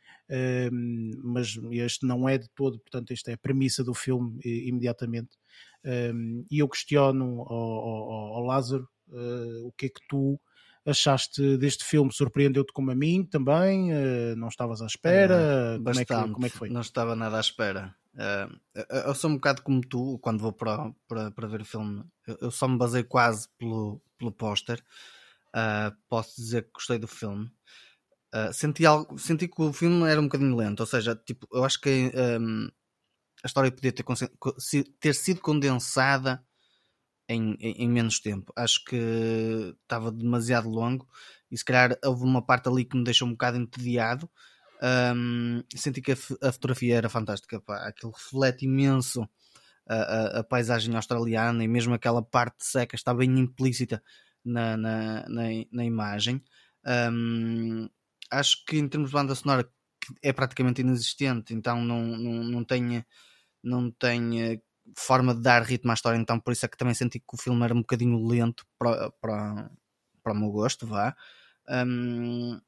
um, mas este não é de todo, portanto, esta é a premissa do filme imediatamente. Um, e eu questiono ao, ao, ao Lázaro uh, o que é que tu achaste deste filme? Surpreendeu-te como a mim também? Uh, não estavas à espera? Uh, como, é que, como, é que, foi? Não estava nada à espera. Uh, eu sou um bocado como tu, quando vou para, para, para ver o filme, eu, só me basei quase pelo, pelo póster. posso dizer que gostei do filme. senti, algo, senti que o filme era um bocadinho lento, ou seja, tipo, eu acho que um, a história podia ter, ter sido condensada em, em, em, menos tempo. Acho que estava demasiado longo e se calhar houve uma parte ali que me deixou um bocado entediado. Um, senti que a, a, fotografia era fantástica, pá. aquilo reflete imenso a, a, a, paisagem australiana e mesmo aquela parte seca está bem implícita na, na, na, na imagem. Um, acho que em termos de banda sonora é praticamente inexistente, então não, não, não não tem forma de dar ritmo à história, então por isso é que também senti que o filme era um bocadinho lento para, para, para o meu gosto, vá. Um,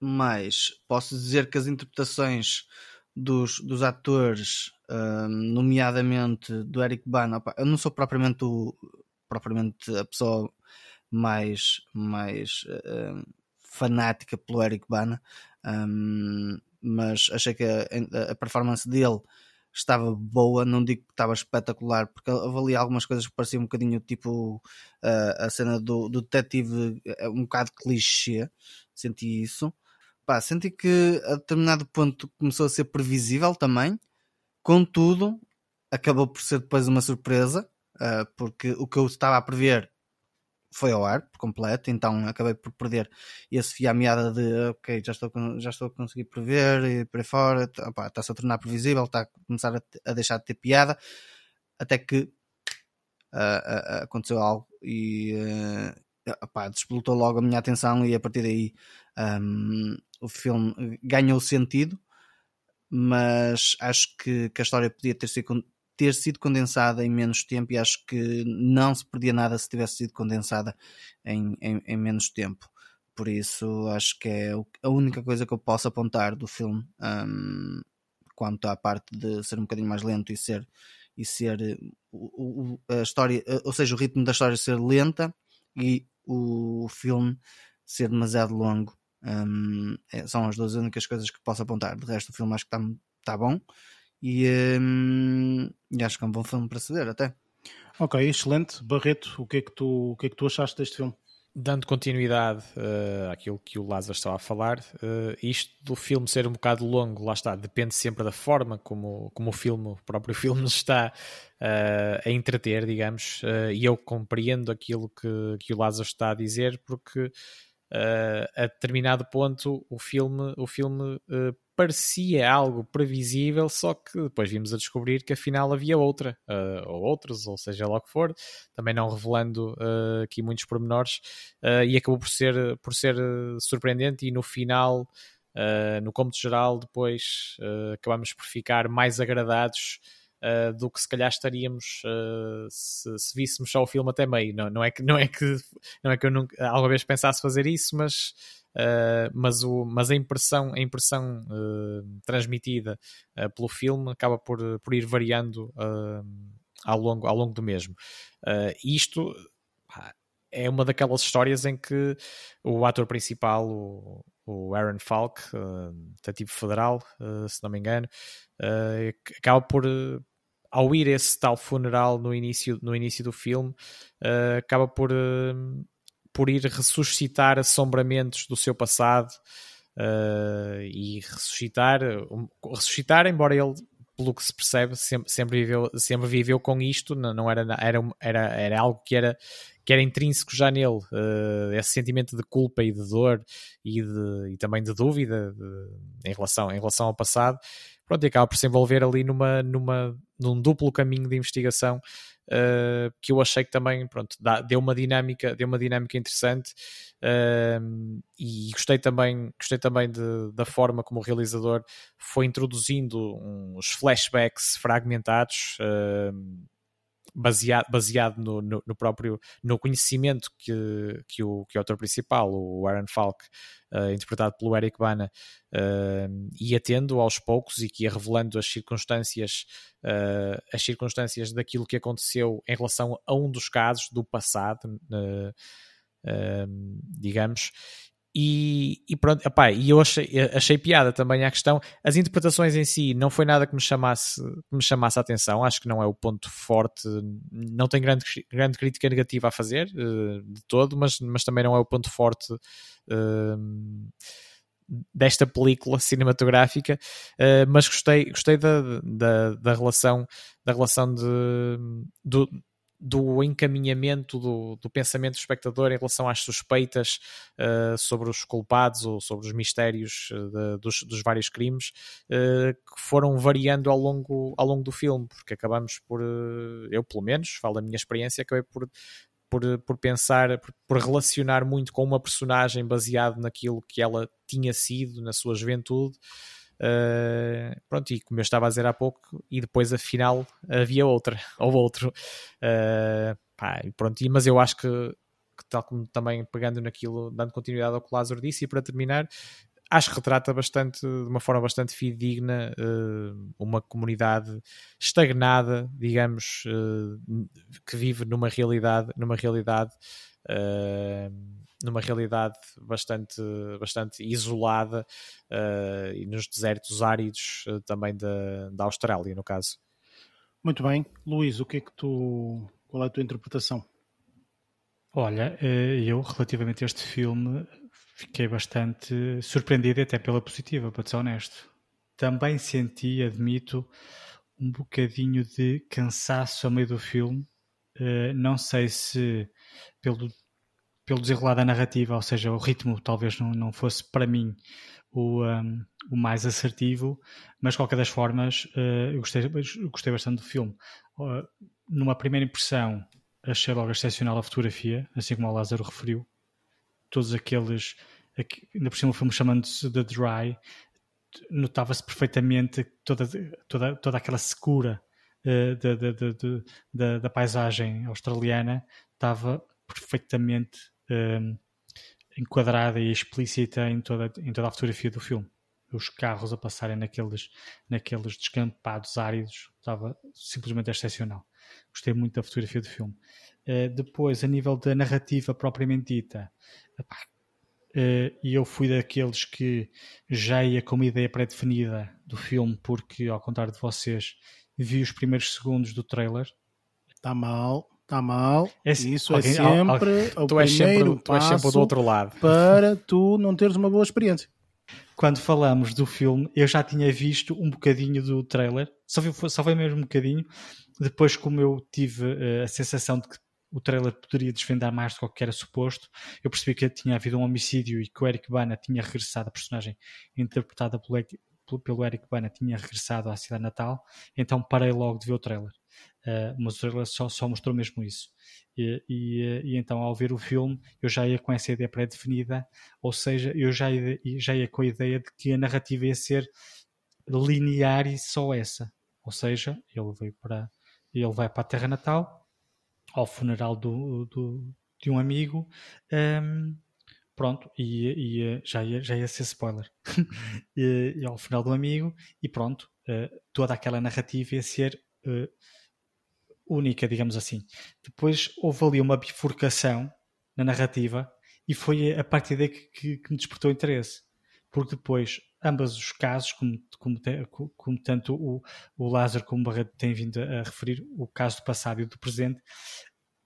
mas posso dizer que as interpretações dos, dos atores, um, nomeadamente do Eric Bana, eu não sou propriamente, o, propriamente a pessoa mais, mais um, fanática pelo Eric Bana, mas achei que a, a performance dele estava boa, não digo que estava espetacular, porque ali algumas coisas que pareciam um bocadinho tipo uh, a cena do, do detetive, um bocado clichê, senti isso. pá, senti que a determinado ponto começou a ser previsível também, contudo, acabou por ser depois uma surpresa, uh, porque o que eu estava a prever foi ao ar por completo, então acabei por perder esse fio à meada de ok, já estou, já estou a conseguir prever e por aí fora, está-se a tornar previsível, está a começar a, a, deixar de ter piada, até que uh, uh, aconteceu algo e uh, opá, despolutou logo a minha atenção e a partir daí um, o filme ganhou sentido, mas acho que, que a história podia ter sido ter sido condensada em menos tempo e acho que não se perdia nada se tivesse sido condensada em, em, em menos tempo. Por isso, acho que é a única coisa que eu posso apontar do filme um, quanto à parte de ser um bocadinho mais lento e ser e ser o, o, a história, ou seja, o ritmo da história ser lenta e o filme ser demasiado longo. Um, é, são as duas únicas coisas que posso apontar. De resto, o filme acho que está tá bom e, um, e acho que é um bom filme para se ver até. Ok, excelente. Barreto, o que é que tu, o que é que tu achaste deste filme? Dando continuidade uh, àquilo que o Lázaro estava a falar, uh, isto do filme ser um bocado longo, lá está, depende sempre da forma como, como o filme, o próprio filme nos está uh, a entreter, digamos, e eu compreendo aquilo que, que o Lázaro está a dizer, porque a determinado ponto o filme, o filme parecia algo previsível, só que depois vimos a descobrir que afinal havia outra, uh, ou outros, ou seja lá o que for, também não revelando uh, aqui muitos pormenores, uh, e acabou por ser, por ser surpreendente. E no final, no cômodo geral, depois acabamos por ficar mais agradados. Uh, do que se calhar estaríamos uh, se, se, víssemos só o filme até meio. Não, não, é que, não, é que, não é que eu nunca, alguma vez pensasse fazer isso, mas Uh, mas, o, mas a impressão, a impressão uh, transmitida uh, pelo filme acaba por, por ir variando ao, longo, ao longo do mesmo. isto é uma daquelas histórias em que o ator principal, o, o Aaron Falk, detetive federal, se não me engano, acaba por ao ir esse tal funeral no início, no início do filme, acaba por por ir ressuscitar assombramentos do seu passado uh, e ressuscitar, um, ressuscitar, embora ele, pelo que se percebe, sempre, sempre, viveu, sempre viveu com isto, não, não era, era, era, era algo que era, que era intrínseco já nele, uh, esse sentimento de culpa e de dor e, de, e também de dúvida de, em, relação, em relação ao passado, pronto, e acaba por se envolver ali numa, numa, num duplo caminho de investigação uh, que eu achei que também pronto, dá, deu uma dinâmica, deu uma dinâmica interessante uh, e gostei também, gostei também de, da forma como o realizador foi introduzindo uns flashbacks fragmentados. Uh, baseado, baseado no, no, no, próprio no conhecimento que, que, o, que o autor principal, o Aaron Falk, uh, interpretado pelo Eric Bana, uh, ia tendo aos poucos e que ia revelando as circunstâncias, uh, as circunstâncias daquilo que aconteceu em relação a um dos casos do passado, digamos, e, e pronto, epá, e eu achei, achei piada também a questão. As interpretações em si não foi nada que me chamasse, que me chamasse a atenção, acho que não é o ponto forte, não tem grande, grande crítica negativa a fazer uh, de todo, mas, mas também não é o ponto forte uh, desta película cinematográfica. Uh, mas gostei, gostei da, da, da relação, da relação de, do, do encaminhamento do, do, pensamento do espectador em relação às suspeitas uh, sobre os culpados ou sobre os mistérios uh, de, dos, dos, vários crimes uh, que foram variando ao longo, ao longo do filme, porque acabamos por, eu pelo menos, falo da minha experiência, acabei por, por, por pensar, por, por, relacionar muito com uma personagem baseado naquilo que ela tinha sido na sua juventude. Uh, pronto, e como eu estava a dizer há pouco, e depois afinal havia outra, ou outro. Uh, pá, pronto, mas eu acho que, que, tal como também pegando naquilo, dando continuidade ao que o Lázaro disse, e para terminar, acho que retrata bastante, de uma forma bastante fidedigna, uh, uma comunidade estagnada, digamos, que vive numa realidade, numa realidade numa realidade bastante, bastante isolada uh, e nos desertos áridos uh, também da, da Austrália, no caso. Muito bem. Luís, o que é que tu. Qual é a tua interpretação? Olha, eh, eu relativamente a este filme fiquei bastante surpreendido, até pela positiva, para ser honesto. Também senti, admito, um bocadinho de cansaço a meio do filme. Não sei se pelo, pelo desenrolar da narrativa, ou seja, o ritmo talvez não, não fosse para mim o, um, o mais assertivo, mas de qualquer das formas uh, eu, gostei, eu gostei bastante do filme. Uh, numa primeira impressão, achei logo excepcional a fotografia, assim como o Lázaro referiu. Todos aqueles, aqui, ainda por cima o filme chamando-se The Dry, notava-se perfeitamente toda, toda, toda aquela secura uh, da, da, da, da, paisagem australiana, estava perfeitamente uh, enquadrada e explícita em toda, em toda a fotografia do filme. Os carros a passarem naqueles, naqueles descampados áridos estava simplesmente excepcional. Gostei muito da fotografia do filme. Uh, depois, a nível da narrativa propriamente dita, Uh, e eu fui daqueles que já ia com uma ideia pré-definida do filme, porque, ao contrário de vocês, vi os primeiros segundos do trailer. Está mal, está mal. É, Isso é sempre o tu primeiro sempre, tu és sempre do outro lado. para tu não teres uma boa experiência. Quando falamos do filme, eu já tinha visto um bocadinho do trailer, só vi, só foi mesmo um bocadinho. Depois, como eu tive uh, a sensação de que o trailer poderia desvendar mais do que era suposto. Eu percebi que tinha havido um homicídio e que o Eric Bana tinha regressado, a personagem interpretada pelo, pelo Eric Bana tinha regressado à cidade natal, então parei logo de ver o trailer. Uh, mas o trailer só, só, mostrou mesmo isso. E, e, e, então, ao ver o filme, eu já ia com essa ideia pré-definida, ou seja, eu já ia, já ia com a ideia de que a narrativa ia ser linear e só essa. Ou seja, ele veio para ele vai para a terra natal, ao funeral do, do de um amigo. Um, pronto, e, e, já, ia, já ia ser spoiler. e, e, ao final do amigo, e pronto, uh, toda aquela narrativa ia ser uh, única, digamos assim. Depois houve ali uma bifurcação na narrativa, e foi a partir daí que, que, que me despertou interesse. Porque depois, ambos os casos, como, como, como tanto o, o Lázaro como o Barreto têm vindo a referir, o caso do passado e do presente,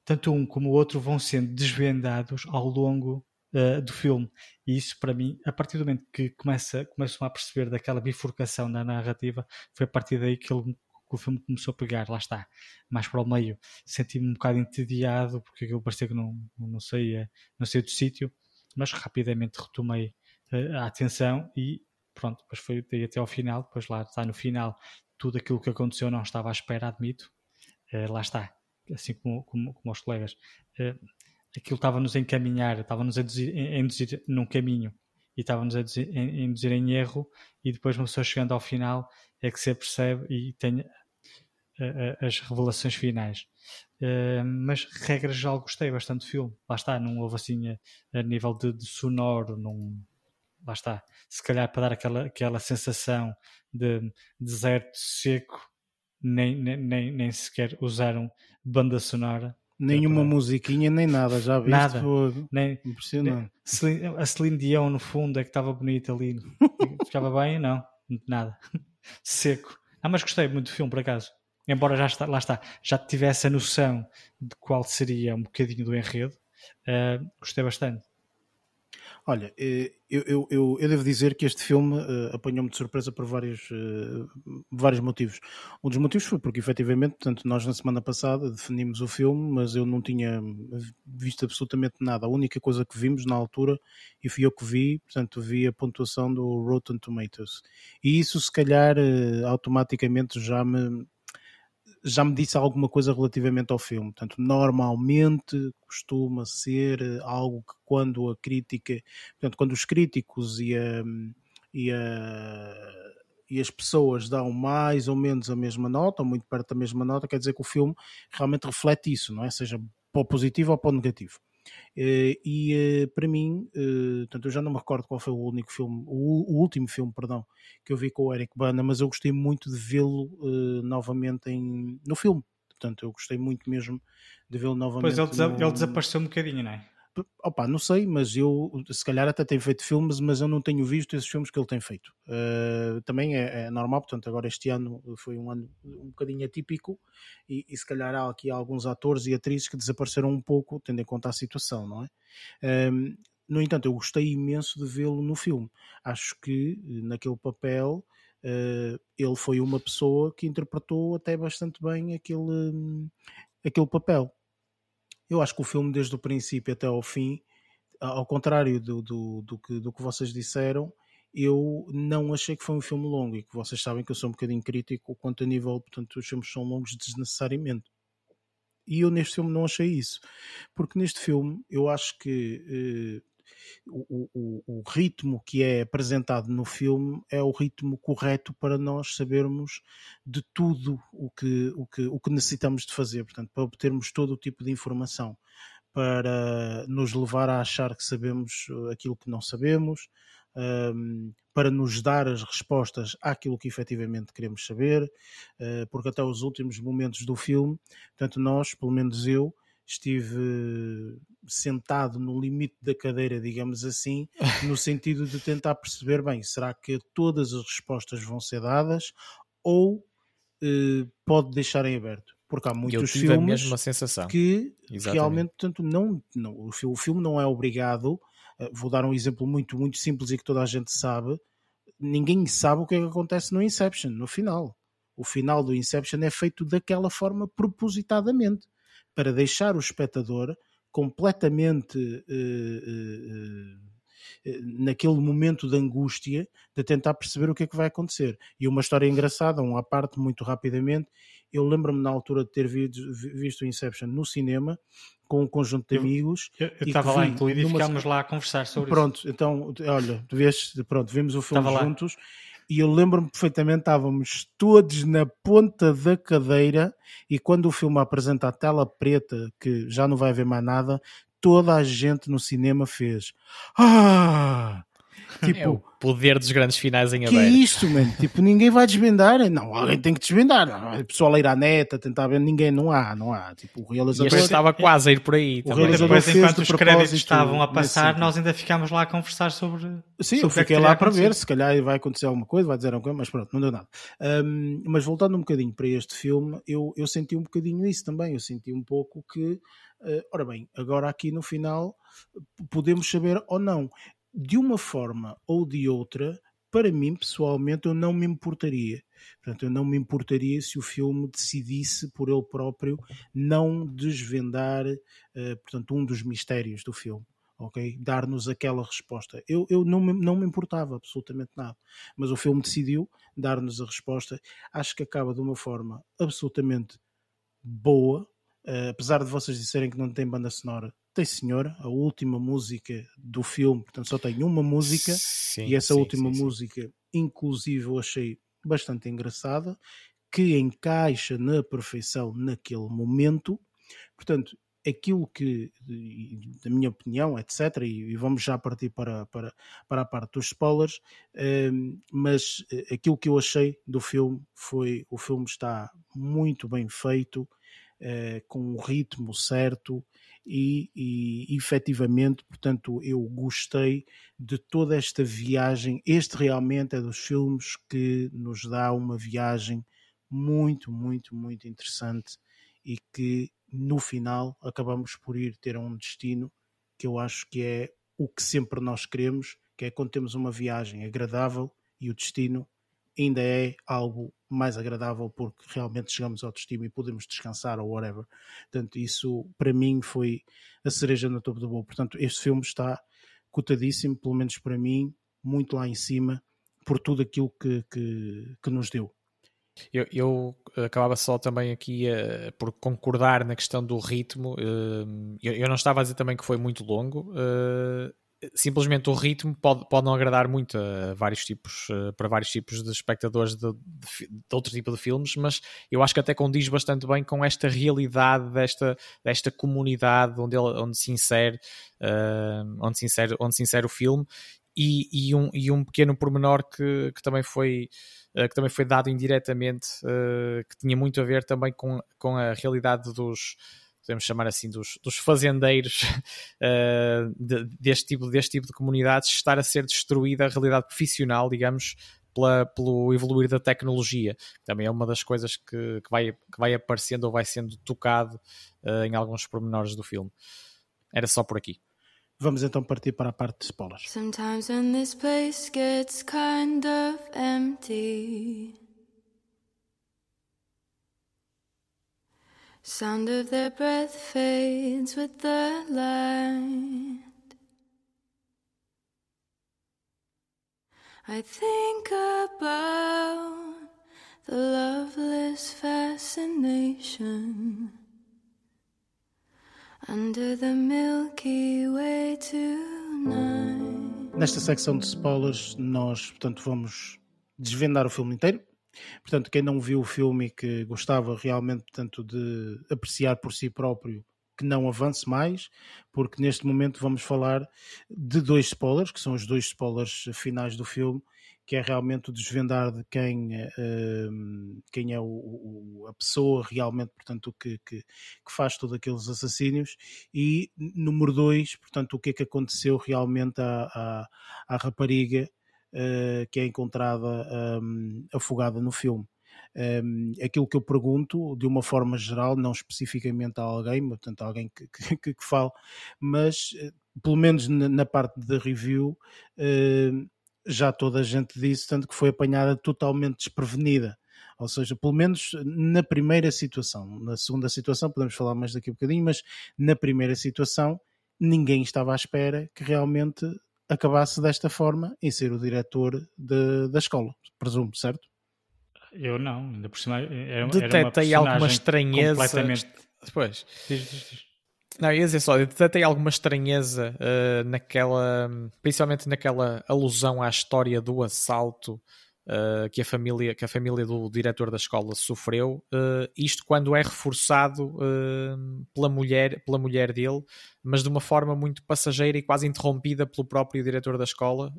tanto um como o outro vão sendo desvendados ao longo uh, do filme. E isso, para mim, a partir do momento que começa, a perceber daquela bifurcação na narrativa, foi a partir daí que, ele, o filme começou a pegar. Lá está, mais para o meio. Senti-me um bocado entediado, porque aquilo parecia que não, não, saía, não saía do sítio, mas rapidamente retomei uh, a atenção e pronto, depois foi daí até ao final. Depois lá está no final, tudo aquilo que aconteceu não estava à espera, admito. Uh, lá está, assim como, como, como os colegas, uh, aquilo estava-nos a encaminhar, estava-nos a induzir, a induzir num caminho e estava-nos a induzir, a induzir em erro e depois uma pessoa chegando ao final é que se percebe e tem as revelações finais. Uh, mas regra já gostei bastante do filme. Lá está, não houve assim a, a nível de, de, sonoro, não, lá está. Se calhar para dar aquela, aquela sensação de deserto seco, nem, nem, nem sequer usaram banda sonora. Nenhuma para... musiquinha, nem nada, já viste? Nada. Nem, Impressionante. Nem, a Celine Dion no fundo é que estava bonita ali. Ficava bem? Não, nada. Seco. Ah, mas gostei muito do filme, por acaso. Embora já está, lá está, já tivesse a noção de qual seria um bocadinho do enredo, uh, gostei bastante. Olha, eh, eu, eu, eu, eu, devo dizer que este filme uh, apanhou-me de surpresa por vários, uh, vários motivos. Um dos motivos foi porque, efetivamente, portanto, nós na semana passada definimos o filme, mas eu não tinha visto absolutamente nada. A única coisa que vimos na altura, e fui eu que vi, portanto, vi a pontuação do Rotten Tomatoes. E isso, se calhar, uh, automaticamente já me já me disse alguma coisa relativamente ao filme. Portanto, normalmente costuma ser eh, algo que quando a crítica, portanto, quando os críticos e, a, e, a, e as pessoas dão mais ou menos a mesma nota, ou muito perto da mesma nota, quer dizer que o filme realmente reflete isso, não é? Seja para o positivo ou para o negativo. Uh, e uh, para mim, uh, eu já não me recordo qual foi o único filme, o, último filme, perdão, que eu vi com o Eric Bana, mas eu gostei muito de vê-lo novamente em, no filme. Portanto, eu gostei muito mesmo de vê-lo novamente. Pois ele, no... ele desapareceu um bocadinho, não é? Opa, não sei, mas eu se calhar até tenho feito filmes, mas eu não tenho visto esses filmes que ele tem feito. Uh, também é, é, normal, portanto, agora este ano foi um ano um bocadinho atípico e, e, se calhar há aqui alguns atores e atrizes que desapareceram um pouco, tendo em conta a situação, não é? Uh, no entanto, eu gostei imenso de vê-lo no filme. Acho que naquele papel uh, ele foi uma pessoa que interpretou até bastante bem aquele, um, aquele papel. Eu acho que o filme, desde o princípio até ao fim, ao contrário do, do, do, que, do que vocês disseram, eu não achei que foi um filme longo e que vocês sabem que eu sou um bocadinho crítico quanto a nível, portanto, os filmes são longos desnecessariamente. E eu neste filme não achei isso, porque neste filme eu acho que eh, o, o, o, ritmo que é apresentado no filme é o ritmo correto para nós sabermos de tudo o que, o que, o que necessitamos de fazer, portanto, para obtermos todo o tipo de informação, para nos levar a achar que sabemos aquilo que não sabemos, um, para nos dar as respostas àquilo que efetivamente queremos saber, uh, porque até os últimos momentos do filme, portanto, nós, pelo menos eu, estive sentado no limite da cadeira, digamos assim, no sentido de tentar perceber bem, será que todas as respostas vão ser dadas ou uh, pode deixar em aberto? Porque há muitos filmes que Exatamente. realmente portanto, não, não, o filme não é obrigado. Uh, vou dar um exemplo muito, muito simples e que toda a gente sabe. Ninguém sabe o que é que acontece no Inception, no final. O final do Inception é feito daquela forma propositadamente para deixar o espectador completamente uh, uh, naquele momento de angústia de tentar perceber o que é que vai acontecer. E uma história engraçada, uma parte muito rapidamente. Eu lembro-me na altura de ter visto Inception no cinema com um conjunto de amigos. Eu estava lá incluído e ficámos lá a conversar sobre pronto, isso. Pronto, então, olha, vês, pronto, vimos o filme juntos. Lá e eu lembro-me perfeitamente, estávamos todos na ponta da cadeira e quando o filme apresenta a tela preta, que já não vai haver mais nada, toda a gente no cinema fez Ah! Tipo, é o poder dos grandes finais em aberto. Que é isto, mano? Tipo, ninguém vai desvendar. Não, alguém tem que desvendar. O pessoal a ir à neta, tentar ver, ninguém, não há, não há. Tipo, o realizador... E estava quase a ir por aí. O também. realizador Depois, enquanto os créditos estavam a passar, nós ainda ficámos lá a conversar sobre... Sim, sobre eu fiquei lá para ver, se calhar vai acontecer alguma coisa, vai dizer alguma coisa, mas pronto, não deu nada. Um, mas voltando um bocadinho para este filme, eu, eu senti um bocadinho isso também. Eu senti um pouco que, uh, ora bem, agora aqui no final podemos saber ou não de uma forma ou de outra, para mim pessoalmente, eu não me importaria. Portanto, eu não me importaria se o filme decidisse por ele próprio não desvendar, uh, portanto, um dos mistérios do filme. Ok? Dar-nos aquela resposta. Eu, eu não, me, não me importava absolutamente nada. Mas o filme decidiu dar-nos a resposta. Acho que acaba de uma forma absolutamente boa. Uh, apesar de vocês disserem que não tem banda sonora, tem senhor, a última música do filme, portanto só tem uma música sim, e essa sim, última sim, música, inclusive, eu achei bastante engraçada, que encaixa na perfeição naquele momento. Portanto, aquilo que, da minha opinião, etc., e, vamos já partir para, para, para a parte dos spoilers, ehm, mas eh, aquilo que eu achei do filme foi: o filme está muito bem feito, eh, com o ritmo certo e, e efetivamente, portanto, eu gostei de toda esta viagem. Este realmente é dos filmes que nos dá uma viagem muito, muito, muito interessante e que no final acabamos por ir ter um destino que eu acho que é o que sempre nós queremos, que é quando temos uma viagem agradável e o destino ainda é algo mais agradável porque realmente chegamos ao destino e podemos descansar ou whatever. Portanto, isso para mim foi a cereja no topo do bolo. Portanto, este filme está cotadíssimo, pelo menos para mim, muito lá em cima, por tudo aquilo que, que, que nos deu. Eu, eu, acabava só também aqui uh, por concordar na questão do ritmo. Uh, eu, eu, não estava a dizer também que foi muito longo. Uh, simplesmente o ritmo pode, pode não agradar muito a vários tipos, para vários tipos de espectadores de, de, de, outro tipo de filmes, mas eu acho que até condiz bastante bem com esta realidade desta, desta comunidade onde, ele, onde, se insere, uh, onde, se insere, onde se insere o filme. E, e, um, e um pequeno pormenor que, que também foi uh, que também foi dado indiretamente uh, que tinha muito a ver também com, com a realidade dos podemos chamar assim, dos, dos fazendeiros uh, de, deste, tipo, deste tipo de comunidades, estar a ser destruída a realidade profissional, digamos, pela, pelo evoluir da tecnologia. Também é uma das coisas que, que, vai, que vai aparecendo ou vai sendo tocado uh, em alguns pormenores do filme. Era só por aqui. Vamos então partir para a parte de spoilers. Sometimes when this place gets kind of empty. Sound of their breath fades with the light. I think about the loveless fascination under the Milky Way tonight. Nesta secção de spoilers, nós, portanto, vamos desvendar o filme inteiro. Portanto, quem não viu o filme e que gostava realmente, portanto, de apreciar por si próprio que não avance mais, porque neste momento vamos falar de dois spoilers, que são os dois spoilers finais do filme, que é realmente o desvendar de quem, uh, quem é o, o, a pessoa realmente, portanto, que, que, que, faz todos aqueles assassínios, e número dois, portanto, o que é que aconteceu realmente à, à, à rapariga uh, que é encontrada um, afogada no filme. Um, aquilo que eu pergunto, de uma forma geral, não especificamente a alguém, portanto, a alguém que, que, que fale, mas eh, pelo menos na, na parte da review, uh, já toda a gente disse, tanto que foi apanhada totalmente desprevenida. Ou seja, pelo menos na primeira situação. Na segunda situação, podemos falar mais daqui a um bocadinho, mas na primeira situação, ninguém estava à espera que realmente acabasse desta forma em ser o diretor de, da escola, presumo, certo? Eu não, ainda por cima era, Detetei era uma alguma estranheza. Completamente... Depois. Diz, diz, diz. Não, ia dizer só, detetei alguma estranheza uh, naquela, principalmente naquela alusão à história do assalto uh, que, a família, que a família do diretor da escola sofreu, uh, isto quando é reforçado uh, pela, mulher, pela mulher dele, mas de uma forma muito passageira e quase interrompida pelo próprio diretor da escola,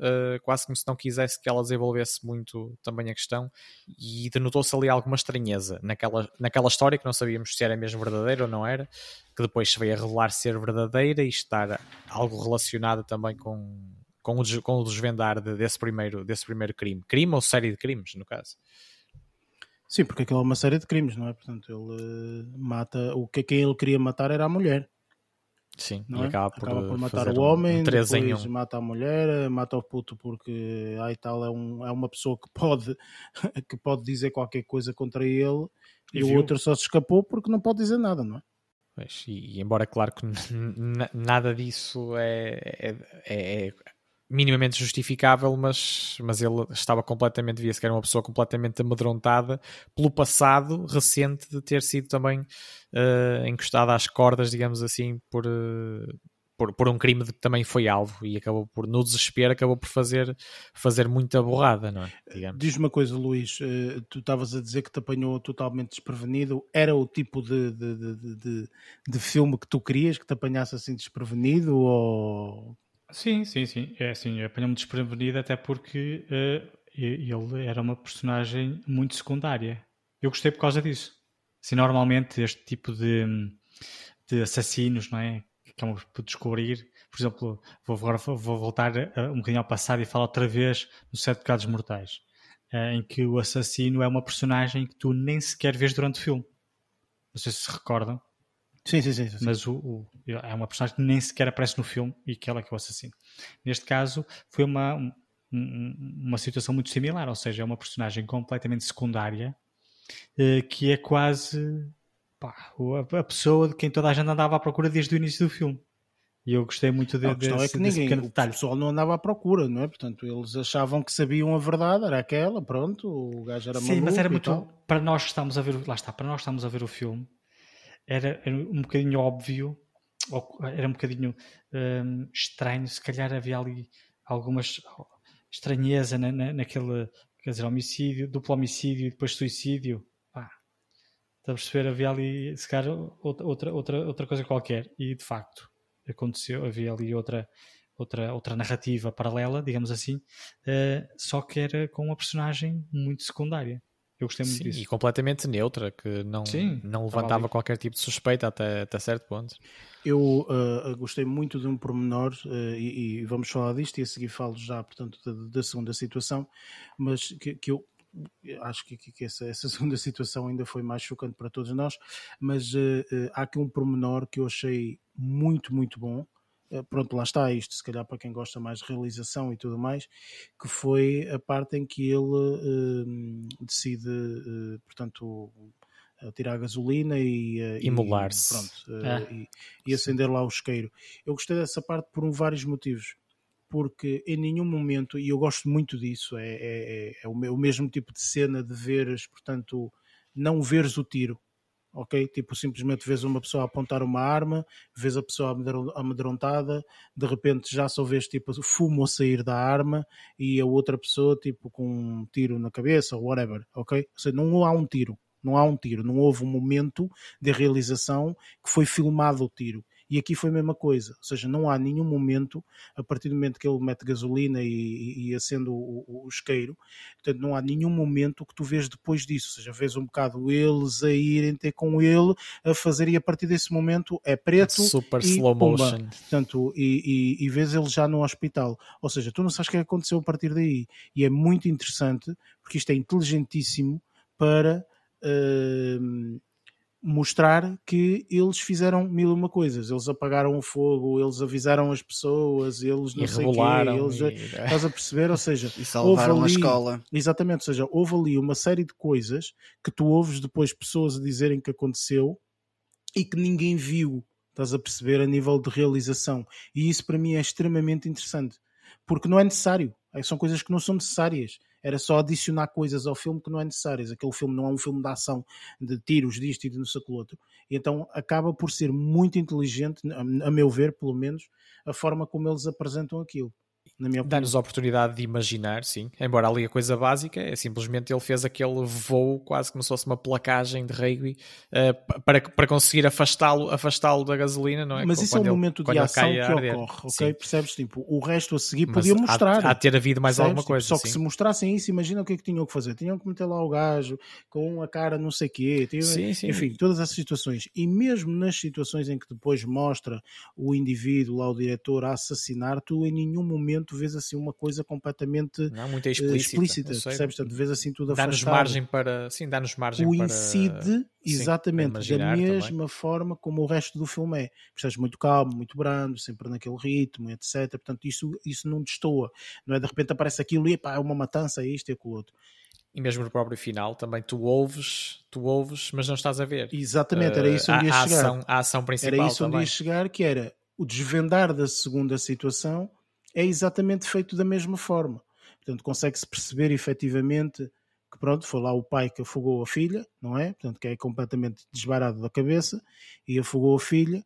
quase como se não quisesse que ela desenvolvesse muito também a questão, e denotou-se ali alguma estranheza naquela, naquela história que não sabíamos se era mesmo verdadeira ou não era, que depois se veio a revelar ser verdadeira e estar algo relacionada também com com o, com o desvendar de, desse, primeiro, desse primeiro crime. Crime ou série de crimes, no caso. Sim, porque aquilo é uma série de crimes, não é? Portanto, ele uh, mata. O que quem ele queria matar era a mulher. Sim, não é? acaba por, acaba por matar o homem, um, depois um. mata a mulher, mata o puto porque ai tal é, um, é uma pessoa que pode, que pode dizer qualquer coisa contra ele e, e o outro só se escapou porque não pode dizer nada, não é? Pois, e, e, embora claro que nada disso é, é, é, minimamente justificável, mas, mas ele estava completamente, via-se que era uma pessoa completamente amedrontada pelo passado recente de ter sido também uh, encostado às cordas, digamos assim, por, uh, por, por um crime de que também foi alvo e acabou por, no desespero, acabou por fazer, fazer muita borrada, não é? Diz uma coisa, Luís, uh, tu estavas a dizer que te apanhou totalmente desprevenido, era o tipo de, de, de, de, de filme que tu querias, que te apanhasse assim desprevenido ou Sim, sim, sim. É assim, apanhou-me desprevenido até porque uh, ele era uma personagem muito secundária. Eu gostei por causa disso. Assim, normalmente este tipo de, de assassinos, não é? Que acabam por descobrir. Por exemplo, vou agora vou voltar uh, um bocadinho ao passado e falar outra vez no Sete Pecados Mortais. Uh, em que o assassino é uma personagem que tu nem sequer vês durante o filme. Não sei se se recordam. Sim, sim, sim. sim. Mas o, o, é uma personagem que nem sequer aparece no filme e que ela é que é o assassino. Neste caso, foi uma, um, uma situação muito similar, ou seja, é uma personagem completamente secundária eh, que é quase pá, a, a, pessoa de quem toda a gente andava à procura desde o início do filme. E eu gostei muito de, a questão desse, é que ninguém, o detalhe. pessoal não andava à procura, não é? Portanto, eles achavam que sabiam a verdade, era aquela, pronto, o gajo era Sim, mas era muito, para nós que estamos a ver, lá está, para nós que estamos a ver o filme, era, era um bocadinho óbvio, era um bocadinho um, estranho, se calhar havia ali algumas estranheza na, na, naquele, quer dizer, homicídio, duplo homicídio e depois suicídio. Pá, está a perceber? Havia ali, se calhar, outra, outra, outra coisa qualquer. E de facto, aconteceu, havia ali outra, outra, outra narrativa paralela, digamos assim, uh, só que era com uma personagem muito secundária. Eu gostei muito Sim, disso. E completamente neutra, que não, Sim, não levantava qualquer tipo de suspeita até, até certo ponto. Eu uh, gostei muito de um pormenor, uh, e, e, vamos falar disto, e a seguir falo já, portanto, da, da segunda situação, mas que, que eu acho que, que essa, essa, segunda situação ainda foi mais chocante para todos nós, mas uh, há aqui um pormenor que eu achei muito, muito bom, pronto, lá está isto, se calhar para quem gosta mais de realização e tudo mais, que foi a parte em que ele uh, decide, uh, portanto, tirar gasolina e imolar-se pronto, ah, e, e, acender lá o isqueiro. Eu gostei dessa parte por vários motivos. Porque em nenhum momento, e eu gosto muito disso, é, é, é, é o mesmo tipo de cena de veres, portanto, não veres o tiro ok? Tipo, simplesmente vês uma pessoa apontar uma arma, vês a pessoa amedrontada, de repente já só vês tipo fumo a sair da arma e a outra pessoa tipo com um tiro na cabeça ou whatever, ok? Ou seja, não há um tiro, não há um tiro, não houve um momento de realização que foi filmado o tiro. E aqui foi a mesma coisa, ou seja, não há nenhum momento, a partir do momento que ele mete gasolina e, e acende o, o, isqueiro, portanto, não há nenhum momento que tu vês depois disso, ou seja, vês um bocado eles a irem ter com ele, a fazer, e a partir desse momento é preto Super e slow pumba. motion. Portanto, e, e, e vês ele já no hospital, ou seja, tu não sabes o que aconteceu a partir daí, e é muito interessante, porque isto é inteligentíssimo para. Uh, mostrar que eles fizeram mil uma coisas. Eles apagaram o fogo, eles avisaram as pessoas, eles não e sei o quê. Eles, e... Estás a perceber? Ou seja, e salvaram ali, a escola. Exatamente, ou seja, houve ali uma série de coisas que tu ouves depois pessoas a dizerem que aconteceu e que ninguém viu. Estás a perceber a nível de realização. E isso para mim é extremamente interessante. Porque não é necessário. São coisas que não são necessárias era só adicionar coisas ao filme que não é necessárias. Aquele filme não é um filme de ação, de tiros, disto e de não sei o outro. Então acaba por ser muito inteligente, a meu ver, pelo menos, a forma como eles apresentam aquilo na minha Dá-nos a oportunidade de imaginar, sim. Embora ali a coisa básica é simplesmente ele fez aquele voo quase como se fosse uma placagem de rugby uh, para, para conseguir afastá-lo afastá da gasolina, não é? Mas isso é um momento de ação que ocorre, ok? Sim. Percebes? Tipo, o resto a seguir Mas podia mostrar. Há, há ter havido mais Percebes? alguma coisa. Tipo, só sim. que se mostrassem isso, imagina o que é que tinham que fazer. Tinham que meter lá o gajo com a cara não sei quê. Tinham... Sim, sim. Enfim, todas essas situações. E mesmo nas situações em que depois mostra o indivíduo lá, o diretor, a assassinar, tu em nenhum momento vês assim uma coisa completamente não, muito explícita, explícita percebes? Portanto, vês assim tudo dá-nos margem para sim, dá-nos margem coincide para, exatamente sim, da mesma também. forma como o resto do filme é. Percebes muito calmo, muito brando, sempre naquele ritmo, etc. Portanto, isso, isso não destoa. Não é de repente aparece aquilo e pá, é uma matança, é isto e aquilo outro. E mesmo no próprio final também tu ouves, tu ouves, mas não estás a ver. Exatamente, era isso onde uh, ia a, chegar. Ação, a ação principal Era isso também. onde ia chegar, que era o desvendar da segunda situação é exatamente feito da mesma forma. Portanto, consegue-se perceber efetivamente que pronto, foi lá o pai que afogou a filha, não é? Portanto, que é completamente desbarado da cabeça e afogou a filha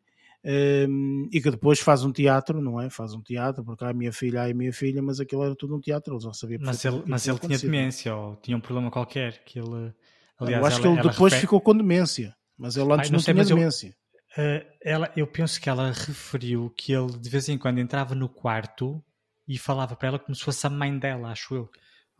um, e que depois faz um teatro, não é? Faz um teatro, porque há a minha filha, há a minha filha, mas aquilo era tudo um teatro, ele já sabia Mas ele, mas ele tinha demência ou tinha um problema qualquer que ele. Aliás, eu acho ela, que ele depois refere... ficou com demência, mas ele antes Ai, não, não sei, tinha demência. Eu... Uh, ela, eu penso que ela referiu que ele de vez em quando entrava no quarto e falava para ela como se fosse a mãe dela, acho eu.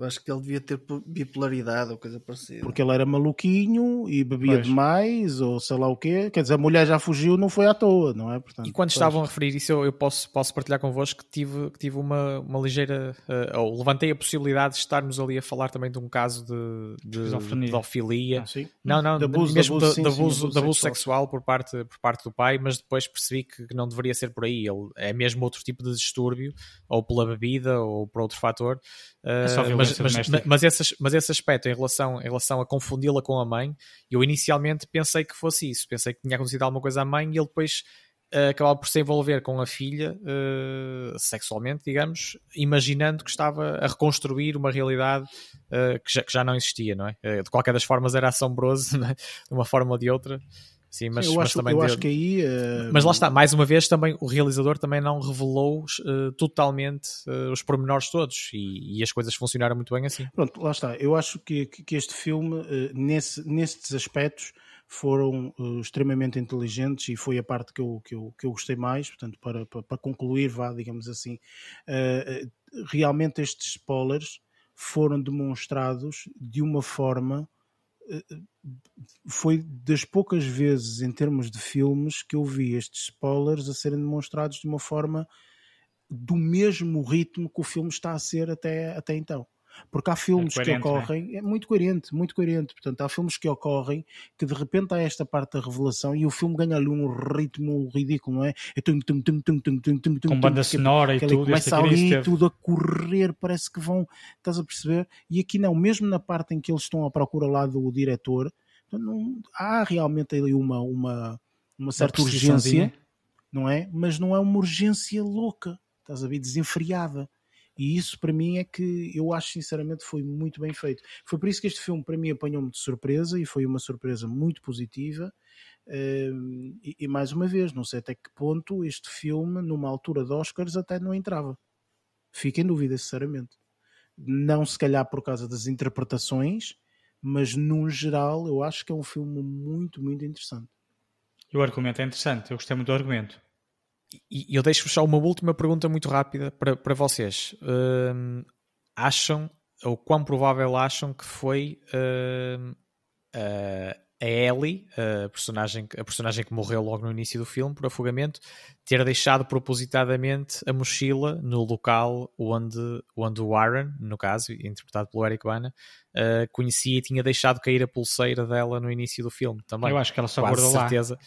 Eu acho que ele devia ter bipolaridade ou coisa parecida. Porque ele era maluquinho e bebia pois. demais, ou sei lá o quê. Quer dizer, a mulher já fugiu, não foi à toa, não é? Portanto, e quando pois. estavam a referir isso, eu, eu, posso, posso partilhar convosco que tive, que tive uma, uma ligeira. Uh, ou levantei a possibilidade de estarmos ali a falar também de um caso de, de, de pedofilia. Ah, não, não, de abuso, mesmo de abuso, de, sim, abuso, sim, de abuso sexual. sexual por, parte, por parte do pai, mas depois percebi que não deveria ser por aí. Ele é mesmo outro tipo de distúrbio, ou pela bebida, ou por outro fator. Uh, é só mas, mas, mas, esse, mas esse aspecto em relação, em relação a confundi-la com a mãe, eu inicialmente pensei que fosse isso. Pensei que tinha acontecido alguma coisa à mãe e ele depois uh, acabava por se envolver com a filha uh, sexualmente, digamos, imaginando que estava a reconstruir uma realidade uh, que, já, que já não existia, não é? de qualquer das formas era assombroso, é? de uma forma ou de outra. Sim, mas, Sim, eu, mas acho, também eu deu... acho que aí. Uh... Mas lá está, mais uma vez, também o realizador também não revelou uh, totalmente uh, os pormenores todos e, e, as coisas funcionaram muito bem assim. Pronto, lá está. Eu acho que, que este filme, nesse, nesses aspectos, foram extremamente inteligentes e foi a parte que eu, que eu, que eu gostei mais. Portanto, para, para, para concluir, vá, digamos assim, realmente estes spoilers foram demonstrados de uma forma foi das poucas vezes em termos de filmes que eu vi estes spoilers a serem demonstrados de uma forma do mesmo ritmo que o filme está a ser até, até então. Porque há filmes É que coerente, não é? ocorrem, é? muito coerente, muito coerente. Portanto, há filmes que ocorrem que de repente há esta parte da revelação e o filme ganha ali um ritmo ridículo, não é? É tum, tum, tum, tum, tum, tum, tum, Com banda sonora e tudo, Começa ali esteve. tudo a correr, parece que vão, estás a perceber? E aqui não, mesmo na parte em que eles estão à procura lá do diretor, não, há realmente ali uma, uma, uma certa urgência, não é? Mas não é uma urgência louca, estás a ver? Desenfreada. E isso para mim é que eu acho sinceramente foi muito bem feito. Foi por isso que este filme para mim apanhou-me de surpresa e foi uma surpresa muito positiva. Ehm, e, e mais uma vez, não sei até que ponto este filme, numa altura de Oscars, até não entrava. Fico em dúvida, sinceramente. Não se calhar por causa das interpretações, mas no geral eu acho que é um filme muito, muito interessante. E o argumento é interessante, eu gostei muito do argumento. E eu deixo-vos só uma última pergunta muito rápida para, para vocês. Hum, acham, ou quão provável acham que foi hum, a, a Ellie, a personagem, a personagem que morreu logo no início do filme por afogamento, ter deixado propositadamente a mochila no local onde, onde o Aaron, no caso, interpretado pelo Eric Bana, uh, conhecia e tinha deixado cair a pulseira dela no início do filme também. Eu acho que ela só Quase guardou certeza. lá.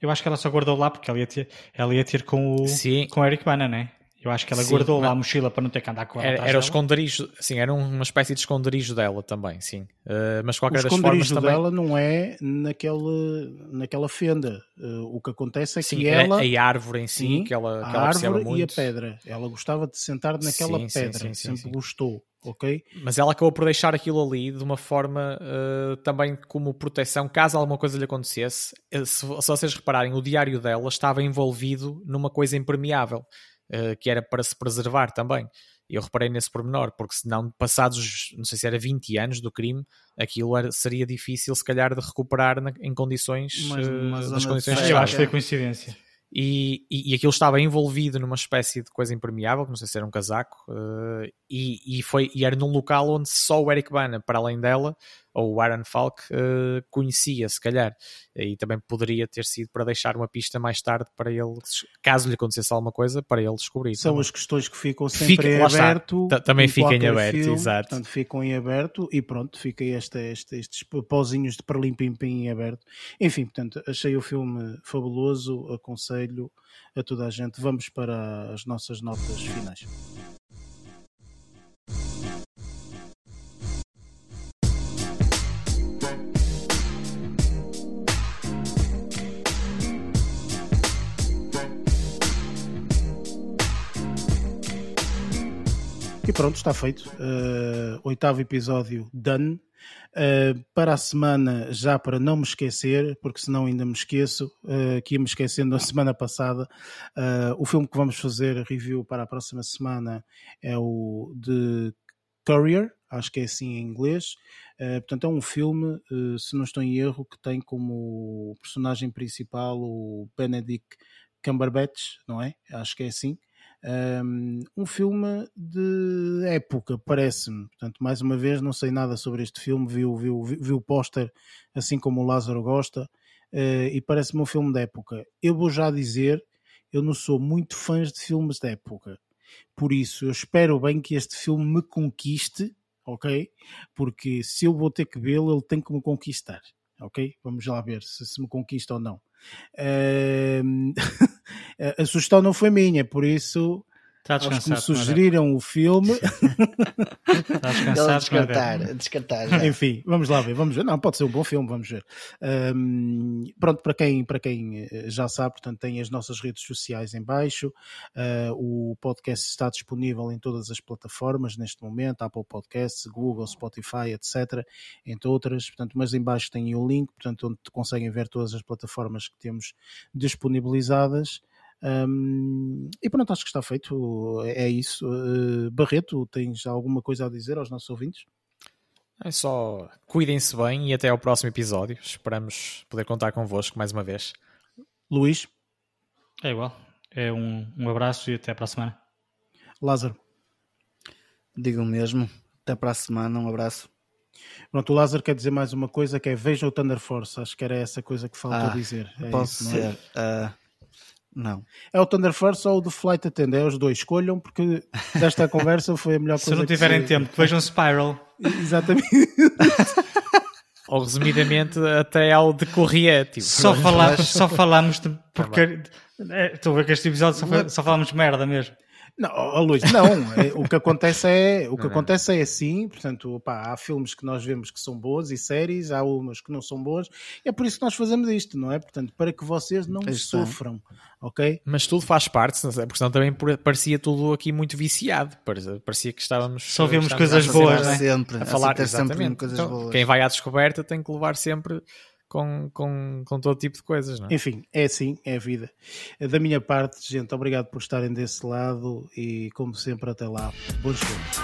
Eu acho que ela só guardou lá porque ela ia ter, ela ia ter com o Sim. com o Eric Bana, né? Eu acho que ela Sim, guardou lá a mochila para não ter que andar com ela. Era, era o esconderijo, sim, era uma espécie de esconderijo dela também, sim. Uh, mas de O qualquer das formas esconderijo também. dela não é naquela, naquela fenda. Uh, o que acontece é Sim, que a- ela. a árvore em si, que ela- que a ela árvore e a muito. pedra. Ela gostava de sentar naquela Sim, sim, pedra. sim, sim, sempre sim. gostou. Ok? Mas ela acabou por deixar aquilo ali de uma forma uh, também como proteção, caso alguma coisa lhe acontecesse. Se, se vocês repararem, o diário dela estava envolvido numa coisa impermeável, que era para se preservar também. Eu reparei nesse pormenor, porque senão, passados, não sei se era 20 anos do crime, aquilo era- seria difícil, se calhar, de recuperar na- em condições, Mas uh, numa zona nas condições. Eu que acho que foi coincidência. E, e, e aquilo estava envolvido numa espécie de coisa impermeável, que não sei se era um casaco, eh, e, e, foi, e era num local onde só o Eric Bana, para além dela, ou o Aaron Falk, eh, conhecia, se calhar. E também poderia ter sido para deixar uma pista mais tarde para ele, caso lhe acontecesse alguma coisa, para ele descobrir. São também. as questões que ficam sempre Fica- em aberto. Ta- também fica em aberto, filme, exato. Portanto, ficam em aberto e pronto, fica esta, este, estes pozinhos de perlim-pim-pim em aberto. Enfim, portanto, achei o filme fabuloso, aconselho a toda a gente. Vamos para as nossas notas finais. E pronto, está feito. Uh, oitavo episódio done. Uh, para a semana, já para não me esquecer, porque senão ainda me esqueço, uh, que ia me esquecendo da semana passada, uh, o filme que vamos fazer review para a próxima semana é o The Courier, acho que é assim em inglês. Uh, portanto, é um filme, uh, se não estou em erro, que tem como personagem principal o Benedict Cumberbatch, não é? Acho que é assim. Um, filme de época, parece-me. Portanto, mais uma vez, não sei nada sobre este filme. Vi, vi, vi, vi o póster, assim como o Lázaro gosta, uh, e parece-me um filme de época. Eu vou já dizer, eu não sou muito fã de filmes de época. Por isso, eu espero bem que este filme me conquiste, ok? Porque se eu vou ter que vê-lo, ele tem que me conquistar, ok? Vamos lá ver se, se me conquista ou não. Ahm, a a sugestão não foi minha, por isso Está aos que me sugeriram o filme. Está descansado. a descartar, a descartar já. Enfim, vamos lá ver, vamos ver. Não, pode ser um bom filme, vamos ver. Ahm, pronto, para quem, para quem eh, já sabe, portanto, tem as nossas redes sociais em baixo. Ah, o podcast está disponível em todas as plataformas neste momento, Apple Podcasts, Google, Spotify, etc. Entre outras, portanto, mas em baixo tem o link, portanto, onde conseguem ver todas as plataformas que temos disponibilizadas. Ahm, e pronto, acho que está feito. É é isso. Uh, Barreto, tens alguma coisa a dizer aos nossos ouvintes? É só cuidem-se bem e até ao próximo episódio. Esperamos poder contar convosco mais uma vez. Luís, É igual. É um, um abraço e até para a semana. Lázaro. Digo o mesmo. Até para a semana. Um abraço. Pronto, o Lázaro quer dizer mais uma coisa que é veja o Thunder Force. Acho que era essa coisa que faltou Ah, dizer. É Pode isso, não é? ser. Não. É o Thunder Force ou o The Flight Attendant, é os dois. Escolham, porque desta conversa foi a melhor Se coisa não que tiverem se- tempo, que vejam Spiral. Exatamente. Ou resumidamente até ao de Corriere. Tipo, Só, fala, só falamos de Tá porque é, Estou a ver que este episódio só, fa- só falamos de merda mesmo. Não, ó, Luís, não. É, o que acontece é o que acontece é assim. Portanto, opá, há filmes que nós vemos que são boas e séries, há umas que não são boas. É por isso que nós fazemos isto, não é? Portanto, para que vocês não é. sofram, ok? Mas tudo faz parte, não porque senão também parecia tudo aqui muito viciado. Parecia, que estávamos. Só vemos estávamos coisas a boas, falar- né? Sempre. A falar, sempre- sempre exatamente. coisas Então, boas. quem vai à descoberta tem que levar sempre com, com, com todo tipo de coisas, não é? Enfim, é assim, é a vida. Da minha parte, gente, obrigado por estarem desse lado e, como sempre, até lá. Bons filmes.